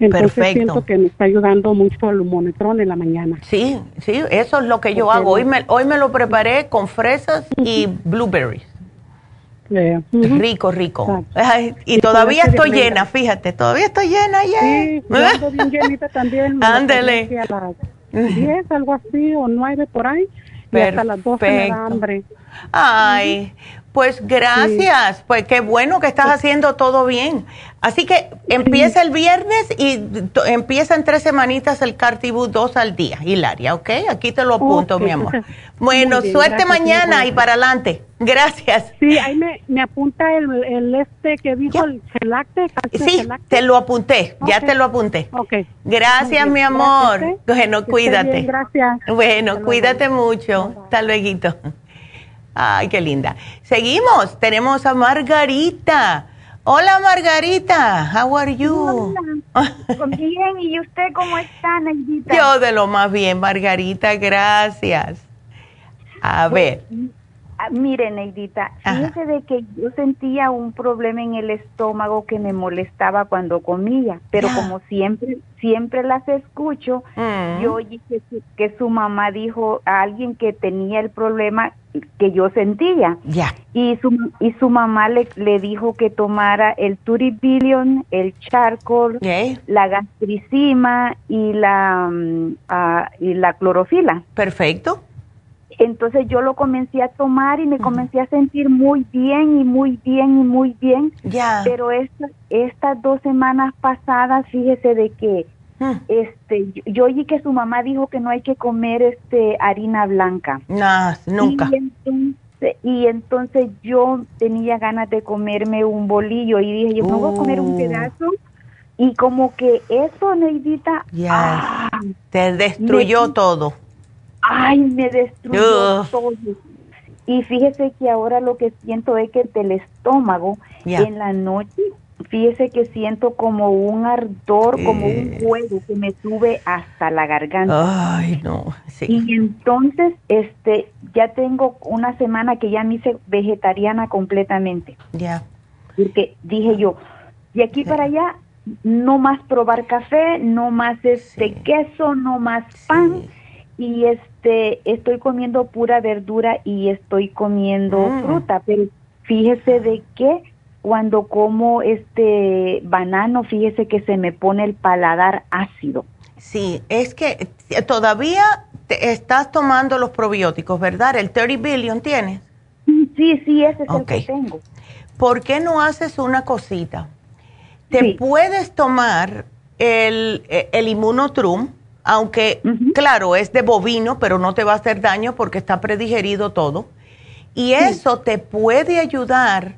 Entonces siento que me está ayudando mucho el monetrón en la mañana.
Sí, sí, eso es lo que yo hago. Hoy me, hoy me lo preparé con fresas y blueberries. Rico, rico. y, todavía estoy llena, fíjate, todavía estoy llena ya.
Sí, yo bien llenita también.
Ándele.
A las 10, algo así, o 9 por ahí. Y hasta las 12 me da hambre.
Ay, pues gracias, pues qué bueno que estás haciendo todo bien. Así que empieza el viernes y empieza en tres semanitas el Cartibú dos al día, Hilaria, ¿ok? Aquí te lo apunto, mi amor. Bueno, suerte mañana y para adelante. Gracias.
Sí, ahí me, apunta el, este que dijo el gelacte.
Sí, te lo apunté, ya te lo apunté.
Ok.
Gracias, mi amor. ¿eh? Bueno, cuídate.
gracias.
Bueno, cuídate mucho. Hasta luego. Ay, qué linda. Seguimos, tenemos a Margarita. Hola Margarita, how are you?
Hola. Bien, ¿y usted cómo está, Neidita?
Yo de lo más bien, Margarita, gracias. A ver.
Ah, mire, Neidita, fíjese de que yo sentía un problema en el estómago que me molestaba cuando comía, pero como siempre, siempre las escucho, mm. yo oí que, su mamá dijo a alguien que tenía el problema que yo sentía.
Ya.
Y su, y su mamá le, le dijo que tomara el turibilion, el charcoal, la gastricima y la, mm, ah, y la clorofila.
Perfecto.
Entonces yo lo comencé a tomar y me comencé a sentir muy bien y muy bien y muy bien.
Ya.
Pero estas dos semanas pasadas, fíjese de que este yo, oí que su mamá dijo que no hay que comer este harina blanca.
No, nunca.
Y entonces, y entonces yo tenía ganas de comerme un bolillo y dije, yo me voy a comer un oh. pedazo. Y como que eso, Neidita,
ya ah, te destruyó todo
ay, me destruyó todo. Y fíjese que ahora lo que siento es que del estómago en la noche, fíjese que siento como un ardor, como un fuego que me sube hasta la garganta.
Ay, no.
Y entonces, este, ya tengo una semana que ya me hice vegetariana completamente.
Ya.
Porque dije yo, de aquí para allá, no más probar café, no más este queso, no más pan y este estoy comiendo pura verdura y estoy comiendo mm. fruta, pero fíjese de que cuando como este banano, fíjese que se me pone el paladar ácido.
Sí, es que todavía estás tomando los probióticos, ¿verdad? El 30 billion tienes.
Sí, sí, ese es el que tengo.
¿Por qué no haces una cosita? Te puedes tomar el, el Immunotrum, aunque, claro, es de bovino, pero no te va a hacer daño porque está predigerido todo. Y eso te puede ayudar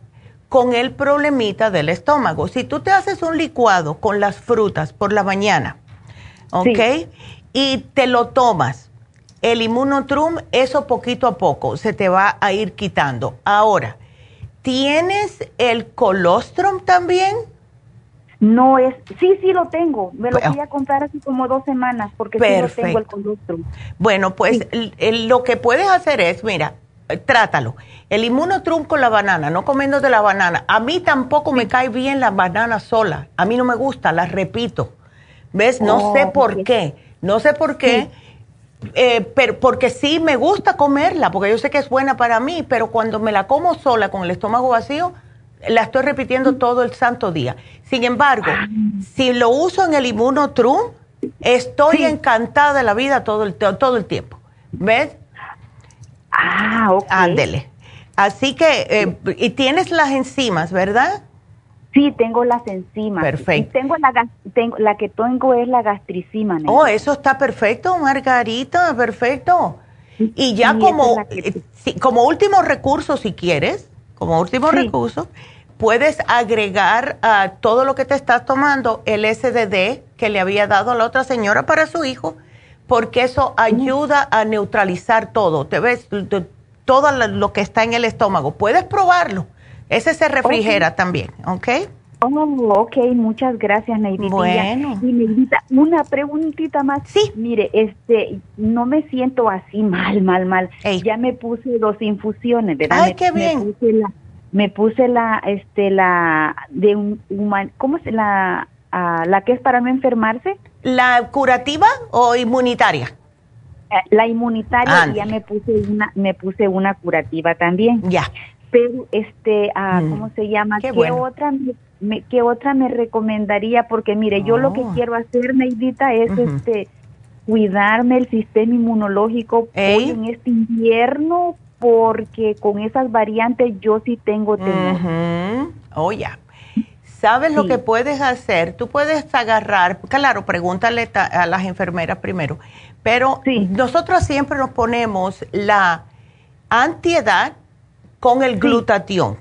con el problemita del estómago. Si tú te haces un licuado con las frutas por la mañana, ¿ok? Y te lo tomas, el inmunotrum, eso poquito a poco se te va a ir quitando. Ahora, ¿tienes el colostrum también?
No es, sí, sí lo tengo. Me lo voy a comprar así como dos semanas porque sí lo tengo el colostrum.
Bueno, pues lo que puedes hacer es, mira, trátalo. El inmunotrum con la banana, no comiendo de la banana. A mí tampoco me cae bien la banana sola. A mí no me gusta, la repito. ¿Ves? No oh, sé por qué. No sé por qué. Eh, pero porque sí me gusta comerla, porque yo sé que es buena para mí, pero cuando me la como sola con el estómago vacío, la estoy repitiendo todo el santo día. Sin embargo, si lo uso en el inmunotrum, estoy encantada de la vida todo el, todo el tiempo. ¿Ves?
Ah, ok.
Ándele. Así que, eh, y tienes las enzimas, ¿verdad?
Sí, tengo las enzimas.
Perfecto.
tengo la, tengo, la que tengo es la gastricima.
Oh, eso está perfecto, Margarita, perfecto. Y ya como, eh, como último recurso, si quieres, como último recurso, puedes agregar a todo lo que te estás tomando el SDD que le había dado a la otra señora para su hijo porque eso ayuda a neutralizar todo. ¿Te ves? Todo lo que está en el estómago. Puedes probarlo. Ese se refrigera también, ¿ok?
Oh, ok, muchas gracias, Neidita.
Bueno.
Y Neidita, una preguntita más.
Sí.
Mire, este, no me siento así mal, mal, mal. Ya me puse dos infusiones, ¿verdad?
Ay, qué bien.
Me puse la, me puse la, este, la, de un, ¿cómo se la, la que es para no enfermarse?
¿La curativa o inmunitaria?
Eh, la inmunitaria ya me puse una, me puse una curativa también.
Ya.
Pero este, mm. ¿cómo se llama?
Qué,
otra me, ¿Qué otra me recomendaría? Porque mire, yo lo que oh. quiero hacer, Neidita, es este cuidarme el sistema inmunológico hoy en este invierno porque con esas variantes yo sí tengo temor.
Oh, ya. ¿Sabes lo que puedes hacer? Tú puedes agarrar, claro, pregúntale a las enfermeras primero, pero nosotros siempre nos ponemos la antiedad con el glutatión.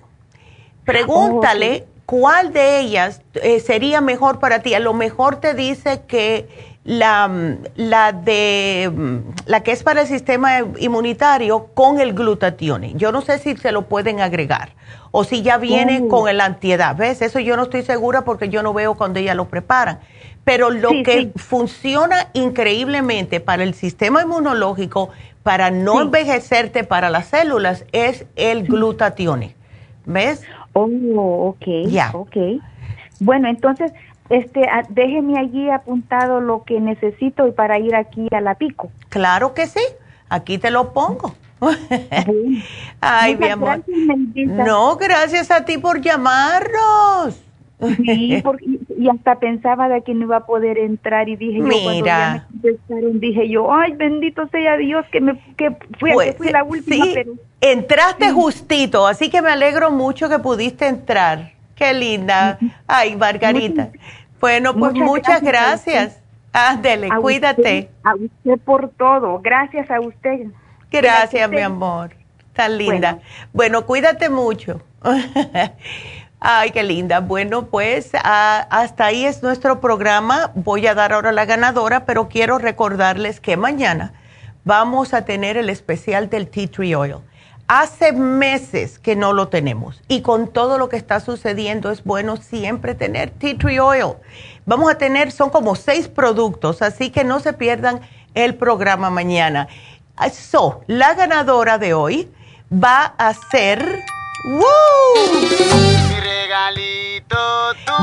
Pregúntale oh, cuál de ellas eh, sería mejor para ti. A lo mejor te dice que la, la, de, la que es para el sistema inmunitario con el glutatión. Yo no sé si se lo pueden agregar o si ya viene oh. con el antiedad. ¿Ves? Eso yo no estoy segura porque yo no veo cuando ella lo preparan. Pero lo que funciona increíblemente para el sistema inmunológico, para no envejecerte para las células, es el glutatión. ¿Ves?
Oh, ok. Ya. Ok. Bueno, entonces, este, déjeme allí apuntado lo que necesito y para ir aquí a la pico.
Claro que sí. Aquí te lo pongo. Ay, mi amor. no, gracias a ti por llamarnos.
Sí, y hasta pensaba de que no iba a poder entrar y dije
Mira.
yo cuando dije yo, ay, bendito sea Dios que me que fui, pues, fui la última,
sí, entraste justito, así que me alegro mucho que pudiste entrar. Qué linda. Ay, Margarita. bueno, pues muchas, gracias. Ándele, cuídate.
a usted por todo. Gracias a usted.
Gracias, mi amor. Tan linda. Bueno, cuídate mucho. Ay, qué linda. Bueno, pues ah, hasta ahí es nuestro programa. Voy a dar ahora la ganadora, pero quiero recordarles que mañana vamos a tener el especial del Tea Tree Oil. Hace meses que no lo tenemos y con todo lo que está sucediendo es bueno siempre tener Tea Tree Oil. Vamos a tener, son como seis productos, así que no se pierdan el programa mañana. So, la ganadora de hoy va a ser...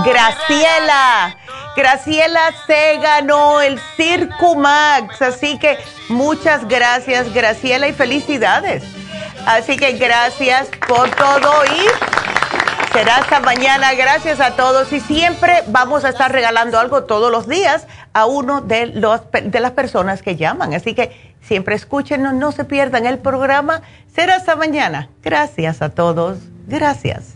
Graciela. Graciela se ganó el Circo Max. Así que muchas gracias, Graciela, y felicidades. Así que gracias por todo y será hasta mañana. Gracias a todos y siempre vamos a estar regalando algo todos los días a uno de, los, de las personas que llaman. Así que Siempre escúchenos, no se pierdan el programa. Será hasta mañana. Gracias a todos. Gracias.